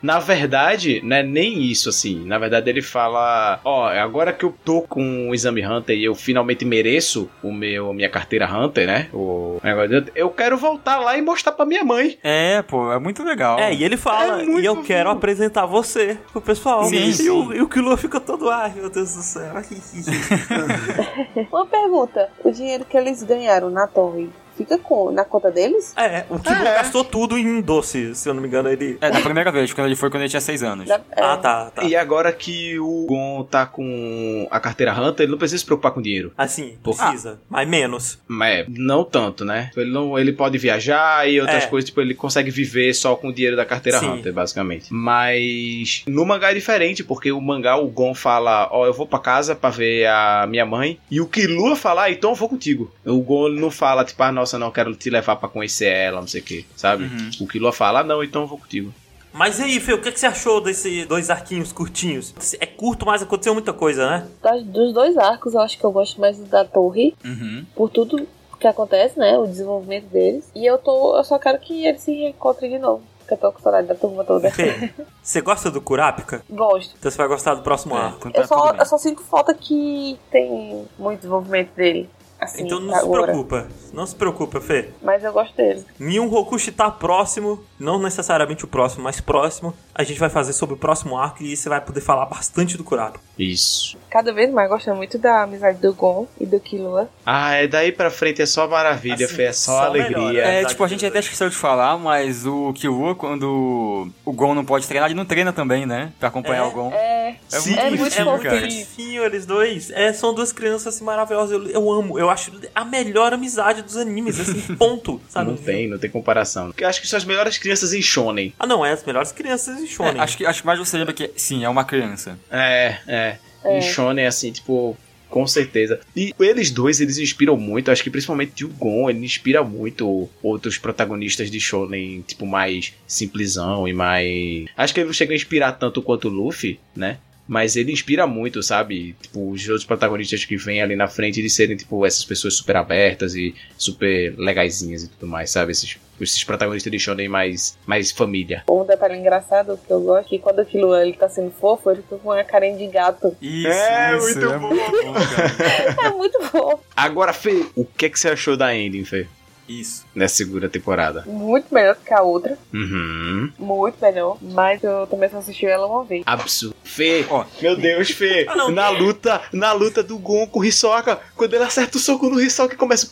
Na verdade, não é nem isso, assim. Na verdade, ele fala: Ó, agora que eu tô com o exame Hunter e eu finalmente mereço o meu minha carteira Hunter, né? O negócio Eu quero voltar lá e mostrar pra minha mãe. É, pô, é muito legal. É, e ele fala, É e eu quero apresentar você pro pessoal. Sim, e, sim. O, e o Killua fica todo, ai meu Deus do céu. Uma pergunta: o dinheiro que eles ganharam na torre fica com, na conta deles? é, o Killua É. gastou tudo em doce, se eu não me engano, ele... É, da primeira vez, quando ele foi quando ele tinha 6 anos. Da- é. Ah, tá, tá. E agora que o Gon tá com a carteira Hunter, ele não precisa se preocupar com dinheiro. Assim, Pô. precisa, mas menos. Mas não tanto, né? Ele, não, ele pode viajar e outras É. coisas, tipo, ele consegue viver só com o dinheiro da carteira Sim. Hunter, basicamente. Mas no mangá é diferente, porque o mangá, o Gon fala, ó, eu vou pra casa pra ver a minha mãe, e o Killua fala, ah, então eu vou contigo. O Gon não fala, tipo, ah, nossa, não, quero te levar pra conhecer ela, não sei o que, sabe? Uhum. O Killua fala, ah, não, então eu vou contigo. Mas e aí, Fê, o que, que você achou desses dois arquinhos curtinhos? É curto, mas aconteceu muita coisa, né? Dos dois arcos, eu acho que eu gosto mais do da torre, Uhum. por tudo que acontece, né? O desenvolvimento deles. E eu tô. Eu só quero que eles se reencontrem de novo. Porque eu tô com saudade da turma toda. Fê, você gosta do Kurapika? Gosto. Então você vai gostar do próximo É, arco. então Eu só, eu só sinto falta que tem muito desenvolvimento dele. Assim, Então não se agora. preocupa. Não se preocupa, Fê. Mas eu gosto dele. Mion Rokushi tá próximo, não necessariamente o próximo, mas próximo. A gente vai fazer sobre o próximo arco e você vai poder falar bastante do Kurapika. Isso. Cada vez mais gosto muito da amizade do Gon e do Killua. Ah, é daí pra frente é só maravilha, Assim, Fê, é só, só alegria. melhora. É, tipo, a gente até esqueceu de falar, mas o Killua, quando o Gon não pode treinar, ele não treina também, né? Pra acompanhar É, o Gon. É, É Sim, é muito é muito fofinho. fofinho eles dois. É, são duas crianças assim, maravilhosas. Eu, eu amo. Eu acho a melhor amizade dos animes, assim, ponto. Sabe? Não tem, não tem comparação. Eu acho que são as melhores crianças em Shonen. Ah, não, é as melhores crianças em Shonen. É, acho, que, acho que mais você lembra que, sim, é uma criança. É, é. É. Em Shonen, assim, tipo, com certeza. E eles dois, eles inspiram muito. Acho que principalmente o Gon, ele inspira muito outros protagonistas de Shonen, tipo, mais simplesão e mais. Acho que ele não chega a inspirar tanto quanto o Luffy, né? Mas ele inspira muito, sabe? Tipo, os outros protagonistas que vêm ali na frente de serem, tipo, essas pessoas super abertas e super legaisinhas e tudo mais, sabe? Esses, esses protagonistas de Shonen mais, mais família. Um detalhe engraçado que eu gosto, que quando o Killua ele tá sendo fofo, ele fica com uma carinha de gato. Isso, É, isso, muito é bom. muito bom, cara. É muito fofo. Agora, Fê, o que, é que você achou da ending, Fê? Isso. Nessa segunda temporada. Muito melhor que a outra. Uhum. Muito melhor. Mas eu também só assisti ela uma vez. Absurdo. Fê, Ó. meu Deus, Fê. Ah, não. na luta, na luta do Gon com o Hisoka, quando ele acerta o soco no Hisoka e começa.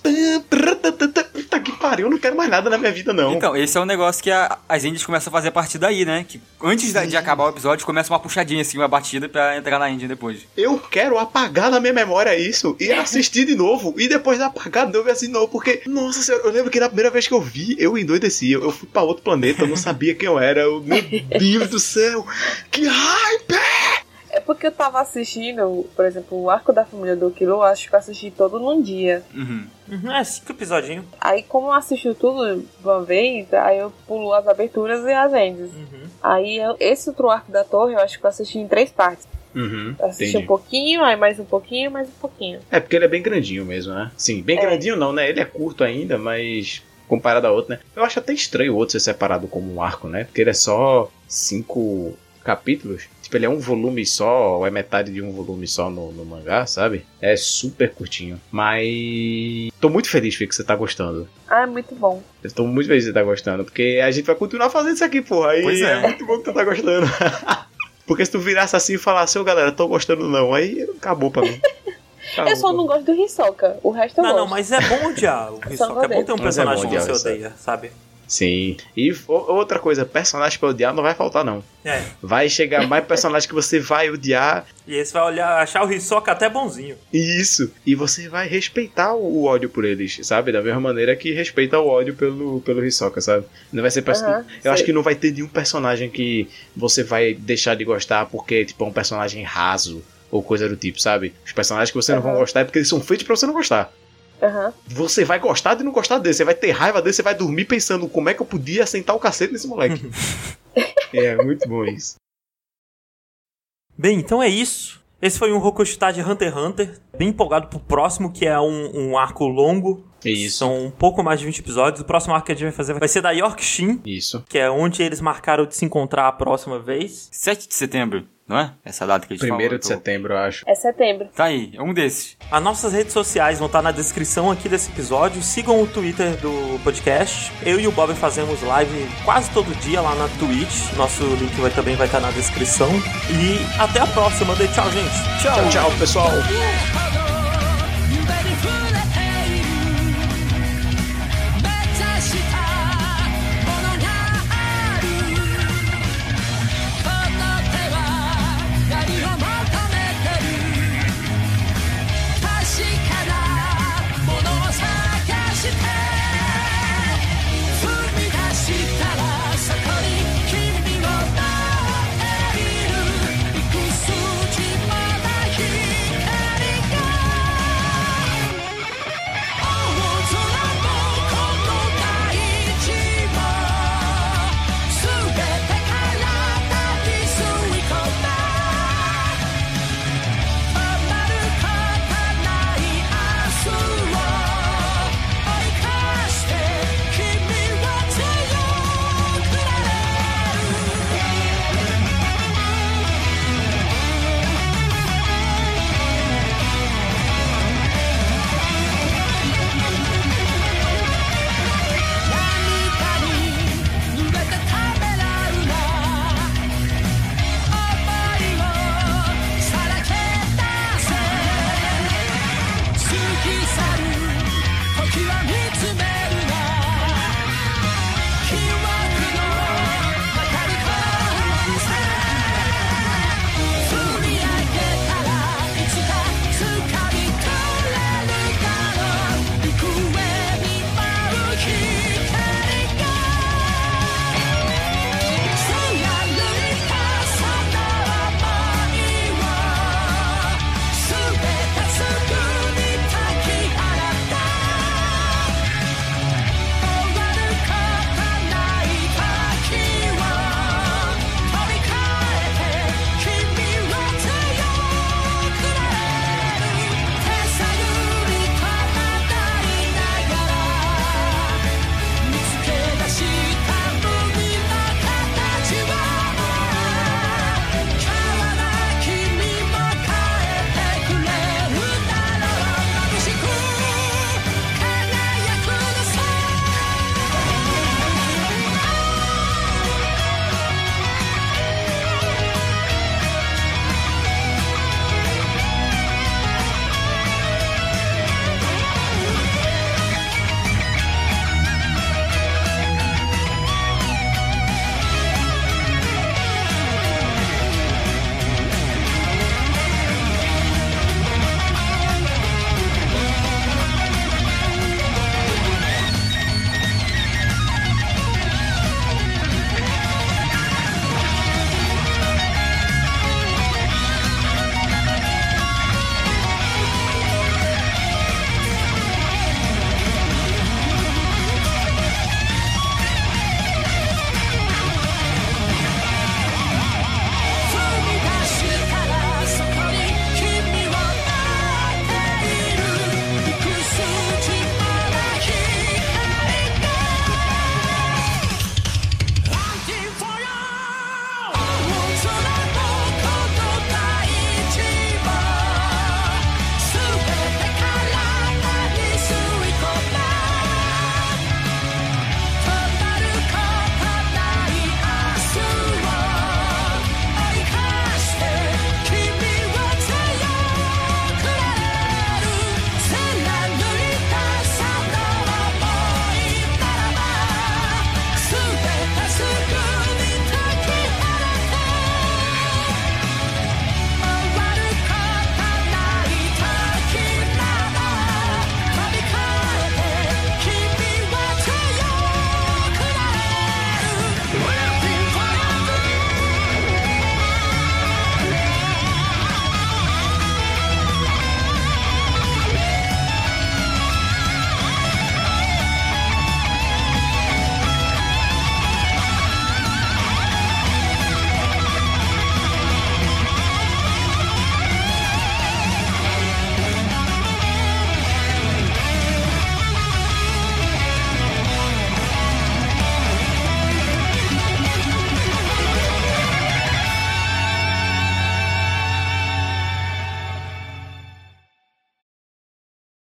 Puta que pariu, eu não quero mais nada na minha vida, não. Então, esse é um negócio que a- as indies começam a fazer a partir daí, né? Que antes da- de acabar o episódio, começa uma puxadinha assim, uma batida pra entrar na indie depois. Eu quero apagar na minha memória isso e assistir de novo. E depois de apagar de novo e assim de novo. Porque, nossa senhora, eu lembro que na primeira vez que eu vi, eu endoideci. Eu, eu fui pra outro planeta, eu não sabia quem eu era. Eu, meu Deus do céu, que hype! É porque eu tava assistindo, por exemplo, o arco da família do Kilo, eu acho que eu assisti todo num dia. Uhum. Uhum, é, cinco episodinhos. Aí, como eu assisti tudo de uma vez, aí eu pulo as aberturas e as endes. Uhum. Aí, eu- esse outro arco da torre, eu acho que eu assisti em três partes. Uhum, Eu assisti entendi. um pouquinho, aí mais um pouquinho, mais um pouquinho. É porque ele é bem grandinho mesmo, né? Sim, bem É. grandinho não, né? Ele é curto ainda, mas comparado a outro, né? Eu acho até estranho o outro ser separado como um arco, né? Porque ele é só cinco capítulos. Tipo, ele é um volume só, ou é metade de um volume só no, no mangá, sabe? É super curtinho. Mas. Tô muito feliz, Fê, que você tá gostando. Ah, é muito bom. Eu tô muito feliz que você tá gostando, porque a gente vai continuar fazendo isso aqui, porra. Aí Pois é. muito bom que tu tá gostando. porque se tu virasse assim e falasse, ô galera, tô gostando não, aí acabou pra mim. Acabou. Eu só não gosto do Hisoka. O resto eu Não, gosto. não, mas é bom odiar o Hisoka. É bom ter um Mas é bom personagem que odiar você odeia, sabe? Sim. E outra coisa, personagem pra odiar não vai faltar, não. É. Vai chegar mais personagem que você vai odiar. E esse vai olhar, achar o Hisoka até bonzinho. Isso. E você vai respeitar o ódio por eles, sabe? Da mesma maneira que respeita o ódio pelo, pelo Hisoka, sabe? Não vai ser perso- Aham, Eu acho que não vai ter nenhum personagem que você vai deixar de gostar porque, tipo, é um personagem raso ou coisa do tipo, sabe? Os personagens que você não vão gostar é porque eles são feitos pra você não gostar. Aham. Você vai gostar de não gostar dele, você vai ter raiva dele, você vai dormir pensando como é que eu podia sentar o cacete nesse moleque. é, muito bom isso. Bem, então é isso. Esse foi um Rokushita de Hunter x Hunter. Bem empolgado pro próximo, que é um, um arco longo. Isso. São um pouco mais de 20 episódios. O próximo arco que a gente vai fazer vai ser da Yorkshin, Isso. que é onde eles marcaram de se encontrar a próxima vez. 7 de setembro, não é? Essa data que a gente Primeiro falou, de tô- setembro, eu acho. É setembro. Tá aí, é um desses. As nossas redes sociais vão estar na descrição aqui desse episódio. Sigam o Twitter do podcast. Eu e o Bob fazemos live quase todo dia lá na Twitch. Nosso link vai, também vai estar na descrição. E até a próxima. Dê tchau, gente. Tchau, tchau, pessoal.「